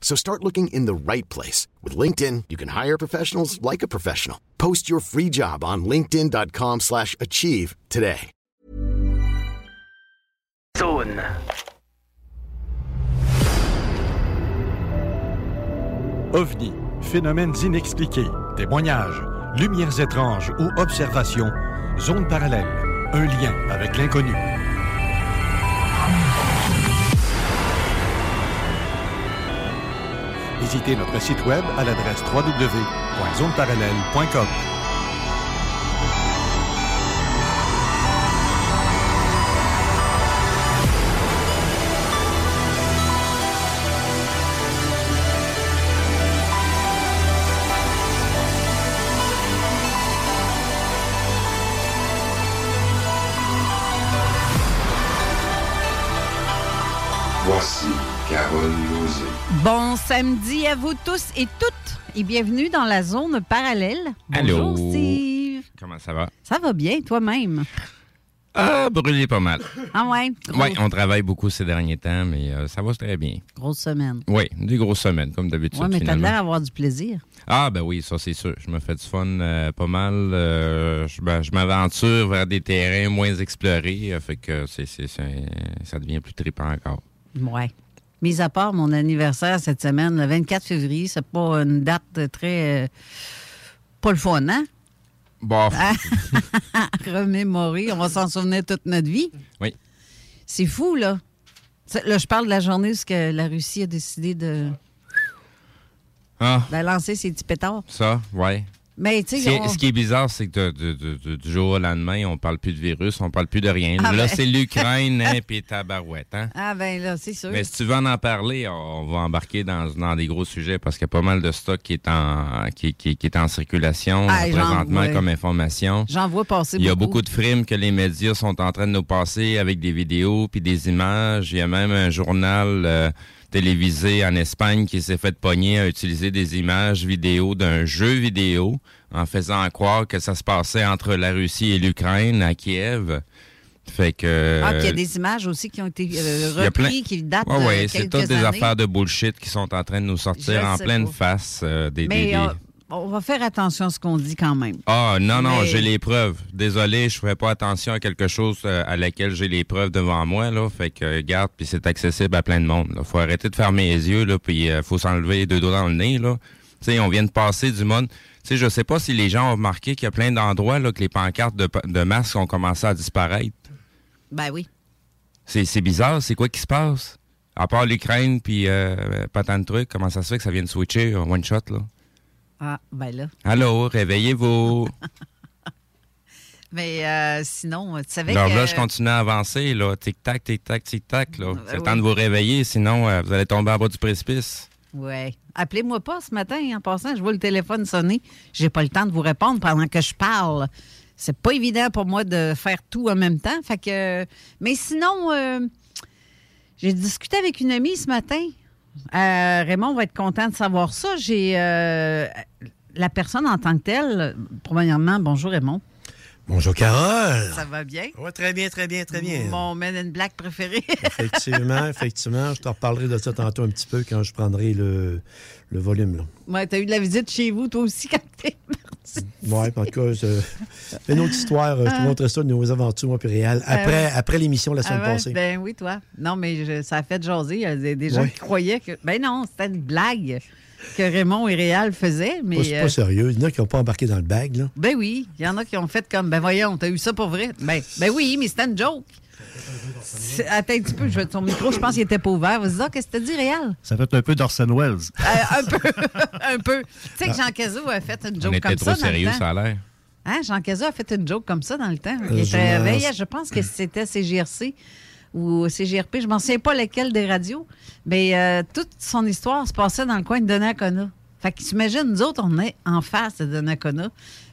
So start looking in the right place. With LinkedIn, you can hire professionals like a professional. Post your free job on linkedin.com slash achieve today. Zone. OVNI, phénomènes inexpliqués, témoignages, lumières étranges ou observations, zone parallèle, un lien avec l'inconnu. Visitez notre site web à l'adresse www.zoneparallèle.com. Bon samedi à vous tous et toutes et bienvenue dans la zone parallèle. Bonjour Allô. Steve. Comment ça va? Ça va bien toi-même? Ah, brûlé pas mal. Ah ouais? Oui, on travaille beaucoup ces derniers temps, mais euh, ça va très bien. Grosse semaine. Oui, des grosses semaines, comme d'habitude. Ouais, mais t'as l'air d'avoir du plaisir. Ah, ben oui, ça c'est sûr. Je me fais du fun euh, pas mal. euh, je ben, je m'aventure vers des terrains moins explorés, fait que c'est- ça devient plus trippant encore. Ouais. Mis à part mon anniversaire cette semaine, le 24 février, c'est pas une date très. euh, pas le fun, hein? Bon, À remémorer, on va s'en souvenir toute notre vie. Oui. C'est fou, là. Là, je parle de la journée où ce que la Russie a décidé de, ah, de lancer ses petits pétards. ça, ouais. Mais, tu Ce sais, qui, on- est, ce qui est bizarre, c'est que de- de- de- de- du jour au lendemain, on parle plus de virus, on parle plus de rien. Ah Là, ben. c'est l'Ukraine, hein, puis tabarouette, hein? Ah, ben là, c'est sûr. Mais si tu veux en, en parler, on va embarquer dans, dans des gros sujets parce qu'il y a pas mal de stock qui est en, qui, qui- qui est en circulation Ah, présentement comme information. J'en vois passer Il y a beaucoup. beaucoup de frimes que les médias sont en train de nous passer avec des vidéos puis des images. Il y a même un journal euh, télévisé en Espagne qui s'est fait pogner à utiliser des images vidéo d'un jeu vidéo en faisant croire que ça se passait entre la Russie et l'Ukraine à Kiev. Fait que Ah, puis il y a des images aussi qui ont été euh, plein- reprises, qui datent Ouais, de ouais, c'est quelques toutes des années. affaires de bullshit qui sont en train de nous sortir Je en pleine pas. face. euh, des, des- Mais des- euh, on va faire attention à ce qu'on dit quand même. Ah, non, non, mais- j'ai les preuves. Désolé, je ferai pas attention à quelque chose euh, à laquelle j'ai les preuves devant moi, là. Fait que, euh, garde, puis c'est accessible à plein de monde, là. Faut arrêter de fermer les yeux, là, puis euh, faut s'enlever deux doigts dans le nez, là. Tu sais, on vient de passer du monde. Tu sais, je sais pas si les gens ont remarqué qu'il y a plein d'endroits, là, que les pancartes de, de masques ont commencé à disparaître. Ben oui. C'est bizarre, c'est quoi qui se passe? À part l'Ukraine, puis euh, pas tant de trucs, comment ça se fait que ça vient de switcher en one shot, là? Ah, ben là. Allô, réveillez-vous. Mais euh, sinon, tu savais Alors que... là, je continue à avancer, là. Tic-tac, tic-tac, tic-tac, là. C'est le oui. temps de vous réveiller, sinon euh, vous allez tomber en bas du précipice. Ouais. Appelez-moi pas ce matin, en passant, je vois le téléphone sonner. J'ai pas le temps de vous répondre pendant que je parle. C'est pas évident pour moi de faire tout en même temps. Fait que... Mais sinon, euh, j'ai discuté avec une amie ce matin. Euh, Raymond va être content de savoir ça. J'ai euh, la personne en tant que telle. Premièrement, bonjour Raymond. Bonjour Carole. Ça va bien? Ouais, très bien, très bien, très bien. Mon Men in Black préféré. Effectivement, effectivement. Je te reparlerai de ça tantôt un petit peu quand je prendrai le, le volume. Là. ouais, t'as eu de la visite chez vous, toi aussi, quand t'es parti. En tout cas, c'est une autre histoire. Je te montrerai ça de nos aventures, moi, puis Réal, après, ouais. après l'émission la semaine Ah ouais, passée. Ben oui, toi. Non, mais je- ça a fait jaser. Il y a des, gens Ouais. qui croyaient que. Ben non, c'était une blague que Raymond et Réal faisaient. Mais, Pas- c'est euh, pas sérieux. Il y en a qui n'ont pas embarqué dans le bag. Là. ben oui, il y en a qui ont fait comme. Ben voyons, t'as eu ça pour vrai? Ben, ben oui, mais c'était une joke. Attends un petit peu, je vais ton micro, je pense qu'il était pas ouvert. Vas-y, qu'est-ce que t'as dit, Réal? Ça fait un peu d'Orson Welles. Euh, un peu, un peu. Tu sais que Jean Cazot a fait une On joke était comme trop ça dans sérieux, le temps. ça a l'air. Hein, Jean Cazot a fait une joke comme ça dans le temps. Euh, Il je était veillé, je pense que c'était CGRC ou CGRP, je m'en souviens pas lequel des radios, mais euh, toute son histoire se passait dans le coin de Donnacona. Fait que t'imagines, nous autres, on est en face de Donnacona,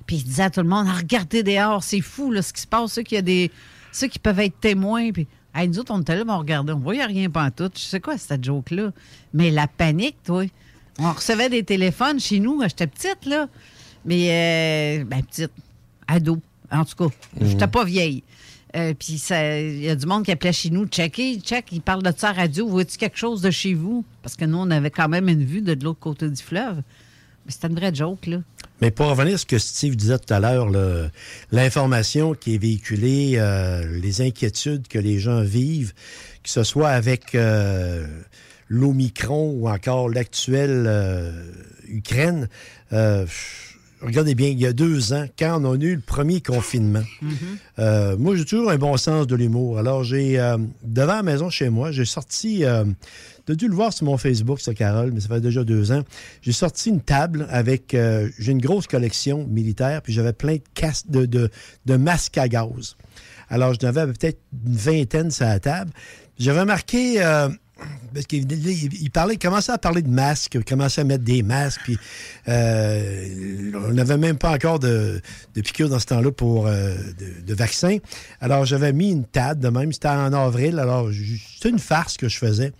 puis il disait à tout le monde, Ah, regardez dehors, c'est fou là, ce qui se passe, ceux qui, a des, ceux qui peuvent être témoins, puis hey, nous autres, on était là, mais on regardait, on voyait rien tout. Je sais quoi cette joke-là, mais la panique, toi. On recevait des téléphones chez nous, j'étais petite, là, mais, euh, ben, petite, ado, en tout cas. J'étais pas vieille. Euh, Puis ça- il y a du monde qui appelait chez nous, checker, check, il parle de ça radio, vois-tu quelque chose de chez vous? Parce que nous, on avait quand même une vue de, de l'autre côté du fleuve. Mais c'était une vraie joke, là. Mais pour revenir à ce que Steve disait tout à l'heure, l'information qui est véhiculée, euh, les inquiétudes que les gens vivent, que ce soit avec euh, l'Omicron ou encore l'actuelle euh, Ukraine, regardez bien, il y a deux ans, quand on a eu le premier confinement, euh, moi, j'ai toujours un bon sens de l'humour. Alors, j'ai, devant la maison chez moi, j'ai sorti, tu as dû le voir sur mon Facebook, ça, Carole, mais ça fait déjà deux ans. J'ai sorti une table avec, euh, j'ai une grosse collection militaire, puis j'avais plein de, casques, de, de, masques à gaz. Alors, je n'avais peut-être une vingtaine sur la table. J'avais marqué, euh, parce qu'il il, il parlait, commençait à parler de masques, il commençait à mettre des masques, puis euh, on n'avait même pas encore de, de piqûres dans ce temps-là pour de, de vaccin. Alors j'avais mis une table de même, c'était en avril, alors c'était une farce que je faisais.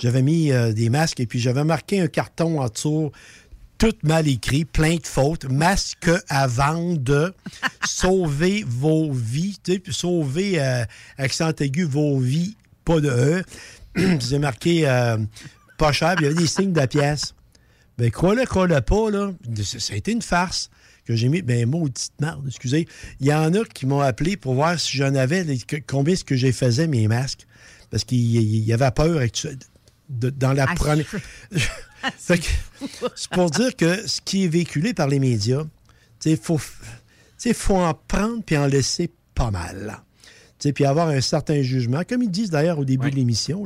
J'avais mis euh, des masques et puis j'avais marqué un carton en dessous tout mal écrit, plein de fautes, masque à vendre, sauvez vos vies, tu sais, puis sauvez, euh, accent aigu, vos vies, pas de E. J'ai marqué euh, pas cher, puis il y avait des signes de pièce. Ben, crois-le, crois-le pas, là. Ça, a été une farce que j'ai mis. Ben, maudite merde, excusez. Il y en a qui m'ont appelé pour voir si j'en avais, les- combien est-ce que j'ai faisais mes masques. Parce qu'il y- avait peur de- dans la Ah, première. Que, c'est pour dire que ce qui est véhiculé par les médias, il faut, t'sais, faut en prendre puis en laisser pas mal. Puis avoir un certain jugement, comme ils disent d'ailleurs au début de l'émission,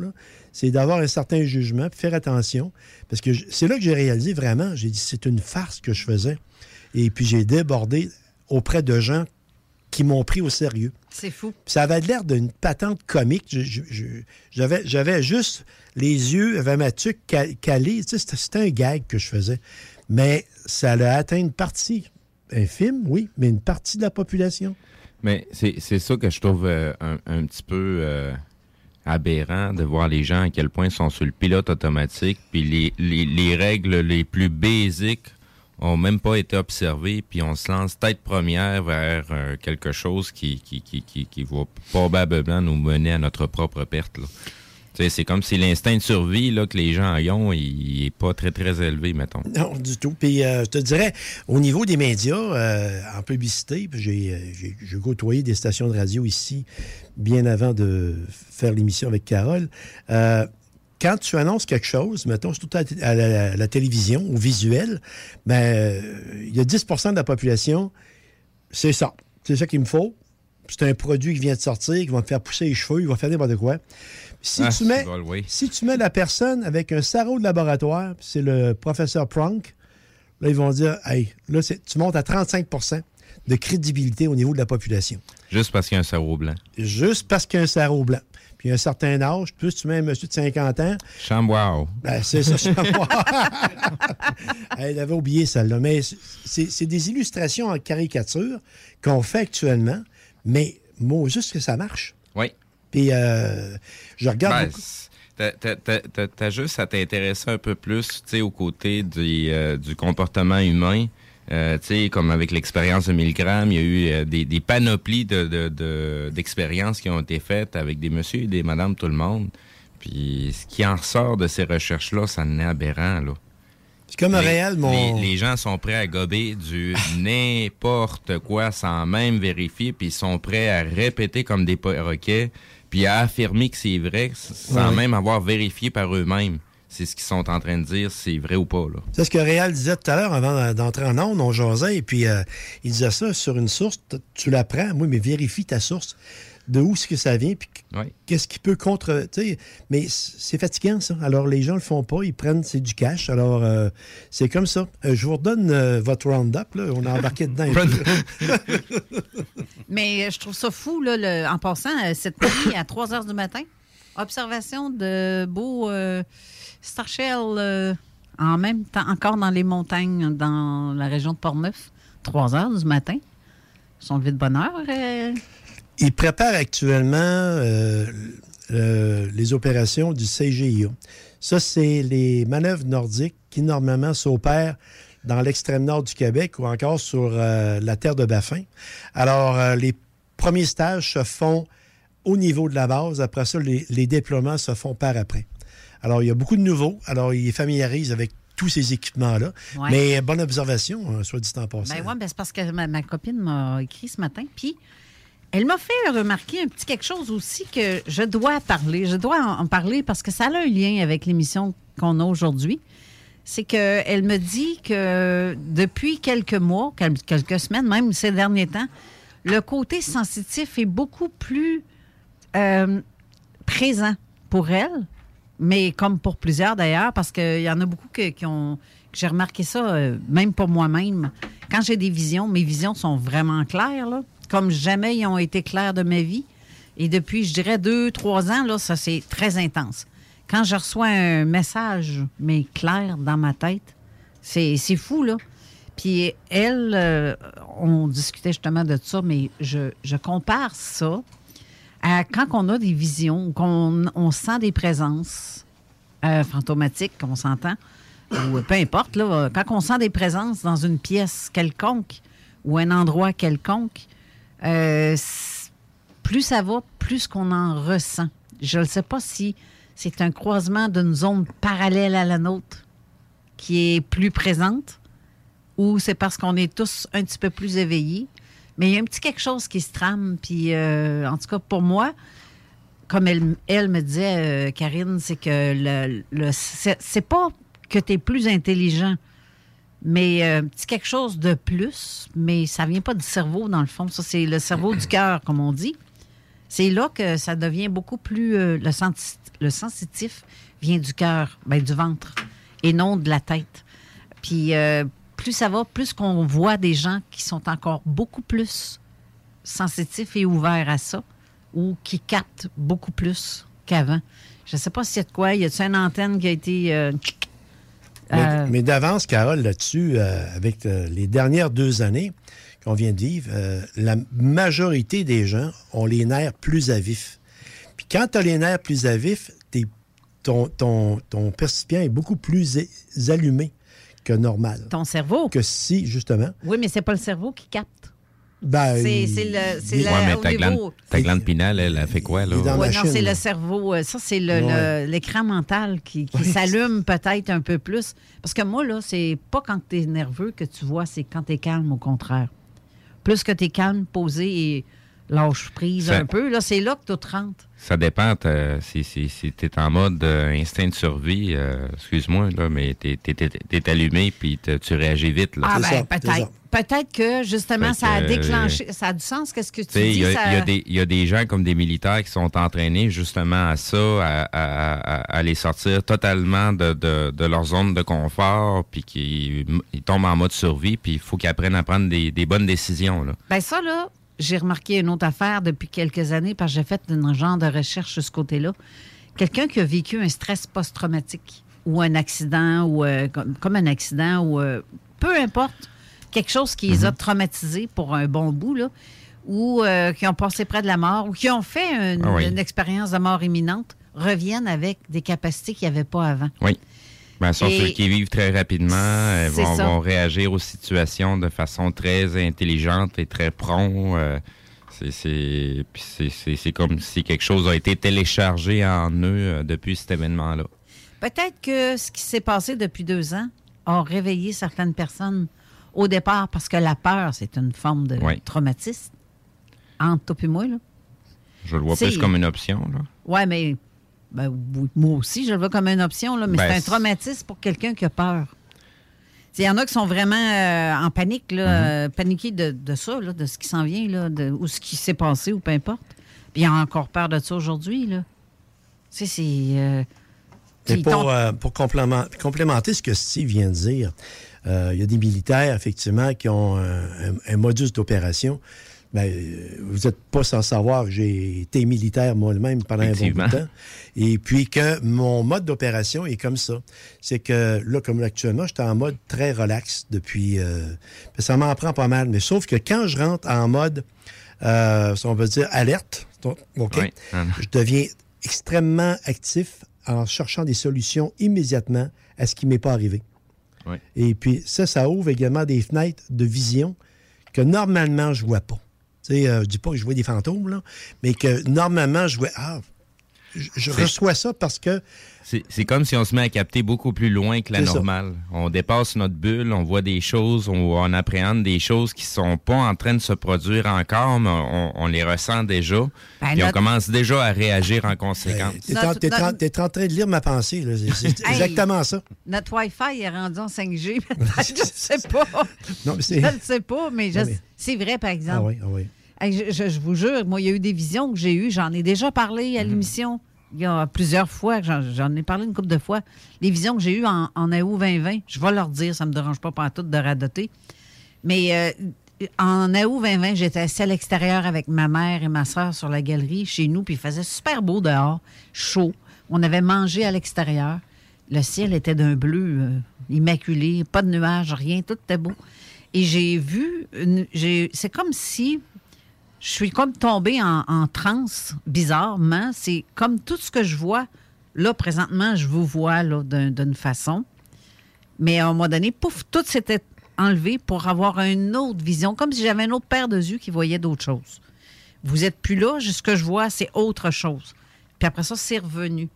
c'est d'avoir un certain jugement, puis faire attention. Parce que c'est là que j'ai réalisé vraiment, j'ai dit c'est une farce que je faisais. Et puis j'ai débordé auprès de gens qui m'ont pris au sérieux. C'est fou. Ça avait l'air d'une patente comique. Je- je- je- J'avais, j'avais juste les yeux, avait ma tuque ca- calée. Tu sais, c'était, un gag que je faisais. Mais ça a atteint une partie, infime, oui, mais une partie de la population. Mais c'est c'est ça que je trouve euh, un, un petit peu euh, aberrant de voir les gens à quel point ils sont sur le pilote automatique, puis les, les, les règles les plus basiques ont même pas été observées, puis on se lance tête première vers euh, quelque chose qui, qui, qui, qui, qui va probablement nous mener à notre propre perte. C'est comme si l'instinct de survie là, que les gens ont, il n'est pas très, très élevé, mettons. Non, du tout. Puis euh, je te dirais, au niveau des médias, euh, en publicité, j'ai, côtoyé des stations de radio ici bien avant de faire l'émission avec Carole. Quand tu annonces quelque chose, mettons, surtout à, à la, à la télévision, au visuel, ben, euh, il y a 10% de la population, c'est ça. C'est ça qu'il me faut. C'est un produit qui vient de sortir, qui va me faire pousser les cheveux, il va faire n'importe quoi. Si, Ah, tu mets, c'est drôle, oui. si tu mets la personne avec un sarreau de laboratoire, c'est le professeur Pronk, là, ils vont dire, hey, là, tu montes à 35% de crédibilité au niveau de la population. Juste parce qu'il y a un cerveau blanc. Juste parce qu'il y a un sarreau blanc. Puis un certain âge, plus tu mets un monsieur de 50 ans, Chamboire. ben, c'est ça. moi. Elle avait oublié celle-là. Mais c'est des illustrations en caricature qu'on fait actuellement, mais moi, juste que ça marche. Oui. Puis euh, je regarde. Ben, t'as- juste à t'intéresser un peu plus, tu sais, aux côtés du, euh, du comportement humain. Euh, tu sais, comme avec l'expérience de Milgram, il y a eu euh, des, des panoplies de, de- de- d'expériences qui ont été faites avec des messieurs et des madames, tout le monde. Puis ce qui en ressort de ces recherches-là, ça n'est aberrant, là. C'est comme un Les- réel, mon. les, les gens sont prêts à gober du n'importe quoi sans même vérifier, puis ils sont prêts à répéter comme des perroquets, puis à affirmer que c'est vrai sans Ouais. même avoir vérifié par eux-mêmes. C'est ce qu'ils sont en train de dire, c'est vrai ou pas. Là. C'est ce que Réal disait tout à l'heure avant d'entrer en onde, on jasait, et puis euh, il disait ça sur une source, tu la prends, oui, mais vérifie ta source. de où est-ce que ça vient, puis Oui. qu'est-ce qui peut contre. tu sais, Mais c'est fatigant, ça. Alors, les gens le font pas, ils prennent, c'est du cash. Alors, euh, c'est comme ça. Euh, je vous redonne euh, votre round-up, là. On a embarqué dedans. un peu. Mais je trouve ça fou, là, le- en passant, cette nuit à 3 heures du matin, observation de beaux star shells euh, en même temps, encore dans les montagnes, dans la région de Portneuf. 3 heures du matin. Ils sont levés de bonne heure. euh. Ils préparent actuellement euh, le- les opérations du CGIA. Ça, c'est les manœuvres nordiques qui, normalement, s'opèrent dans l'extrême nord du Québec ou encore sur la terre de Baffin. Alors, les premiers stages se font au niveau de la base. Après ça, les déploiements se font par après. Alors, il y a beaucoup de nouveaux. Alors, ils familiarisent avec tous ces équipements-là. Ouais. Mais bonne observation, hein, soit dit en passant. Ben ouais, ben c'est parce que ma, ma copine m'a écrit ce matin, puis elle m'a fait remarquer un petit quelque chose aussi que je dois parler. Je dois en, en parler parce que ça a un lien avec l'émission qu'on a aujourd'hui. C'est qu'elle me dit que depuis quelques mois, quel- quelques semaines, même ces derniers temps, le côté sensitif est beaucoup plus euh, présent pour elle, mais comme pour plusieurs d'ailleurs, parce qu'il y en a beaucoup qui ont. J'ai remarqué ça, euh, même pour moi-même. Quand j'ai des visions, mes visions sont vraiment claires, là, comme jamais ils ont été claires de ma vie. Et depuis, je dirais, deux, trois ans, là, ça, c'est très intense. Quand je reçois un message, mais clair dans ma tête, c'est c'est fou, là. Puis elle, euh, on discutait justement de ça, mais je, je compare ça à quand on a des visions, qu'on on sent des présences euh, fantomatiques, qu'on s'entend, ou euh, peu importe, là, quand on sent des présences dans une pièce quelconque ou un endroit quelconque, euh, plus ça va, plus qu'on en ressent. Je ne sais pas si c'est un croisement d'une zone parallèle à la nôtre qui est plus présente ou c'est parce qu'on est tous un petit peu plus éveillés. Mais il y a un petit quelque chose qui se trame. Puis, euh, en tout cas, pour moi, comme elle, elle me disait, euh, Karine, c'est que le, le- c'est pas que tu es plus intelligent, mais euh, un petit quelque chose de plus, mais ça vient pas du cerveau, dans le fond. Ça, c'est le cerveau du cœur, comme on dit. C'est là que ça devient beaucoup plus. le, le sensitif vient du cœur, ben, du ventre, et non de la tête. Puis plus ça va, plus qu'on voit des gens qui sont encore beaucoup plus sensitifs et ouverts à ça, ou qui captent beaucoup plus qu'avant. Je ne sais pas s'il y a de quoi. Y a-t-il une antenne qui a été. euh, Mais, euh, mais d'avance, Carole, là-dessus, euh, avec les dernières deux années qu'on vient de vivre, la majorité des gens ont les nerfs plus à vif. Puis quand tu as les nerfs plus à vif, ton, ton, ton percipient est beaucoup plus allumé que normal. ton cerveau? Que si, justement, Oui, mais c'est pas le cerveau qui capte. ben, C'est le. c'est Ouais, mais ta glande, ta glande pinale, elle, elle fait quoi, là? Ouais, non, c'est le cerveau. euh, Ça, c'est Ouais. l'écran mental qui, s'allume peut-être un peu plus. Parce que moi, là, c'est pas quand tu es nerveux que tu vois, c'est quand tu es calme, au contraire. Plus que tu es calme, posé et lâche prise Ça- un peu, là, c'est là que tout rentre. Ça dépend. Si, si, si tu es en mode euh, instinct de survie, euh, excuse-moi, là, mais tu es, allumé puis tu réagis vite. Là. Ah, ben, peut-être. Peut-être que, justement, Fait ça a déclenché. Ça a du sens, qu'est-ce que tu dis? Il y, a- ça- y des- il y a des gens comme des militaires qui sont entraînés justement à ça, à, à- à- à les sortir totalement de, de- de leur zone de confort, puis qui ils tombent en mode survie, puis il faut qu'ils apprennent à prendre des, des bonnes décisions. Là. Ben ça, là, j'ai remarqué une autre affaire depuis quelques années parce que j'ai fait un genre de recherche de ce côté-là. Quelqu'un qui a vécu un stress post-traumatique ou un accident ou euh, comme, comme un accident ou euh, peu importe, quelque chose qui les a traumatisés pour un bon bout, là, ou euh, qui ont passé près de la mort ou qui ont fait une, Ah oui. une expérience de mort imminente, reviennent avec des capacités qu'il n'y avait pas avant. Oui. Ben, sont ceux qui vivent très rapidement, euh, vont, vont réagir aux situations de façon très intelligente et très prompt. euh, c'est- comme si quelque chose a été téléchargé en eux euh, depuis cet événement-là. Peut-être que ce qui s'est passé depuis deux ans a réveillé certaines personnes au départ parce que la peur, c'est une forme de Oui. traumatisme. Entre toi et moi, là. Je le vois plus comme une option. Là. Ouais, mais ben, oui, moi aussi, je le vois comme une option, là, mais Ben, c'est un c'est- traumatisme pour quelqu'un qui a peur. Il y en a qui sont vraiment euh, en panique, là, Mm-hmm. euh, paniqués de, de ça, là, de ce qui s'en vient, là, de, ou ce qui s'est passé, ou peu importe. Puis ils ont encore peur de ça aujourd'hui, là. Tu sais, c'est... euh, pour, euh, complémenter ce que Steve vient de dire, euh, il y a des militaires, effectivement, qui ont un, un- un modus d'opération. Ben, euh, vous n'êtes pas sans savoir j'ai été militaire moi-même pendant un bon bout de temps. Et puis que mon mode d'opération est comme ça. C'est que là, comme actuellement, j'étais en mode très relax depuis... euh, ça m'en prend pas mal. Mais sauf que quand je rentre en mode, euh, on veut dire, alerte, Oui. Ah, je deviens extrêmement actif en cherchant des solutions immédiatement à ce qui m'est pas arrivé. Oui. Et puis ça, ça ouvre également des fenêtres de vision que normalement je vois pas. Tu sais, euh, je dis pas que je vois des fantômes, là, mais que normalement je vois. Ah, je, reçois ça parce que C'est comme si on se met à capter beaucoup plus loin que la ça. normale. On dépasse notre bulle, on voit des choses, on, on appréhende des choses qui sont pas en train de se produire encore, mais on, on les ressent déjà. Ben, puis on commence déjà à réagir en conséquence. tu es, en Notre- t'es en- notre- t'es en train de lire ma pensée. là. C'est- exactement ça. Notre Wi-Fi est rendu en 5G. peut-être, je sais pas. Non, mais c'est. Je ne sais pas, mais, je- mais- c'est vrai, par exemple. Ah oui, ah oui. Hey, je, je- je vous jure, moi, il y a eu des visions que j'ai eues. J'en ai déjà parlé à Mhm. l'émission. Il y a plusieurs fois, j'en, ai parlé une couple de fois. Les visions que j'ai eues en, en août 2020, je vais leur dire, ça ne me dérange pas pas tout de radoter. Mais euh, en août 2020, j'étais assise à l'extérieur avec ma mère et ma soeur sur la galerie chez nous, puis il faisait super beau dehors, chaud. On avait mangé à l'extérieur. Le ciel était d'un bleu euh, immaculé, pas de nuages, rien, tout était beau. Et j'ai vu, c'est comme si je suis comme tombée en, transe, bizarrement. C'est comme tout ce que je vois. Là, présentement, je vous vois d'une façon. Mais à un moment donné, pouf, tout s'était enlevé pour avoir une autre vision, comme si j'avais une autre paire de yeux qui voyait d'autres choses. Vous êtes plus là, ce que je vois, c'est autre chose. Puis après ça, c'est revenu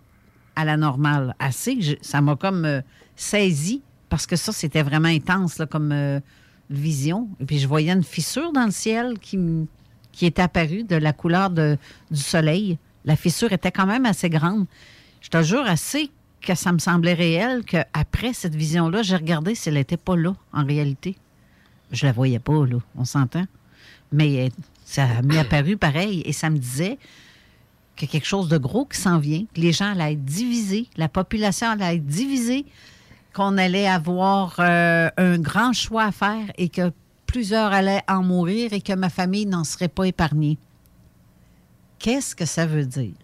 à la normale. Assez, ça m'a comme euh, saisi, parce que ça, c'était vraiment intense comme euh, vision. Et puis je voyais une fissure dans le ciel qui, m- qui est apparue de la couleur du soleil. La fissure était quand même assez grande. Je te jure assez que ça me semblait réel qu'après cette vision-là, j'ai regardé si elle n'était pas là, en réalité. Je la voyais pas, là, on s'entend. Mais ça m'est apparu pareil et ça me disait a quelque chose de gros qui s'en vient, que les gens allaient être divisés, la population allait être divisée, qu'on allait avoir euh, un grand choix à faire et que plusieurs allaient en mourir et que ma famille n'en serait pas épargnée. Qu'est-ce que ça veut dire?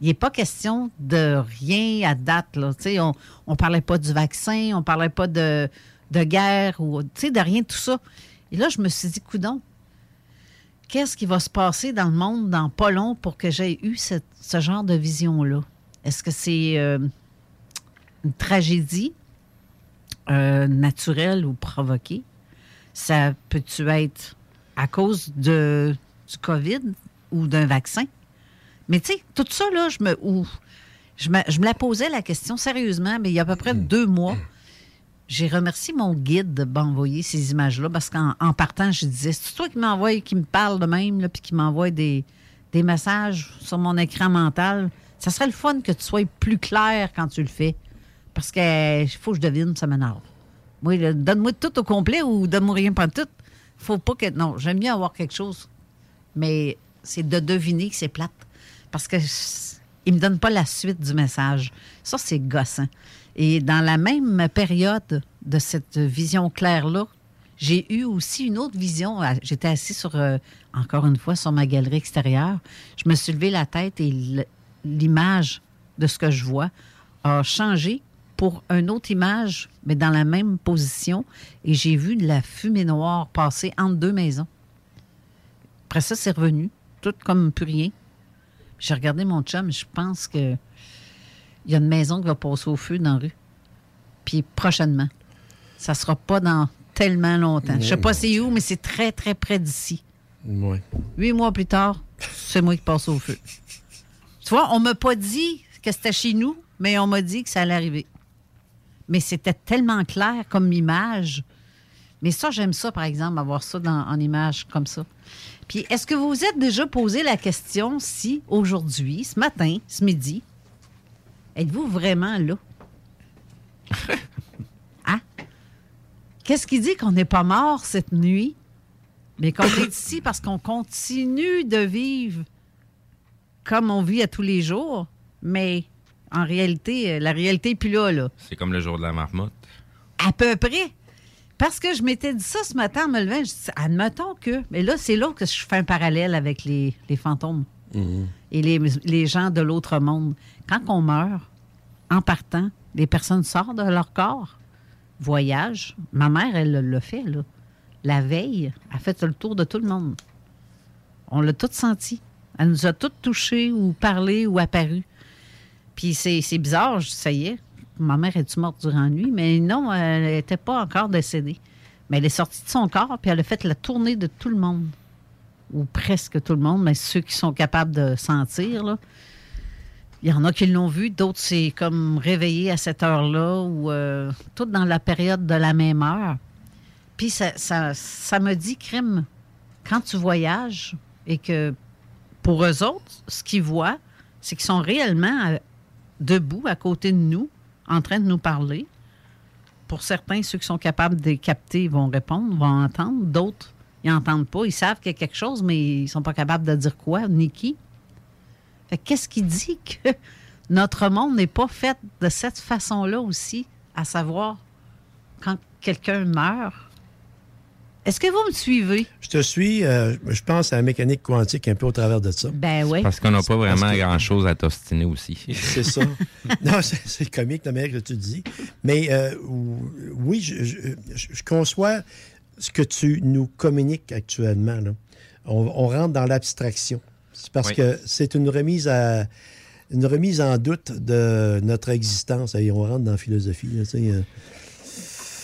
Il n'est pas question de rien à date. Là. On ne parlait pas du vaccin, on parlait pas de, de guerre, ou de rien de tout ça. Et là, je me suis dit, coudon, qu'est-ce qui va se passer dans le monde dans pas long pour que j'aie eu ce genre de vision-là? Est-ce que c'est euh, une tragédie euh, naturelle ou provoquée? Ça peut-tu être à cause de, du COVID ou d'un vaccin? Mais tu sais, tout ça, là, je me, ou, je, me, je me la posais la question sérieusement, mais il y a à peu près deux mois, j'ai remercié mon guide de m'envoyer ces images-là parce qu'en en partant, je disais, c'est toi qui m'envoie, qui me parle de même, là, puis qui m'envoie des, des messages sur mon écran mental. Ça serait le fun que tu sois plus clair quand tu le fais. Parce que il faut que je devine, ça m'énerve. Moi, donne-moi tout au complet ou donne-moi rien pas tout. Faut pas que. Non, j'aime bien avoir quelque chose. Mais c'est de deviner que c'est plate. Parce que il me donne pas la suite du message. Ça, c'est gossant. Et dans la même période de cette vision claire-là, j'ai eu aussi une autre vision. J'étais assis sur, euh, encore une fois, sur ma galerie extérieure. Je me suis levé la tête et l'image de ce que je vois a changé pour une autre image, mais dans la même position. Et j'ai vu de la fumée noire passer entre deux maisons. Après ça, c'est revenu, tout comme plus rien. J'ai regardé mon chum, je pense que il y a une maison qui va passer au feu dans la rue. Puis prochainement. Ça sera pas dans tellement longtemps. Je sais pas c'est où, mais c'est très, très près d'ici. Huit mois plus tard, c'est moi qui passe au feu. Tu vois, on m'a pas dit que c'était chez nous, mais on m'a dit que ça allait arriver. Mais c'était tellement clair comme image. Mais ça, j'aime ça, par exemple, avoir ça dans- en image comme ça. Puis, est-ce que vous vous êtes déjà posé la question si aujourd'hui, ce matin, ce midi, êtes-vous vraiment là? hein? Qu'est-ce qui dit qu'on n'est pas mort cette nuit, mais qu'on est ici parce qu'on continue de vivre comme on vit à tous les jours, mais en réalité, euh, la réalité n'est plus là, là. C'est comme le jour de la marmotte. À peu près. Parce que je m'étais dit ça ce matin en me levant. Je dis, admettons que. Mais là, c'est là que je fais un parallèle avec les, les fantômes et les, les gens de l'autre monde. Quand on meurt, en partant, les personnes sortent de leur corps, voyagent. Ma mère, elle l'a fait, là. La veille, elle a fait le tour de tout le monde. On l'a tout senti. Elle nous a toutes touchés ou parlé ou apparu. Puis c'est bizarre, ça y est. Ma mère est-tu morte durant la nuit? Mais non, elle n'était pas encore décédée. Mais elle est sortie de son corps, puis elle a fait la tournée de tout le monde. Ou presque tout le monde, mais ceux qui sont capables de sentir, là. Il y en a qui l'ont vu, d'autres c'est comme réveillé à cette heure-là, ou euh, tout dans la période de la même heure. Puis ça, ça, ça me dit, crime, quand tu voyages et que pour eux autres, ce qu'ils voient, c'est qu'ils sont réellement euh, debout à côté de nous, en train de nous parler. Pour certains, ceux qui sont capables de les capter vont répondre, vont entendre. D'autres, ils n'entendent pas. Ils savent qu'il y a quelque chose, mais ils sont pas capables de dire quoi, ni qui. Qu'est-ce qui dit que notre monde n'est pas fait de cette façon-là aussi, à savoir quand quelqu'un meurt? Est-ce que vous me suivez? Je te suis, euh, je pense à la mécanique quantique un peu au travers de ça. Ben oui. Parce qu'on n'a pas vraiment que- grand-chose à t'ostiner aussi. C'est ça. non, c'est comique la manière que tu dis. Mais euh, ou- oui, je, je- conçois ce que tu nous communiques actuellement. là. On, on rentre dans l'abstraction. C'est parce Oui. que c'est une remise à une remise en doute de notre existence. Et on rentre dans la philosophie. là, euh.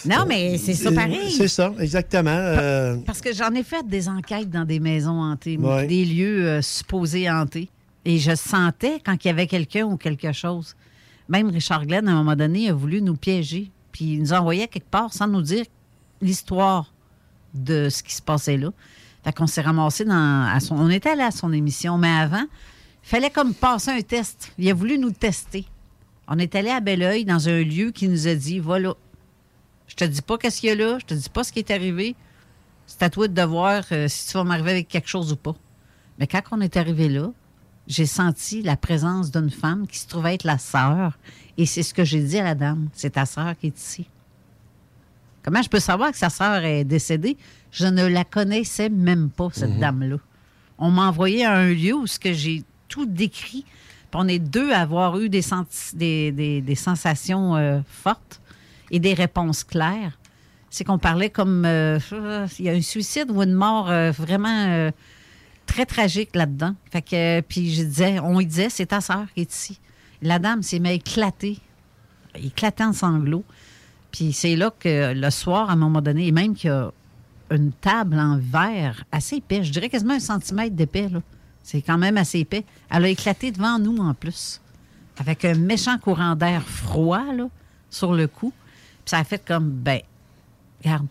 Non, mais c'est ça pareil. C'est ça, exactement. Euh, Parce que j'en ai fait des enquêtes dans des maisons hantées, Ouais. des lieux euh, supposés hantés. Et je sentais quand il y avait quelqu'un ou quelque chose. Même Richard Glenn, à un moment donné, a voulu nous piéger. Puis il nous envoyait quelque part sans nous dire l'histoire de ce qui se passait là. Fait qu'on s'est ramassé dans. à son- on était allé à son émission, mais avant, il fallait comme passer un test. Il a voulu nous tester. On est allé à Belleuil dans un lieu qui nous a dit voilà, je te dis pas qu'est-ce qu'il y a là, je te dis pas ce qui est arrivé. C'est à toi de voir euh, si tu vas m'arriver avec quelque chose ou pas. Mais quand on est arrivé là, j'ai senti la présence d'une femme qui se trouvait être la sœur. Et c'est ce que j'ai dit à la dame. C'est ta sœur qui est ici. Comment je peux savoir que sa sœur est décédée? Je ne la connaissais même pas, cette dame-là. On m'a envoyé à un lieu où ce que j'ai tout décrit. Puis on est deux à avoir eu des, senti- des, des- des sensations euh, fortes et des réponses claires. C'est qu'on parlait comme euh, il y a un suicide ou une mort euh, vraiment euh, très tragique là-dedans. Fait que puis je disais, on lui disait, c'est ta sœur qui est ici. La dame s'est mise à éclater, éclater en sanglots. Puis c'est là que le soir, à un moment donné, et même qu'il y a une table en verre assez épais, je dirais quasiment un centimètre d'épais, là. C'est quand même assez épais. Elle a éclaté devant nous en plus. Avec un méchant courant d'air froid, là, sur le cou. Puis ça a fait comme, ben, regarde.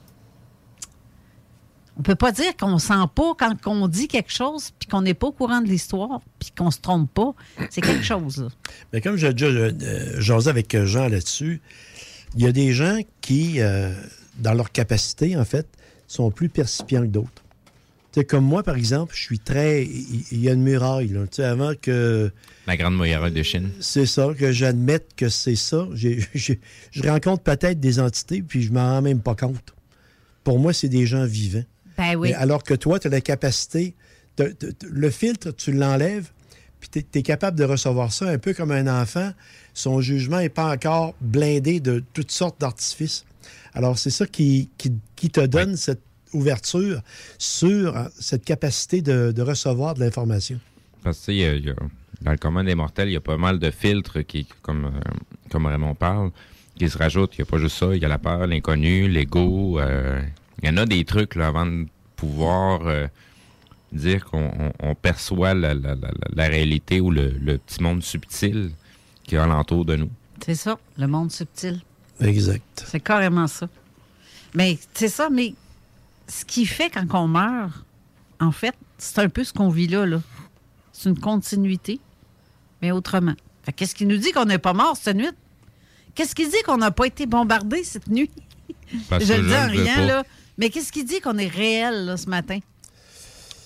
On peut pas dire qu'on sent pas quand on dit quelque chose, puis qu'on n'est pas au courant de l'histoire, puis qu'on se trompe pas. C'est quelque chose, là. Mais comme j'ai déjà euh, jasé avec Jean là-dessus, il y a des gens qui, euh, dans leur capacité, en fait, sont plus percipients que d'autres. Sais, comme moi, par exemple, je suis très. Il il y a une muraille, là. Tu sais, avant que. La grande muraille de Chine. C'est ça, que j'admette que c'est ça. Je rencontre peut-être des entités, puis je m'en rends même pas compte. Pour moi, c'est des gens vivants. Ben oui. Mais alors que toi, tu as la capacité, de- de- de- le filtre, tu l'enlèves, puis tu es, capable de recevoir ça un peu comme un enfant. Son jugement n'est pas encore blindé de toutes sortes d'artifices. Alors, c'est ça qui, qui, qui te donne cette ouverture sur euh, cette capacité de, de recevoir de l'information. Parce que, tu sais, il y a- il y a- dans le commun des mortels, il y a pas mal de filtres qui, comme, euh, comme Raymond parle, qui se rajoutent. Il n'y a pas juste ça. Il y a la peur, l'inconnu, l'ego. euh, il y en a des trucs, là, avant de pouvoir euh, dire qu'on on- on perçoit la, la- la- la réalité ou le, le petit monde subtil qui est alentour de nous. C'est ça, le monde subtil. Exact. C'est carrément ça. Mais c'est ça, mais ce qui fait quand on meurt, en fait, c'est un peu ce qu'on vit là. là. C'est une continuité, mais autrement. Fait Qu'est-ce qui nous dit qu'on n'est pas mort cette nuit? Qu'est-ce qui dit qu'on n'a pas été bombardé cette nuit? Parce je le dis en rien, là. Mais qu'est-ce qui dit qu'on est réel là, ce matin?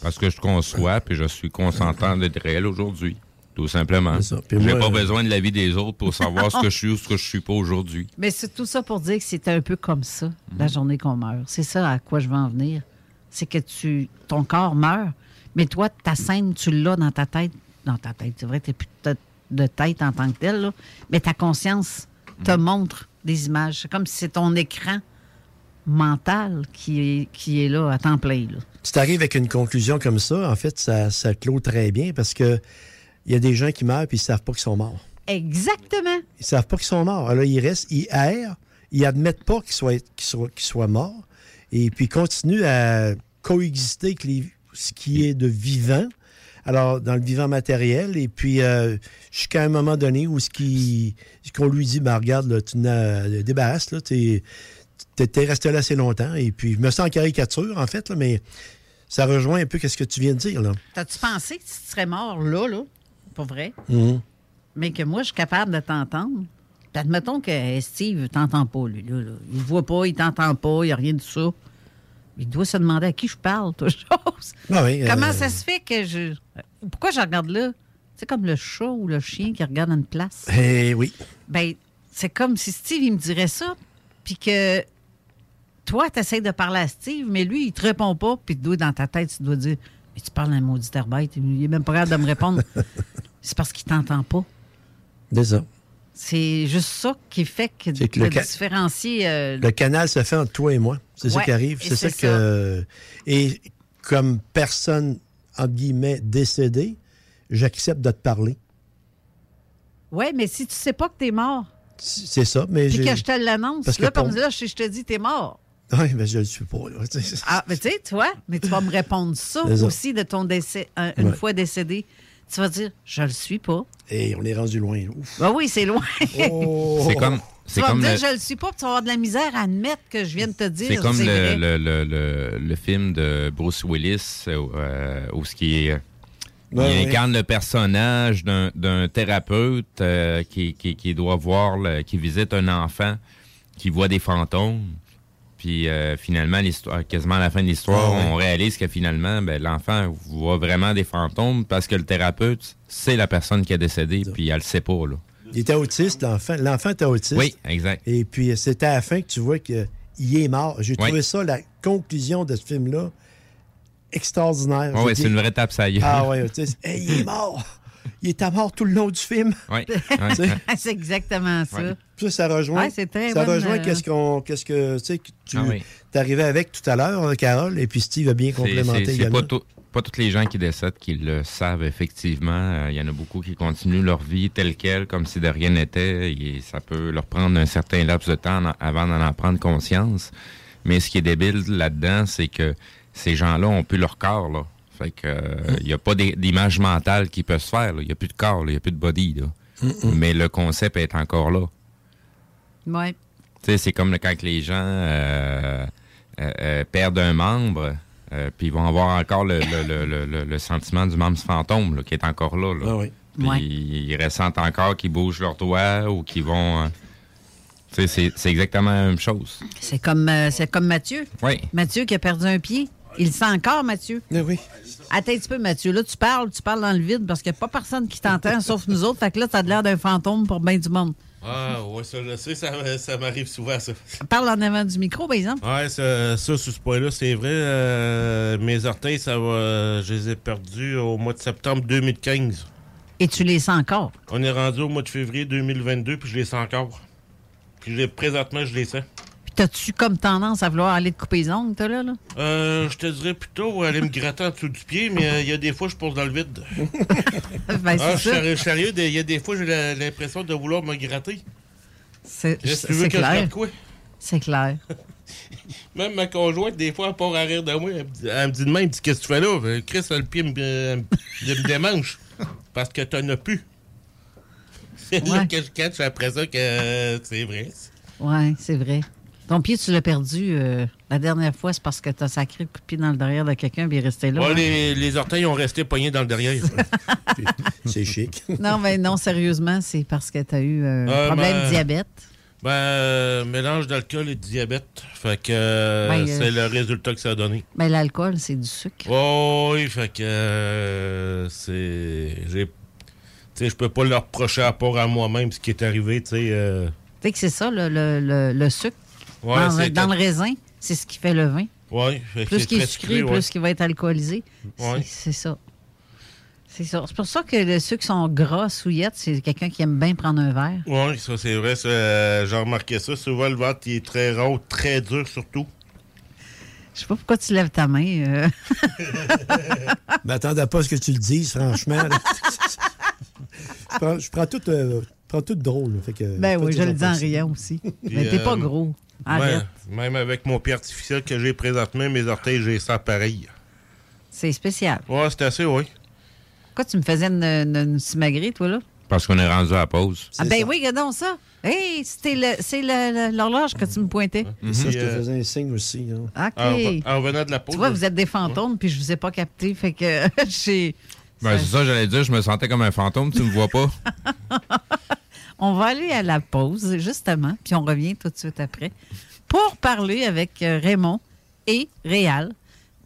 Parce que je conçois, puis je suis consentant d'être réel aujourd'hui. Tout simplement. C'est J'ai pas euh, besoin de l'avis des autres pour savoir ce que je suis ou ce que je suis pas aujourd'hui. Mais c'est tout ça pour dire que c'était un peu comme ça, la journée qu'on meurt. C'est ça à quoi je veux en venir. C'est que tu, ton corps meurt, mais toi, ta scène, tu l'as dans ta tête. Dans ta tête, c'est vrai, tu plus de de tête en tant que telle, là, mais ta conscience te montre des images. C'est comme si c'est ton écran mental qui est, qui est là à temps plein. Là. Tu t'arrives avec une conclusion comme ça, en fait, ça, ça clôt très bien parce que il y a des gens qui meurent puis ils savent pas qu'ils sont morts. Exactement. Ils savent pas qu'ils sont morts. Alors, ils restent, ils errent, ils admettent pas qu'ils soient, qu'ils soient, qu'ils soient morts et puis ils continuent à coexister avec les- ce qui est de vivant. Alors, dans le vivant matériel, et puis euh, jusqu'à un moment donné où ce qui qu'on lui dit, ben regarde, là, tu n'as débarrasse, là, t'es t'es resté là assez longtemps, et puis je me sens en caricature, en fait, là, mais ça rejoint un peu ce que tu viens de dire, là. T'as-tu pensé que tu serais mort là, là? Vrai? Mhm. Mais que moi, je suis capable de t'entendre. Puis admettons que euh, Steve t'entend pas, lui, là, là. Il te voit pas, il t'entend pas, il n'y a rien de ça. Il doit se demander à qui je parle, toute chose. Ah oui, Comment euh, ça se fait que je. Pourquoi je regarde là? C'est comme le chat ou le chien qui regarde une place. Eh oui. Ben, c'est comme si Steve, il me dirait ça, puis que toi, tu essaies de parler à Steve, mais lui, il te répond pas, puis dans ta tête, tu dois dire Mais tu parles à un maudit herbête, il est même pas capable de me répondre. c'est parce qu'il t'entend pas. C'est ça. C'est juste ça qui fait que, que le différencier. euh, Le canal se fait entre toi et moi. C'est ça qui arrive. C'est ça que. Et comme personne, entre guillemets, décédée, j'accepte de te parler. Ouais, mais si tu sais pas que t'es mort, C'est ça, mais puis j'ai. que je te l'annonce, Parce que là, comme pour- là, je, te dis, t'es mort. Oui, mais je le suis pas. Là. tu. Ah, mais tu sais, tu vois, mais tu vas me répondre ça aussi de ton décès, un- une Ouais. fois décédé. Tu vas dire, je le suis pas. Et on est rendu loin. Ouf. Ben oui, c'est loin. Oh! C'est comme, Tu vas comme me dire, le, je le suis pas, puis tu vas avoir de la misère à admettre que je viens de te dire. c'est comme le, le, le, le, le film de Bruce Willis euh, où ce qui est il incarne le personnage d'un d'un thérapeute euh, qui, qui, qui doit voir, le- qui visite un enfant qui voit des fantômes. Puis euh, finalement, l'histoire, quasiment à la fin de l'histoire, Ah ouais. on réalise que finalement, ben, l'enfant voit vraiment des fantômes parce que le thérapeute, c'est la personne qui est décédée, puis elle le sait pas. Là. Il était autiste, l'enfant. L'enfant était autiste. Oui, exact. Et puis, c'était à la fin que tu vois qu'il est mort. J'ai Oui. trouvé ça, la conclusion de ce film-là, extraordinaire. Ouais, ouais, J'ai c'est une vraie tape ça y est. Ah hey, il est mort. Il était mort tout le long du film. Sais, c'est exactement ça. Ouais. Ça, ça rejoint. Ouais, c'est très ça bonne, rejoint euh, qu'est-ce qu'on, qu'est-ce que, tu sais, que tu Ah oui. t'arrivais avec tout à l'heure, euh, Carole, et puis Steve a bien complémenté c'est- pas, pas tous les gens qui décèdent qui le savent effectivement. Euh, Il y en a beaucoup qui continuent leur vie telle quelle, comme si de rien n'était. Et ça peut leur prendre un certain laps de temps avant d'en en prendre conscience. Mais ce qui est débile là-dedans, c'est que ces gens-là ont plus leur corps. Là. Fait que euh, il n'y a pas d'image mentale qui peut se faire. Il n'y a plus de corps, il n'y a plus de body. là. Mais le concept est encore là. Ouais. Tu sais, c'est comme le- quand les gens euh, euh, euh, perdent un membre, euh, puis ils vont avoir encore le, le, le, le- le- le sentiment du membre fantôme là, qui est encore là. là. Ah oui. Ouais. ils ressentent encore qu'ils bougent leurs doigts ou qu'ils vont. euh, tu sais, c'est, c'est exactement la même chose. C'est comme, euh, c'est comme Mathieu. Oui. Mathieu qui a perdu un pied. Il le sent encore, Mathieu. Ah oui. Attends un petit peu, Mathieu. Là, tu parles, tu parles dans le vide parce qu'il n'y a pas personne qui t'entend sauf nous autres. Fait que là, tu as l'air d'un fantôme pour bien du monde. Ah, ouais, ça, je sais, ça, ça m'arrive souvent, ça. Parle en avant du micro, par exemple. Ouais, ça, ça sur ce point-là, c'est vrai. euh, mes orteils, ça va, je les ai perdus au mois de septembre 2015. Et tu les sens encore? On est rendu au mois de février 2022, puis je les sens encore. Puis je présentement, je les sens. Puis t'as-tu comme tendance à vouloir aller te couper les ongles, toi, là? là? Euh, je te dirais plutôt aller me gratter en dessous du pied, mais euh, il y a des fois, je pose dans le vide. Ben, Ah, je suis sérieux- il y a des fois, j'ai l'impression de vouloir me gratter. C'est tu veux c'est que je clair. quoi? C'est clair. Même ma conjointe, des fois, elle part à rire de moi. Elle me dit, elle me dit de même, elle me dit, qu'est-ce que tu fais là? Euh, Chris, le pied me, me, me démange. Parce que t'en as plus. C'est là Ouais. que je catch après ça que euh, c'est vrai. Oui, c'est vrai. Ton pied, tu l'as perdu euh, la dernière fois, c'est parce que t'as sacré le coup de pied dans le derrière de quelqu'un et il est resté là. Ouais, hein? les, les orteils ont resté poignés dans le derrière. C'est chic. Non, mais non, sérieusement, c'est parce que t'as eu un Ah, problème ben- de diabète. ben, euh, mélange d'alcool et de diabète. Fait que euh, Ben, euh, c'est le résultat que ça a donné. Mais l'alcool, c'est du sucre. Oh, oui, fait que euh, c'est. J'ai. Tu Tu sais, je peux pas leur reprocher à rapport à moi-même ce qui est arrivé, tu sais. euh, Tu sais que c'est ça, le, le- le- le sucre Ouais, dans, c'est dans que- le raisin, c'est ce qui fait le vin. Ouais, fait que Plus qu'il est sucré, ouais. plus qu'il va être alcoolisé. Ouais. C'est- C'est ça. C'est ça. C'est pour ça que ceux qui sont gras, souillettes, c'est quelqu'un qui aime bien prendre un verre. Oui, ça c'est vrai. ça, euh, J'ai remarqué ça. Souvent, le ventre il est très rond, très dur surtout. Je sais pas pourquoi tu lèves ta main. euh. Je m'attendais pas à ce que tu le dises, franchement. je, prends, je prends tout, euh, prends tout drôle. là, fait que, ben oui, je le dis en riant aussi. Puis, Mais t'es pas euh, gros. Arrête. Ouais, même avec mon pied artificiel que j'ai présentement, mes orteils, j'ai ça pareil. C'est spécial. Ouais, c'est assez, oui. Pourquoi tu me faisais une, une, une simagrée, toi, là? Parce qu'on est rendu à la pause. Ah ben oui, regarde donc ça. Hey, c'était le- c'est l'horloge que tu me pointais. Ça, je te euh, faisais un signe aussi. hein. OK. En, re- en revenant de la pause. Tu vois, vous êtes des fantômes, puis je vous ai pas capté. Fait que j'ai. Ben, c'est ça, j'allais dire, je me sentais comme un fantôme, tu me vois pas. On va aller à la pause, justement, puis on revient tout de suite après pour parler avec euh, Raymond et Réal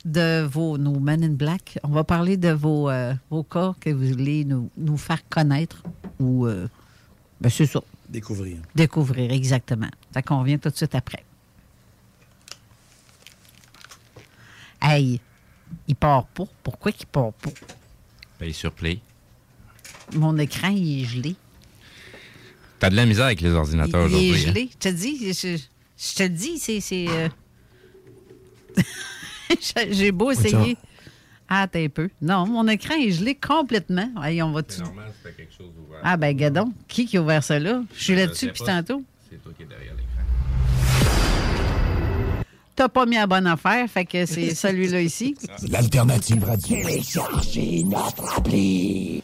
de vos nos Men in Black. On va parler de vos, euh, vos cas que vous voulez nous, nous faire connaître ou. euh, ben, c'est ça, Découvrir. découvrir exactement. Fait qu'on revient tout de suite après. Hey, il part pas. Pourquoi qu'il part pas? Paye sur play. Mon écran, il est gelé. T'as de la misère avec les ordinateurs il est aujourd'hui. hein? gelé. Je te dis, je, je te dis, c'est. c'est, euh, J'ai beau essayer. Ah, un peu. Non, mon écran est gelé complètement. Hey, on va tout... normal, c'était quelque chose d'ouvert. Ah, ben, gadon. Qui qui a ouvert ça là? Je suis là-dessus sais depuis pas. tantôt. C'est toi qui es derrière l'écran. T'as pas mis la bonne affaire, fait que c'est celui-là ici. L'alternative radio. Téléchargez notre appli.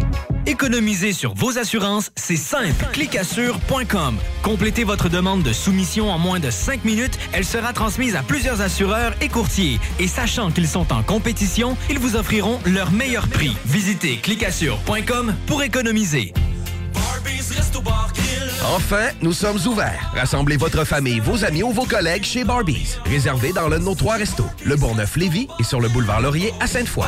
Économiser sur vos assurances, c'est simple. Clicassure.com. Complétez votre demande de soumission en moins de 5 minutes. Elle sera transmise à plusieurs assureurs et courtiers. Et sachant qu'ils sont en compétition, ils vous offriront leur meilleur prix. Visitez clicassure.com pour économiser. Enfin, nous sommes ouverts. Rassemblez votre famille, vos amis ou vos collègues chez Barbies. Réservé dans l'un de nos trois restos, le Bourgneuf-Lévis et sur le boulevard Laurier à Sainte-Foy.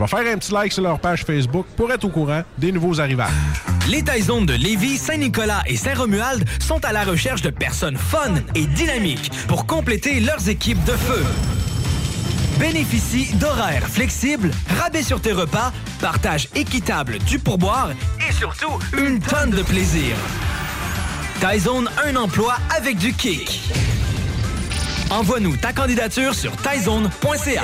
vais faire un petit like sur leur page Facebook pour être au courant des nouveaux arrivages. Les Taizones de Lévis, Saint-Nicolas et Saint-Romuald sont à la recherche de personnes fun et dynamiques pour compléter leurs équipes de feu. Bénéficie d'horaires flexibles, rabais sur tes repas, partage équitable du pourboire et surtout une tonne de plaisir. Taizone, un emploi avec du kick. Envoie-nous ta candidature sur taizone.ca.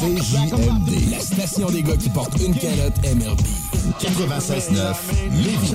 CJMD, la station des gars qui portent une calotte MRB. 96.9, Lévis.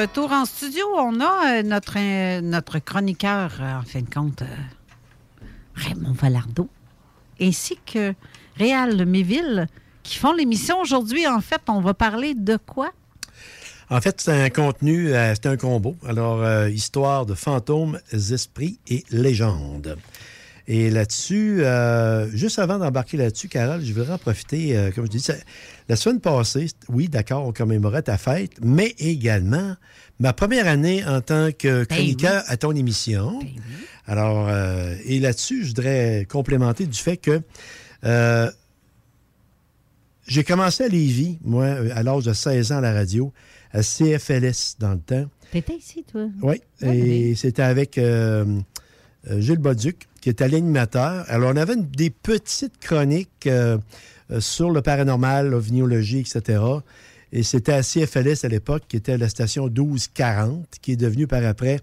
Retour en studio, on a euh, notre, euh, notre chroniqueur, euh, en fin de compte, Raymond Valardeau, ainsi que Réal Méville, qui font l'émission aujourd'hui. En fait, on va parler de quoi? En fait, c'est un contenu, c'est un combo. Alors, histoire de fantômes, esprits et légendes. Et là-dessus, euh, juste avant d'embarquer là-dessus, Carole, je voudrais en profiter, euh, comme je dis, la semaine passée, oui, d'accord, on commémorait ta fête, mais également ma première année en tant que chroniqueur à ton émission. Alors, euh, et là-dessus, je voudrais complémenter du fait que j'ai commencé à Lévis, moi, à l'âge de 16 ans à la radio, à CFLS dans le temps. T'étais ici, toi? Oui, et c'était avec Gilles Boduc, qui était l'animateur. Alors, on avait des petites chroniques euh, euh, sur le paranormal, l'ovniologie, etc. Et c'était à CFLS à l'époque, qui était la station 1240, qui est devenue par après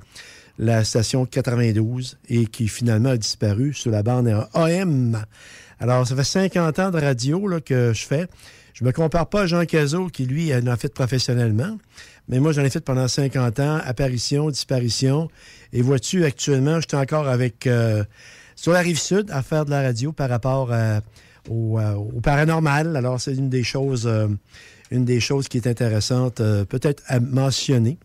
la station 92 et qui finalement a disparu sur la bande AM. Alors, ça fait 50 ans de radio là, que je fais. Je me compare pas à Jean Cazot, qui lui en a fait professionnellement, mais moi, j'en ai fait pendant 50 ans, apparition, disparition. Et vois-tu, actuellement, je suis encore avec, euh, sur la rive sud, à faire de la radio par rapport au, euh, au paranormal. Alors, c'est une des choses, euh, une des choses qui est intéressante, euh, peut-être à mentionner.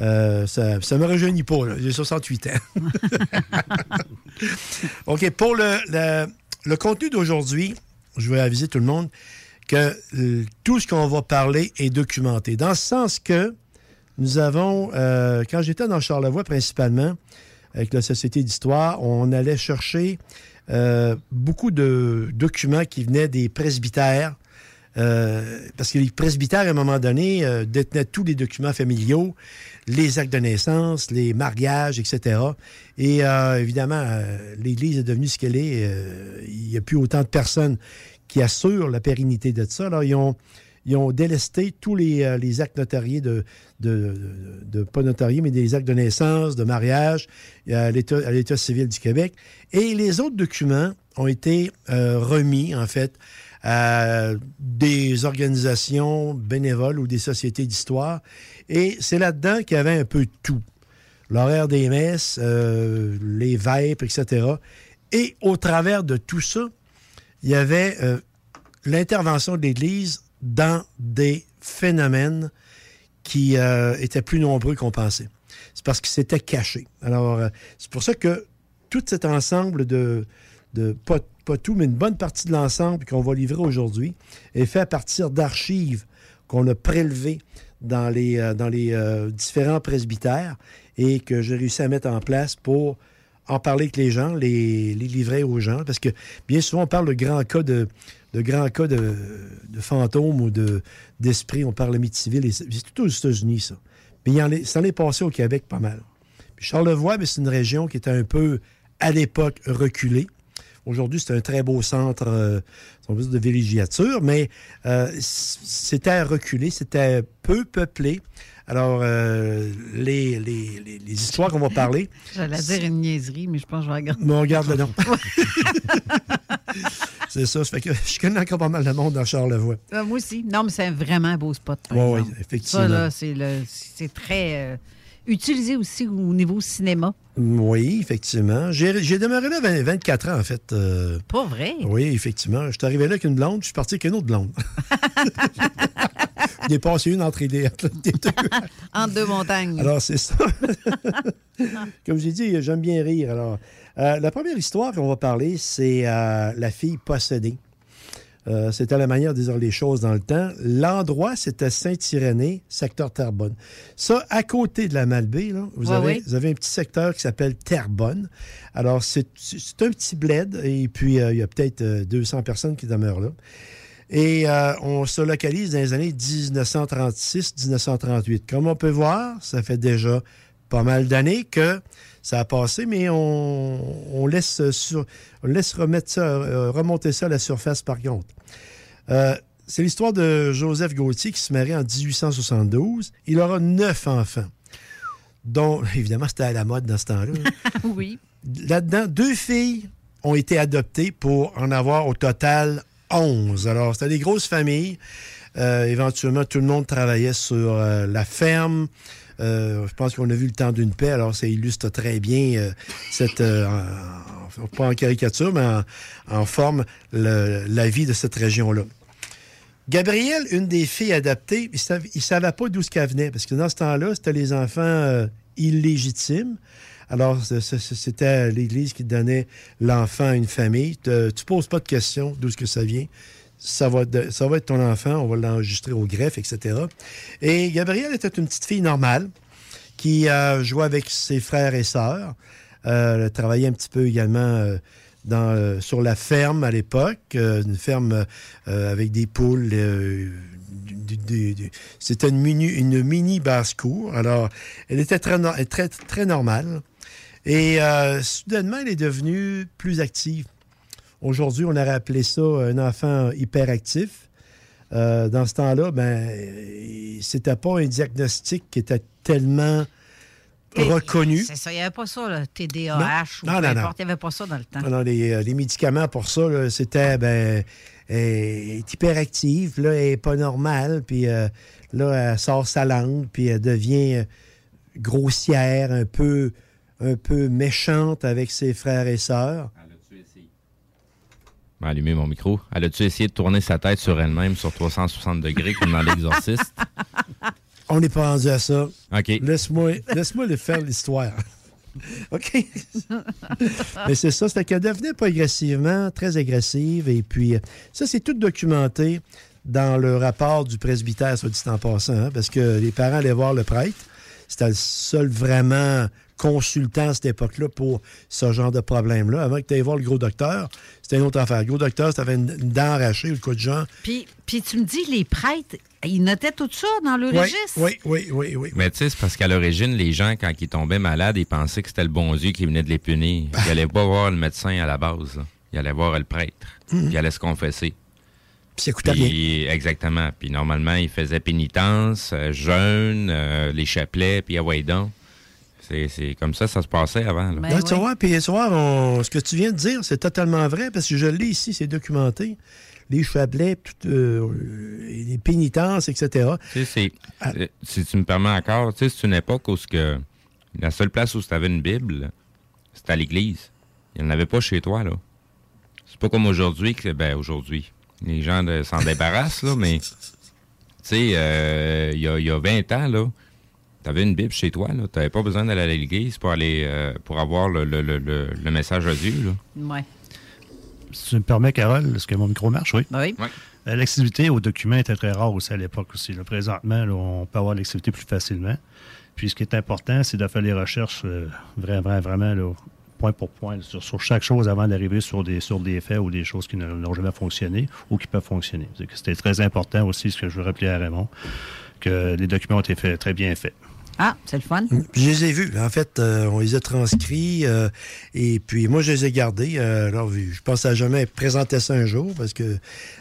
Euh, ça ne me rajeunit pas, j'ai 68 ans. OK, pour le, le- le contenu d'aujourd'hui, je vais aviser tout le monde que euh, tout ce qu'on va parler est documenté. Dans le sens que nous avons, euh, quand j'étais dans Charlevoix principalement, avec la Société d'histoire, on allait chercher euh, beaucoup de documents qui venaient des presbytères parce que les presbytères, à un moment donné, détenaient tous les documents familiaux, les actes de naissance, les mariages, etc. Et évidemment, l'Église est devenue ce qu'elle est. Il n'y a plus autant de personnes qui assurent la pérennité de ça. Alors, ils ont, délesté tous les, euh, actes notariés de, pas notariés, mais des actes de naissance, de mariage euh, à l'État civil du Québec. Et les autres documents ont été euh, remis, en fait, à des organisations bénévoles ou des sociétés d'histoire. Et c'est là-dedans qu'il y avait un peu tout. L'horaire des messes, les vêpres, etc. Et au travers de tout ça, il y avait euh, l'intervention de l'Église dans des phénomènes qui euh, étaient plus nombreux qu'on pensait. C'est parce que c'était caché. Alors, euh, c'est pour ça que tout cet ensemble de, pas, tout, mais une bonne partie de l'ensemble qu'on va livrer aujourd'hui est fait à partir d'archives qu'on a prélevées dans les, dans les différents presbytères et que j'ai réussi à mettre en place pour en parler avec les gens, les, livrer aux gens, parce que bien souvent, on parle de grands cas de, de grands cas de, fantômes ou de, d'esprits, on parle de mythe civil, et c'est tout aux États-Unis, ça. Mais ça en est passé au Québec pas mal. Charlevoix, ben, c'est une région qui était un peu, à l'époque, reculée. Aujourd'hui, c'est un très beau centre euh, de villégiature, mais euh, c'était reculé, c'était peu peuplé. Alors, euh, les, les- les- les histoires qu'on va parler, J'allais dire une niaiserie, mais je pense que je vais regarder. mais on regarde le nom. c'est ça, ça fait que je connais encore pas mal de monde dans Charlevoix. Euh, moi aussi. Non, mais c'est un vraiment beau spot. par Oui, effectivement. Ça, là, c'est le- c'est très euh, utilisé aussi au niveau cinéma? Oui, effectivement. J'ai demeuré là 20 24 ans, en fait. euh, Pas vrai? Oui, effectivement. Je suis arrivé là avec une blonde, je suis parti avec une autre blonde. J'ai passé une entre les entre les deux. Entre deux montagnes. Alors, c'est ça. Comme j'ai dit, j'aime bien rire. Alors, euh, la première histoire qu'on va parler, c'est euh, la fille possédée. Euh, c'était la manière de dire les choses dans le temps. L'endroit, c'était Saint-Irénée, secteur Terrebonne. Ça, à côté de la Malbaie, là, vous, Ouais, avez, ouais. vous avez un petit secteur qui s'appelle Terrebonne. Alors, c'est un petit bled, et puis euh, il y a peut-être euh, 200 personnes qui demeurent là. Et euh, on se localise dans les années 1936-1938. Comme on peut voir, ça fait déjà pas mal d'années que ça a passé, mais on, on laisse, sur, on laisse remettre ça, euh, remonter ça à la surface par contre. Euh, c'est l'histoire de Joseph Gauthier qui se marie en 1872. Il aura neuf enfants, dont, évidemment, c'était à la mode dans ce temps-là. oui. Là-dedans, deux filles ont été adoptées pour en avoir au total 11. Alors, c'était des grosses familles. Euh, éventuellement, tout le monde travaillait sur euh, la ferme. Euh, je pense qu'on a vu le temps d'une paix, alors ça illustre très bien euh, cette, euh, en- pas en caricature, mais en, forme la vie de cette région-là. Gabrielle, une des filles adoptées, il ne savait pas d'où ce qu'elle venait, parce que dans ce temps-là, c'était les enfants illégitimes. Alors, c'était l'Église qui donnait l'enfant à une famille. Tu poses pas de questions d'où est-ce que ça vient. Ça va, ça va être ton enfant, on va l'enregistrer au greffe, etc. Et Gabrielle était une petite fille normale qui euh, jouait avec ses frères et sœurs. Euh, elle travaillait un petit peu également euh, sur la ferme à l'époque, une ferme avec des poules. C'était une mini, une mini basse-cour. Alors, elle était très, très, très normale. Et soudainement, elle est devenue plus active. Aujourd'hui, on aurait appelé ça un enfant hyperactif. Euh, dans ce temps-là, ben, euh, c'était pas un diagnostic qui était tellement reconnu. C'est ça, il n'y avait pas ça, le TDAH ou Non, peu non, non. importe, il n'y avait pas ça dans le temps. Alors, les, euh, les médicaments pour ça, c'était, ben, elle est hyperactive, là, elle n'est pas normale, puis euh, là, elle sort sa langue, puis elle devient euh, grossière, un peu, un peu méchante avec ses frères et sœurs. Allumé mon micro. Elle a-tu essayé de tourner sa tête sur elle-même sur 360 degrés comme dans l'exorciste? On n'est pas rendu à ça. OK. Laisse-moi laisse le faire l'histoire. OK? Mais c'est ça, c'était qu'elle devenait progressivement très agressive. Et puis, euh, ça, c'est tout documenté dans le rapport du presbytère, soit dit en passant, hein, parce que les parents allaient voir le prêtre. C'était le seul vraiment consultant à cette époque-là pour ce genre de problème-là. Avant que tu ailles voir le gros docteur, c'était une autre affaire. Gros docteur, tu avais une, une dent arrachée, le coup de genre. Puis, puis tu me dis, les prêtres, ils notaient tout ça dans le Oui, registre? oui, oui, oui, oui. Mais tu sais, c'est parce qu'à l'origine, les gens, quand ils tombaient malades, ils pensaient que c'était le bon Dieu qui venait de les punir. Ils n'allaient pas voir le médecin à la base. là. Ils allaient voir le prêtre. Puis ils allaient se confesser. Puis ça coûtait Puis, Exactement. Puis normalement, ils faisaient pénitence, euh, jeûne, euh, les chapelets, puis ah ouais donc. C'est comme ça ça se passait avant. là. Là, tu vois, puis tu vois, on- ce que tu viens de dire, c'est totalement vrai, parce que je l'ai ici, c'est documenté. Les chablets, tout, euh, les pénitences, etc. Tu sais, Ah. euh, si tu me permets encore, tu sais, c'est une époque où ce que la seule place où tu avais une Bible, c'était à l'église. Il n'y en avait pas chez toi, là. C'est pas comme aujourd'hui que, ben, aujourd'hui, les gens de- s'en débarrassent, là, mais, tu sais, euh, il y, a, il y a 20 ans, là, t'avais une Bible chez toi, là. T'avais pas besoin d'aller à l'église pour aller, euh, pour avoir le, le- le- le- le message de Dieu, là. Ouais. Si tu me permets, Carole, est-ce que mon micro marche? Oui. Oui. Euh, L'accessibilité aux documents était très rare aussi à l'époque aussi. là. Présentement, là, on peut avoir l'accessibilité plus facilement. Puis ce qui est important, c'est de faire les recherches euh, vraiment, vraiment, là, point pour point, sur, sur chaque chose avant d'arriver sur des, sur des faits ou des choses qui n'ont jamais fonctionné ou qui peuvent fonctionner. C'était très important aussi, ce que je veux rappeler à Raymond, que les documents ont été faits, très bien faits. Ah, c'est le fun. Puis je les ai vus. En fait, euh, on les a transcrits. euh, et puis, moi, je les ai gardés. Euh, alors, je pense à jamais présenter ça un jour parce que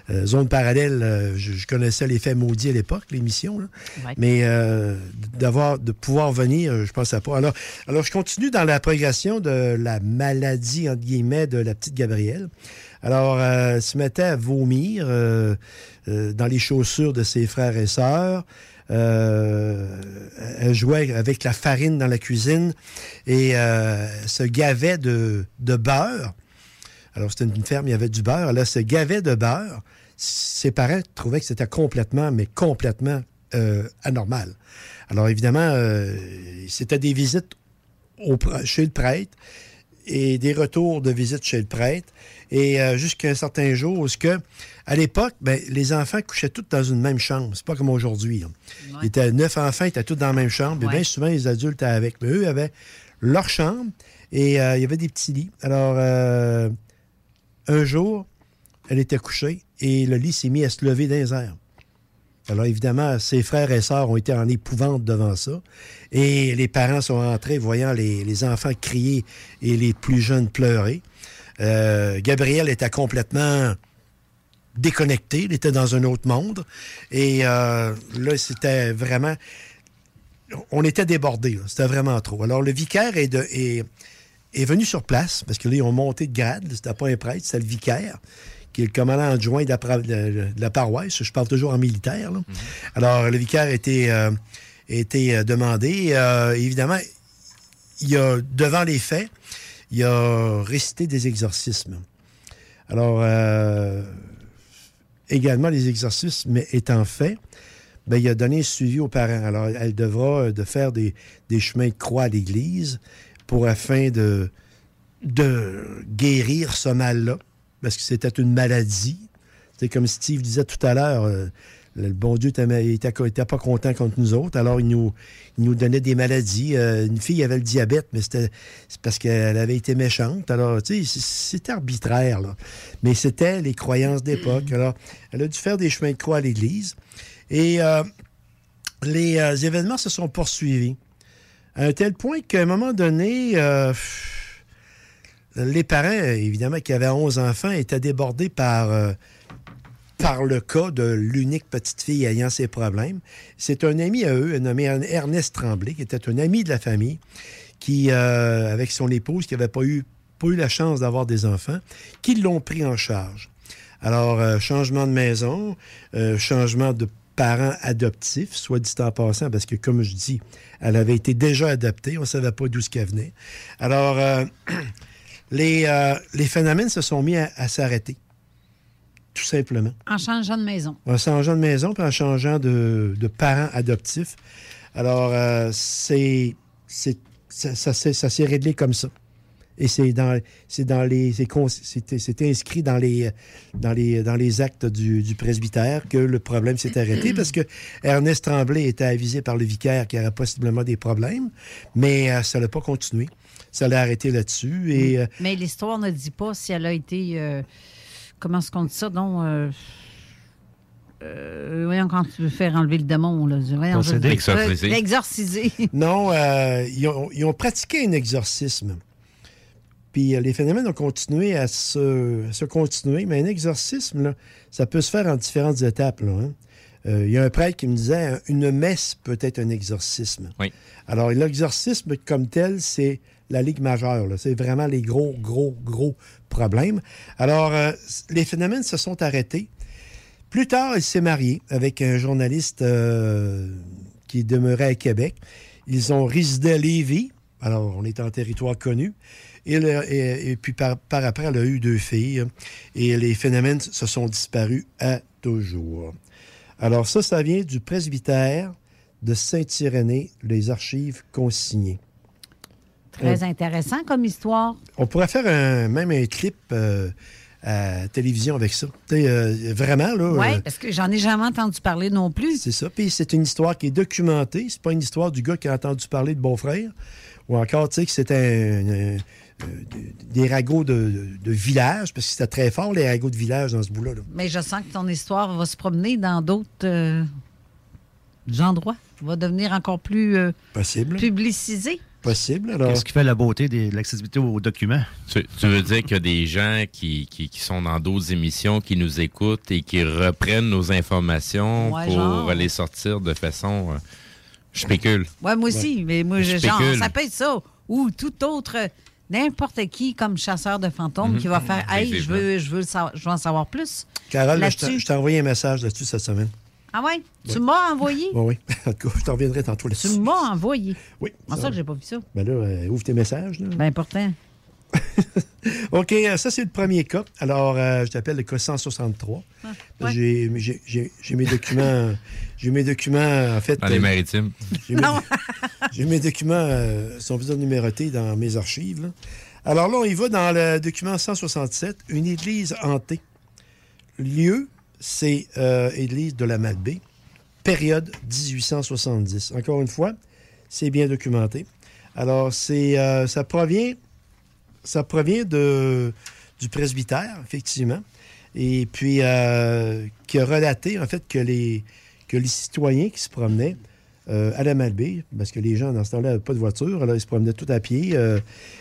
euh, Zone Parallèle, euh, je, je connaissais les faits maudits à l'époque, l'émission. Ouais. Mais euh, d'avoir, de pouvoir venir, je pensais pas. Alors, alors, je continue dans la progression de la maladie, entre guillemets, de la petite Gabrielle. Alors, euh, elle se mettait à vomir euh, euh, dans les chaussures de ses frères et sœurs. Euh, elle jouait avec la farine dans la cuisine et euh, se gavait de, beurre. Alors, c'était une ferme, il y avait du beurre. Elle se gavait de beurre. Ses parents trouvaient que c'était complètement, mais complètement euh, anormal. Alors, évidemment, c'était des visites chez le prêtre et des retours de visite chez le prêtre. Et jusqu'à un certain jour, où ce que, à l'époque, ben, les enfants couchaient tous dans une même chambre. C'est pas comme aujourd'hui. là. Il était neuf enfants, ils étaient tous dans la même chambre. Et Ouais. bien souvent, les adultes étaient avec. Mais eux avaient leur chambre et euh, il y avait des petits lits. Alors, euh, un jour, elle était couchée et le lit s'est mis à se lever dans les airs. Alors, évidemment, ses frères et sœurs ont été en épouvante devant ça. Et les parents sont entrés, voyant les, les enfants crier et les plus jeunes pleurer. Euh, Gabriel était complètement déconnecté, il était dans un autre monde. Et euh, là, c'était vraiment... On était débordés, c'était vraiment trop. Alors, le vicaire est, de- est- est venu sur place, parce que là, ils ont monté de grade, c'était pas un prêtre, c'était le vicaire, qui est le commandant adjoint de la, de- paroisse. Je parle toujours en militaire. là. Alors, le vicaire a été, euh, été euh, demandé. Euh, évidemment, il a, devant les faits, il a récité des exorcismes. Alors, euh, également, les exorcismes étant faits, ben, il a donné suivi aux parents. Alors, elle devra euh, de faire des, chemins de croix à l'Église pour afin de, de guérir ce mal-là, parce que c'était une maladie. C'est comme Steve disait tout à l'heure, euh, le bon Dieu n'était pas content contre nous autres, alors il nous, il nous donnait des maladies. Euh, une fille avait le diabète, mais c'était parce qu'elle avait été méchante. Alors, tu sais, c'était arbitraire, là. Mais c'était les croyances d'époque. Alors, elle a dû faire des chemins de croix à l'Église. Et euh, les euh, événements se sont poursuivis. À un tel point qu'à un moment donné, les parents, évidemment, qui avaient 11 enfants, étaient débordés par, par le cas de l'unique petite fille ayant ces problèmes. C'est un ami à eux, nommé Ernest Tremblay, qui était un ami de la famille, qui, euh, avec son épouse, qui n'avait pas eu, pas la chance d'avoir des enfants, qui l'ont pris en charge. Alors, euh, changement de maison, euh, changement de parents adoptifs, soit dit en passant, parce que, comme je dis, elle avait été déjà adoptée, on ne savait pas d'où ce qu'elle venait. Alors, les, phénomènes se sont mis à s'arrêter, tout simplement. En changeant de maison. En changeant de maison, puis en changeant de, de parents adoptifs. Alors, euh, c'est, c'est, ça, ça s'est- ça s'est réglé comme ça. Et c'est dans, c'est dans les, c'est, con- c'est- c'est inscrit dans les, dans les, dans les actes du, du presbytère que le problème s'est arrêté parce que Ernest Tremblay était avisé par le vicaire qu'il y aurait possiblement des problèmes, mais euh, ça n'a pas continué. Ça l'a arrêté là-dessus et euh, Mais l'histoire ne dit pas si elle a été. euh, comment est-ce qu'on dit ça? Donc. Euh, euh, voyons, quand tu veux faire enlever le démon, là. Voyons. L'exorciser. Non, euh, ils, ont, ils ont pratiqué un exorcisme. Puis euh, les phénomènes ont continué à se, à se continuer, mais un exorcisme, là, ça peut se faire en différentes étapes. là, hein. Euh, Il y a un prêtre qui me disait hein, une messe peut être un exorcisme. Oui. Alors, l'exorcisme comme tel, c'est la Ligue majeure. C'est vraiment les gros, gros, gros problèmes. Alors, euh, les phénomènes se sont arrêtés. Plus tard, il s'est marié avec un journaliste euh, qui demeurait à Québec. Ils ont résidé à Lévis. Alors, on est en territoire connu. Et, le- et- puis, par, par après, elle a eu deux filles. Et les phénomènes se sont disparus à toujours. Alors, ça, ça vient du presbytère de Saint-Irénée, les archives consignées. Très intéressant comme histoire. On pourrait faire un- même un clip euh, à télévision avec ça. Euh, vraiment, là. Oui, euh, parce que j'en ai jamais entendu parler non plus. c'est ça. Puis c'est une histoire qui est documentée. C'est pas une histoire du gars qui a entendu parler de beau-frère. Ou encore, tu sais, que c'était un- un- euh, des ragots de, de- de village, parce que c'était très fort, les ragots de village dans ce bout-là. là. Mais je sens que ton histoire va se promener dans d'autres euh, endroits. Va devenir encore plus euh, Possible. publicisée. Possible. Alors, Qu'est-ce qui fait la beauté des- de l'accessibilité aux documents? Tu, tu veux dire qu'il y a des gens qui, qui, qui sont dans d'autres émissions, qui nous écoutent et qui reprennent nos informations Ouais, pour genre. les sortir de façon... euh, je spécule. Oui, moi aussi. Mais moi, je, genre, ça peut être ça. Ou tout autre, n'importe qui comme chasseur de fantômes Mhm. qui va faire Hey, je veux, je, veux je veux en savoir plus. Carole, je t'ai envoyé un message là-dessus cette semaine. Ah ouais? Tu Oui. m'as envoyé? Oui, oui. En tout cas, je t'en reviendrai tantôt là-dessus. Tu m'as envoyé? Oui. Comment ça que j'ai pas vu ça? Ben là, euh, ouvre tes messages. Là. Ben important. OK, euh, ça, c'est le premier cas. Alors, euh, je t'appelle le cas 163. ouais. J'ai- J'ai j'ai- j'ai mes documents. J'ai mes documents, en fait. Dans les euh, maritimes. J'ai mes, j'ai mes documents, euh, sont bien numérotés dans mes archives. là. Alors là, on y va dans le document 167, une église hantée. Lieu, c'est euh, église de la Malbaie. Période 1870. Encore une fois, c'est bien documenté. Alors, c'est, euh, ça provient, du presbytère, effectivement, et puis euh, qui a relaté, en fait, que les, que les citoyens qui se promenaient euh, à la Malbaie, parce que les gens, dans ce temps-là, n'avaient pas de voiture, alors ils se promenaient tout à pied,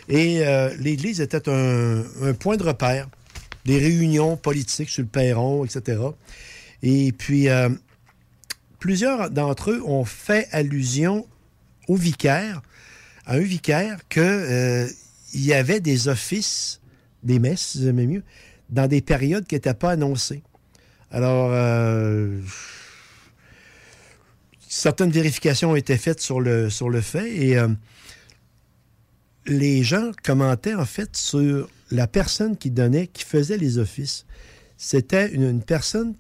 et l'église était un point de repère, des réunions politiques sur le perron, etc. Et puis, euh, plusieurs d'entre eux ont fait allusion au vicaire, à un vicaire, que euh, y avait des offices, des messes, si aimez mieux, dans des périodes qui n'étaient pas annoncées. Alors, euh, certaines vérifications ont été faites sur le, sur le fait et les gens commentaient en fait sur la personne qui donnait, qui faisait les offices. C'était une, personne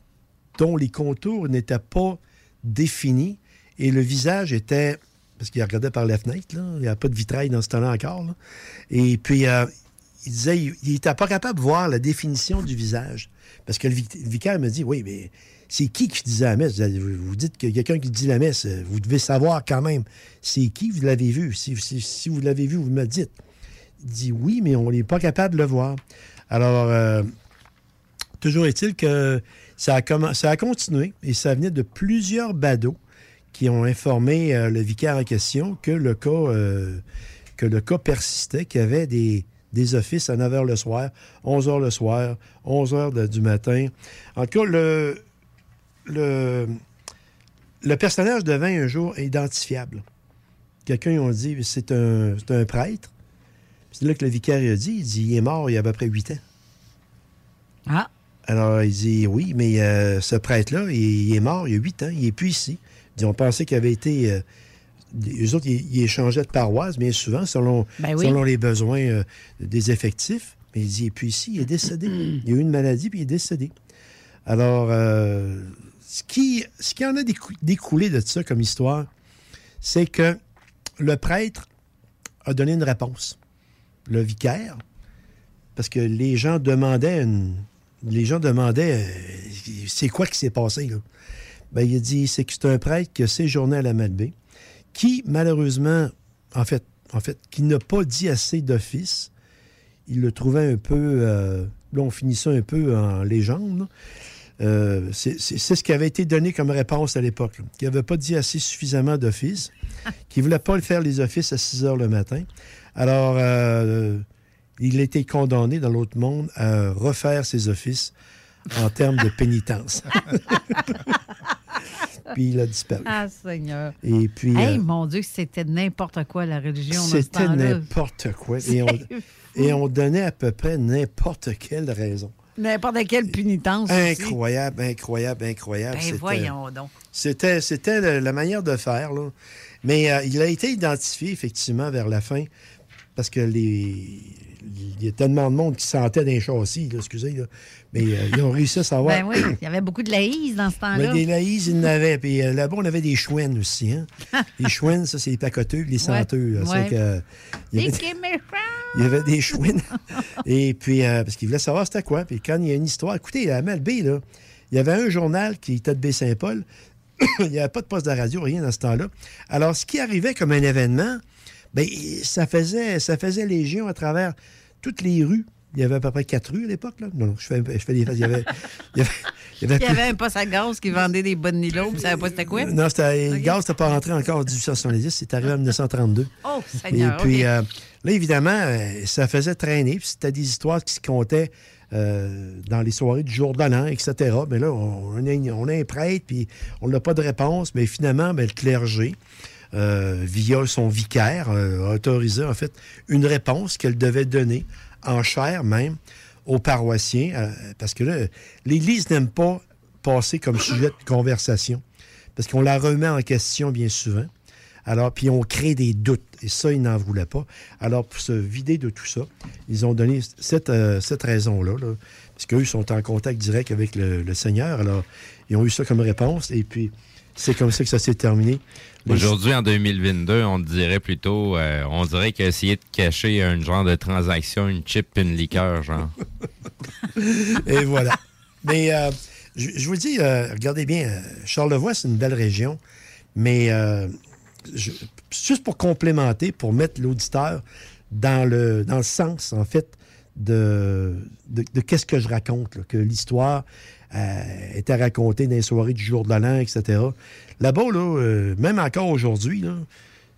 dont les contours n'étaient pas définis et le visage était, parce qu'il regardait par la fenêtre, il n'y avait pas de vitrail dans ce temps-là encore, et puis euh, il disait, il n'était pas capable de voir la définition du visage. Parce que le, vic- le vicaire me dit, oui, mais c'est qui qui disait la messe? Vous, dites que quelqu'un qui dit la messe, vous devez savoir quand même c'est qui, vous l'avez vu? Si, vous l'avez vu, vous me dites. Dit oui, mais on n'est pas capable de le voir. Alors, euh, toujours est-il que ça a, a continué et ça venait de plusieurs badauds qui ont informé euh, le vicaire en question que le cas, euh, que le cas persistait, qu'il y avait des, offices à 9 h le soir, 11 h le soir, 11 h du matin. En tout cas, le, personnage devint un jour identifiable. Quelqu'un, ont dit, c'est un, c'est un prêtre. C'est là que le vicaire a dit, il dit, il est mort il y a à peu près 8 ans. Ah. Alors, il dit, oui, mais euh, ce prêtre-là, il, il est mort il y a 8 ans, il n'est plus ici. Il dit, on pensait qu'il avait été... euh, eux autres, ils, ils échangeaient de paroisse, bien souvent, selon, Ben oui. selon les besoins euh, des effectifs. Mais il dit, il est plus ici, il est décédé. il a eu une maladie, puis il est décédé. Alors, euh, ce, qui, ce qui en a décou- découlé de ça comme histoire, c'est que le prêtre a donné une réponse. Le vicaire, parce que les gens demandaient une- les gens demandaient euh, c'est quoi qui s'est passé là? Ben, il a dit c'est que c'est un prêtre qui a séjourné à la Malbaie, qui malheureusement, en fait, en fait, qui n'a pas dit assez d'office. Il le trouvait un peu, euh, là on finit ça un peu en légende. Euh, c'est ce qui avait été donné comme réponse à l'époque, là, qu'il n'avait pas dit assez suffisamment d'office, qu'il ne voulait pas faire les offices à 6 heures le matin. Alors, euh, il a été condamné dans l'autre monde à refaire ses offices en termes de pénitence. puis il a disparu. Ah, Seigneur. Et puis, Hey, euh, mon Dieu, c'était n'importe quoi, la religion. C'était n'importe quoi. Et on, et on donnait à peu près n'importe quelle raison. N'importe quelle pénitence. aussi. Incroyable, incroyable, incroyable. Ben voyons donc. C'était, c'était la manière de faire. Là. Mais euh, il a été identifié, effectivement, vers la fin, parce que les. Il y a tellement de monde qui sentait d'un châssis, là, excusez, là. mais euh, ils ont réussi à savoir. Ben oui, il y avait beaucoup de laïs dans ce Mais temps-là. des laïs, il y en avait. Puis euh, là-bas, on avait des chouines aussi. Hein? les chouines, ça, c'est les pacoteux, les senteux. ouais. Euh, il y avait- Des qui méchants. il y avait des chouines. Et puis, euh, parce qu'il voulait savoir c'était quoi. Puis quand il y a une histoire, écoutez, à Malbé, là, il y avait un journal qui était de Baie-Saint-Paul. il n'y avait pas de poste de radio, rien dans ce temps-là. Alors, ce qui arrivait comme un événement, ben, ça faisait, ça faisait légion à travers toutes les rues. Il y avait à peu près quatre rues à l'époque. Là. Non, non, je fais, je fais des... Il y avait, il y avait, il y avait Il y plus- avait un poste à gaz qui vendait des bonnes nilos, puis ça savait pas c'était quoi. non, c'était, le gaz n'était pas rentré encore en 1870, c'est arrivé en 1932. Oh, Seigneur, Et puis, euh, là, évidemment, euh, ça faisait traîner, puis c'était des histoires qui se comptaient euh, dans les soirées du jour de l'an, etc. Mais là, on, on a, on a un prêtre, puis on n'a pas de réponse, mais finalement, ben, le clergé, euh, via son vicaire, euh, a autorisé, en fait, une réponse qu'elle devait donner, en chair même, aux paroissiens, euh, parce que là, l'Église n'aime pas passer comme sujet de conversation, parce qu'on la remet en question bien souvent. Alors, puis on crée des doutes, et ça, ils n'en voulaient pas. Alors, pour se vider de tout ça, ils ont donné cette, euh, cette raison-là, là, parce qu'eux sont en contact direct avec le Seigneur. Alors, ils ont eu ça comme réponse, et puis c'est comme ça que ça s'est terminé. Aujourd'hui, en 2022, on dirait plutôt, euh, on dirait qu'essayer de cacher un genre de transaction, une chip, une liqueur, genre. Et voilà. Mais euh, je, vous dis, euh, regardez bien, euh, Charlevoix, c'est une belle région, mais juste pour complémenter, pour mettre l'auditeur dans le, dans le sens, en fait, de, de, qu'est-ce que je raconte, que l'histoire était racontée dans les soirées du jour de l'an, etc. Là-bas, là, euh, même encore aujourd'hui, là,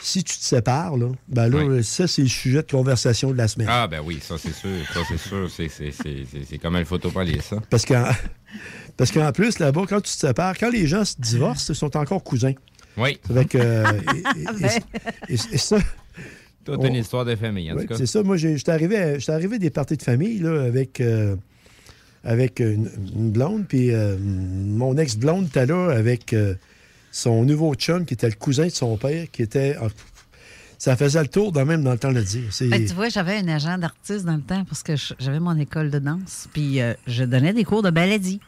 si tu te sépares, là, ben là, ça, c'est le sujet de conversation de la semaine. Ah, ben oui, ça c'est sûr, ça c'est sûr, c'est- c'est- c'est c'est- c'est comme un photopolice, ça. Parce qu'en, parce qu'en plus, là-bas, quand tu te sépares, quand les gens se divorcent, ils sont encore cousins. Oui. Que, euh, et, et- et- et ça. Toute une histoire de famille, en Oui, tout cas. C'est ça. Moi, j'ai- j'étais arrivé, à- j'étais arrivé des parties de famille là, avec, euh, avec une, une blonde, puis euh, mon ex-blonde était là avec euh, son nouveau chum, qui était le cousin de son père, qui était. ça faisait le tour, de même dans le temps de le dire. Ben, tu vois, j'avais un agent d'artiste dans le temps parce que j'avais mon école de danse, puis euh, je donnais des cours de baladie.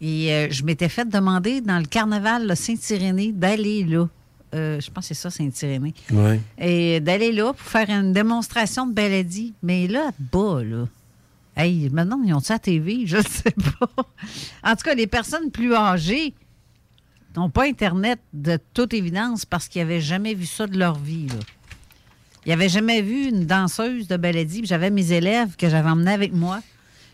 Et euh, je m'étais fait demander dans le carnaval de Saint-Irénée d'aller là. Euh, je pense que c'est ça, Saint-Irénée. Ouais. Et d'aller là pour faire une démonstration de baladie. Mais là, bas, là. Hey, maintenant, ils ont ça à TV? Je ne sais pas. En tout cas, les personnes plus âgées n'ont pas Internet de toute évidence parce qu'ils n'avaient jamais vu ça de leur vie. Ils n'avaient jamais vu une danseuse de baladie. puis J'avais mes élèves que j'avais emmenés avec moi.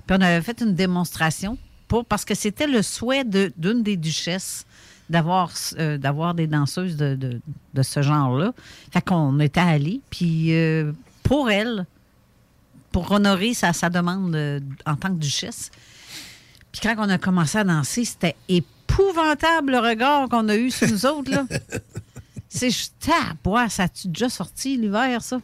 Puis on avait fait une démonstration pour, parce que c'était le souhait d'une des duchesses d'avoir euh, d'avoir des danseuses de, de- de ce genre-là. Fait qu'on était allés. Puis euh, pour elle, pour honorer sa, sa demande euh, en tant que duchesse, puis quand on a commencé à danser, c'était épouvantable le regard qu'on a eu sur nous autres. Là. C'est juste, bois, ça a-tu déjà sorti l'hiver, ça?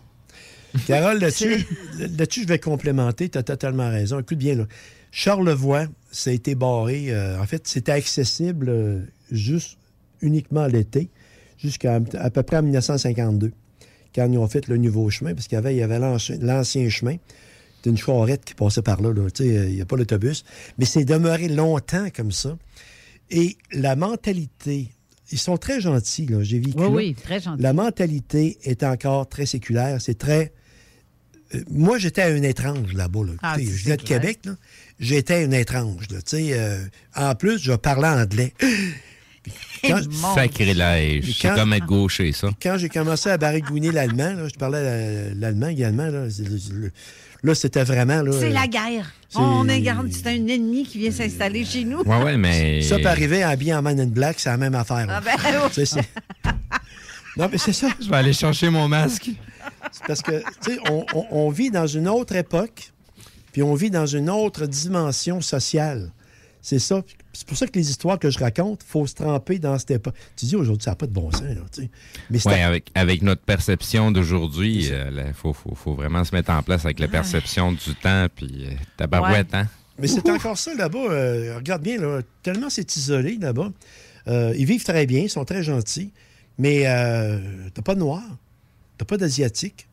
Carole, là-dessus, là-dessus, je vais complémenter. Tu as totalement raison. Écoute bien, là. Charlevoix, ça a été barré. euh, en fait, c'était accessible euh, juste uniquement l'été, jusqu'à à peu près en 1952, quand ils ont fait le nouveau chemin, parce qu'il y avait, il y avait l'ancien, l'ancien chemin. C'était une charrette qui passait par là. là. Tu sais, Il n'y a pas d'autobus. Mais c'est demeuré longtemps comme ça. Et la mentalité, ils sont très gentils. J'ai vécu Oui, là. oui, très gentil. La mentalité est encore très séculaire. C'est très euh, moi, j'étais un étrange là-bas. Là. Ah, je viens de. Québec. J'étais un étrange. Là. Euh, en plus, je parlais anglais. Quand- Sacrilège. C'est quand- comme être gaucher, ça. Quand j'ai commencé à baragouiner l'allemand, je parlais euh, l'allemand également. Là, C'est- le- là, c'était vraiment... là, C'est euh, la guerre. On est c'est un ennemi qui vient s'installer chez nous. Ouais, ouais, mais. Ça peut arriver habillé en man in black, c'est la même affaire. là. Ah ben, oui. C'est ça. Non, mais c'est ça. Je vais aller chercher mon masque. C'est parce que, tu sais, on, on- on vit dans une autre époque, puis on vit dans une autre dimension sociale. C'est ça. C'est pour ça que les histoires que je raconte, il faut se tremper dans cette époque. Tu dis aujourd'hui, ça n'a pas de bon sens, là, tu sais. Mais Ouais, avec, avec notre perception d'aujourd'hui, il faut, faut, faut vraiment se mettre en place avec la perception du temps, puis euh, tabarouette, hein? Mais c'est encore ça là-bas. euh, regarde bien, là, tellement c'est isolé là-bas. Euh, ils vivent très bien, ils sont très gentils, mais euh, t'as pas de noirs, t'as pas d'asiatiques.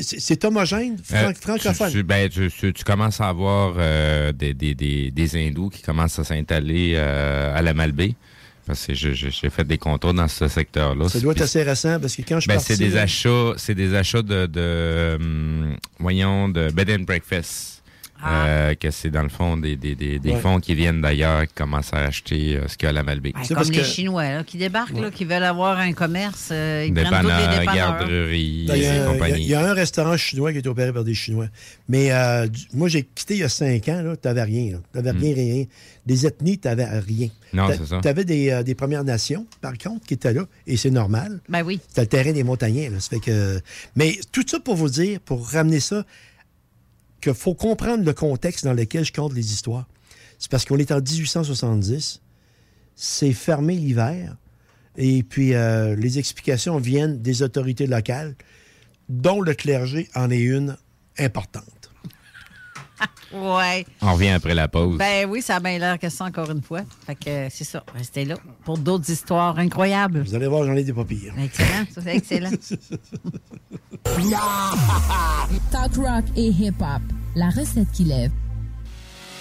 C'est homogène, fran- Euh, francophone. Tu, tu- ben, tu, tu- tu commences à avoir euh, des, des, des, des hindous qui commencent à s'installer euh, à la Malbaie. Parce que j'ai fait des contours dans ce secteur-là. ça doit être assez récent parce que quand je Ben, c'est des achats, c'est des achats de, de hum, voyons, de bed and breakfast. Euh, que c'est dans le fond des, des, des, des Ouais. fonds qui viennent d'ailleurs qui commencent à acheter euh, ce qu'il y a à la Malbaie. Ouais, comme les Chinois là, qui débarquent, là, qui veulent avoir un commerce, euh, ils prennent tous les garderies Ben, Il y, et a, il y a- compagnie. il y a un restaurant chinois qui est opéré par des Chinois. Mais euh, du- moi, j'ai quitté il y a cinq ans. Tu n'avais rien. Tu n'avais rien, rien. Des ethnies, tu n'avais rien. Hmm. Non, c'est ça. Tu avais des, euh, des Premières Nations, par contre, qui étaient là. Et c'est normal. Ben oui. C'était le terrain des montagnais. là. Ça fait que... Mais tout ça pour vous dire, pour ramener ça, qu'il faut comprendre le contexte dans lequel je compte les histoires. C'est parce qu'on est en 1870. C'est fermé l'hiver. Et puis, euh, les explications viennent des autorités locales, dont le clergé en est une importante. Ouais. On revient après la pause. Ben oui, ça a bien l'air que ça encore une fois. Fait que euh, c'est ça. Restez là pour d'autres histoires incroyables. Vous allez voir, j'en ai des pas pires. Excellent, ça c'est excellent. Talk rock et hip-hop. La recette qui lève.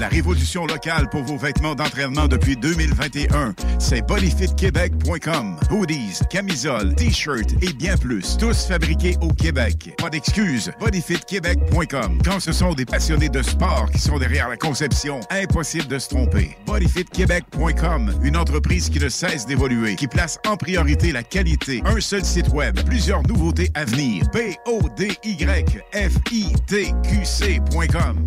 La révolution locale pour vos vêtements d'entraînement depuis 2021, c'est bodyfitquebec.com. Hoodies, camisoles, t-shirts et bien plus. Tous fabriqués au Québec. Pas d'excuses. bodyfitquebec.com. Quand ce sont des passionnés de sport qui sont derrière la conception, impossible de se tromper. bodyfitquebec.com, une entreprise qui ne cesse d'évoluer, qui place en priorité la qualité. Un seul site web, plusieurs nouveautés à venir. B O D Y F I T Q C.com.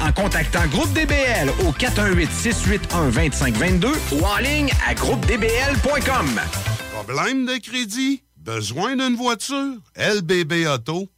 en contactant Groupe DBL au 418-681-2522 ou en ligne à groupedbl.com. Problème de crédit? Besoin d'une voiture? LBBauto.com.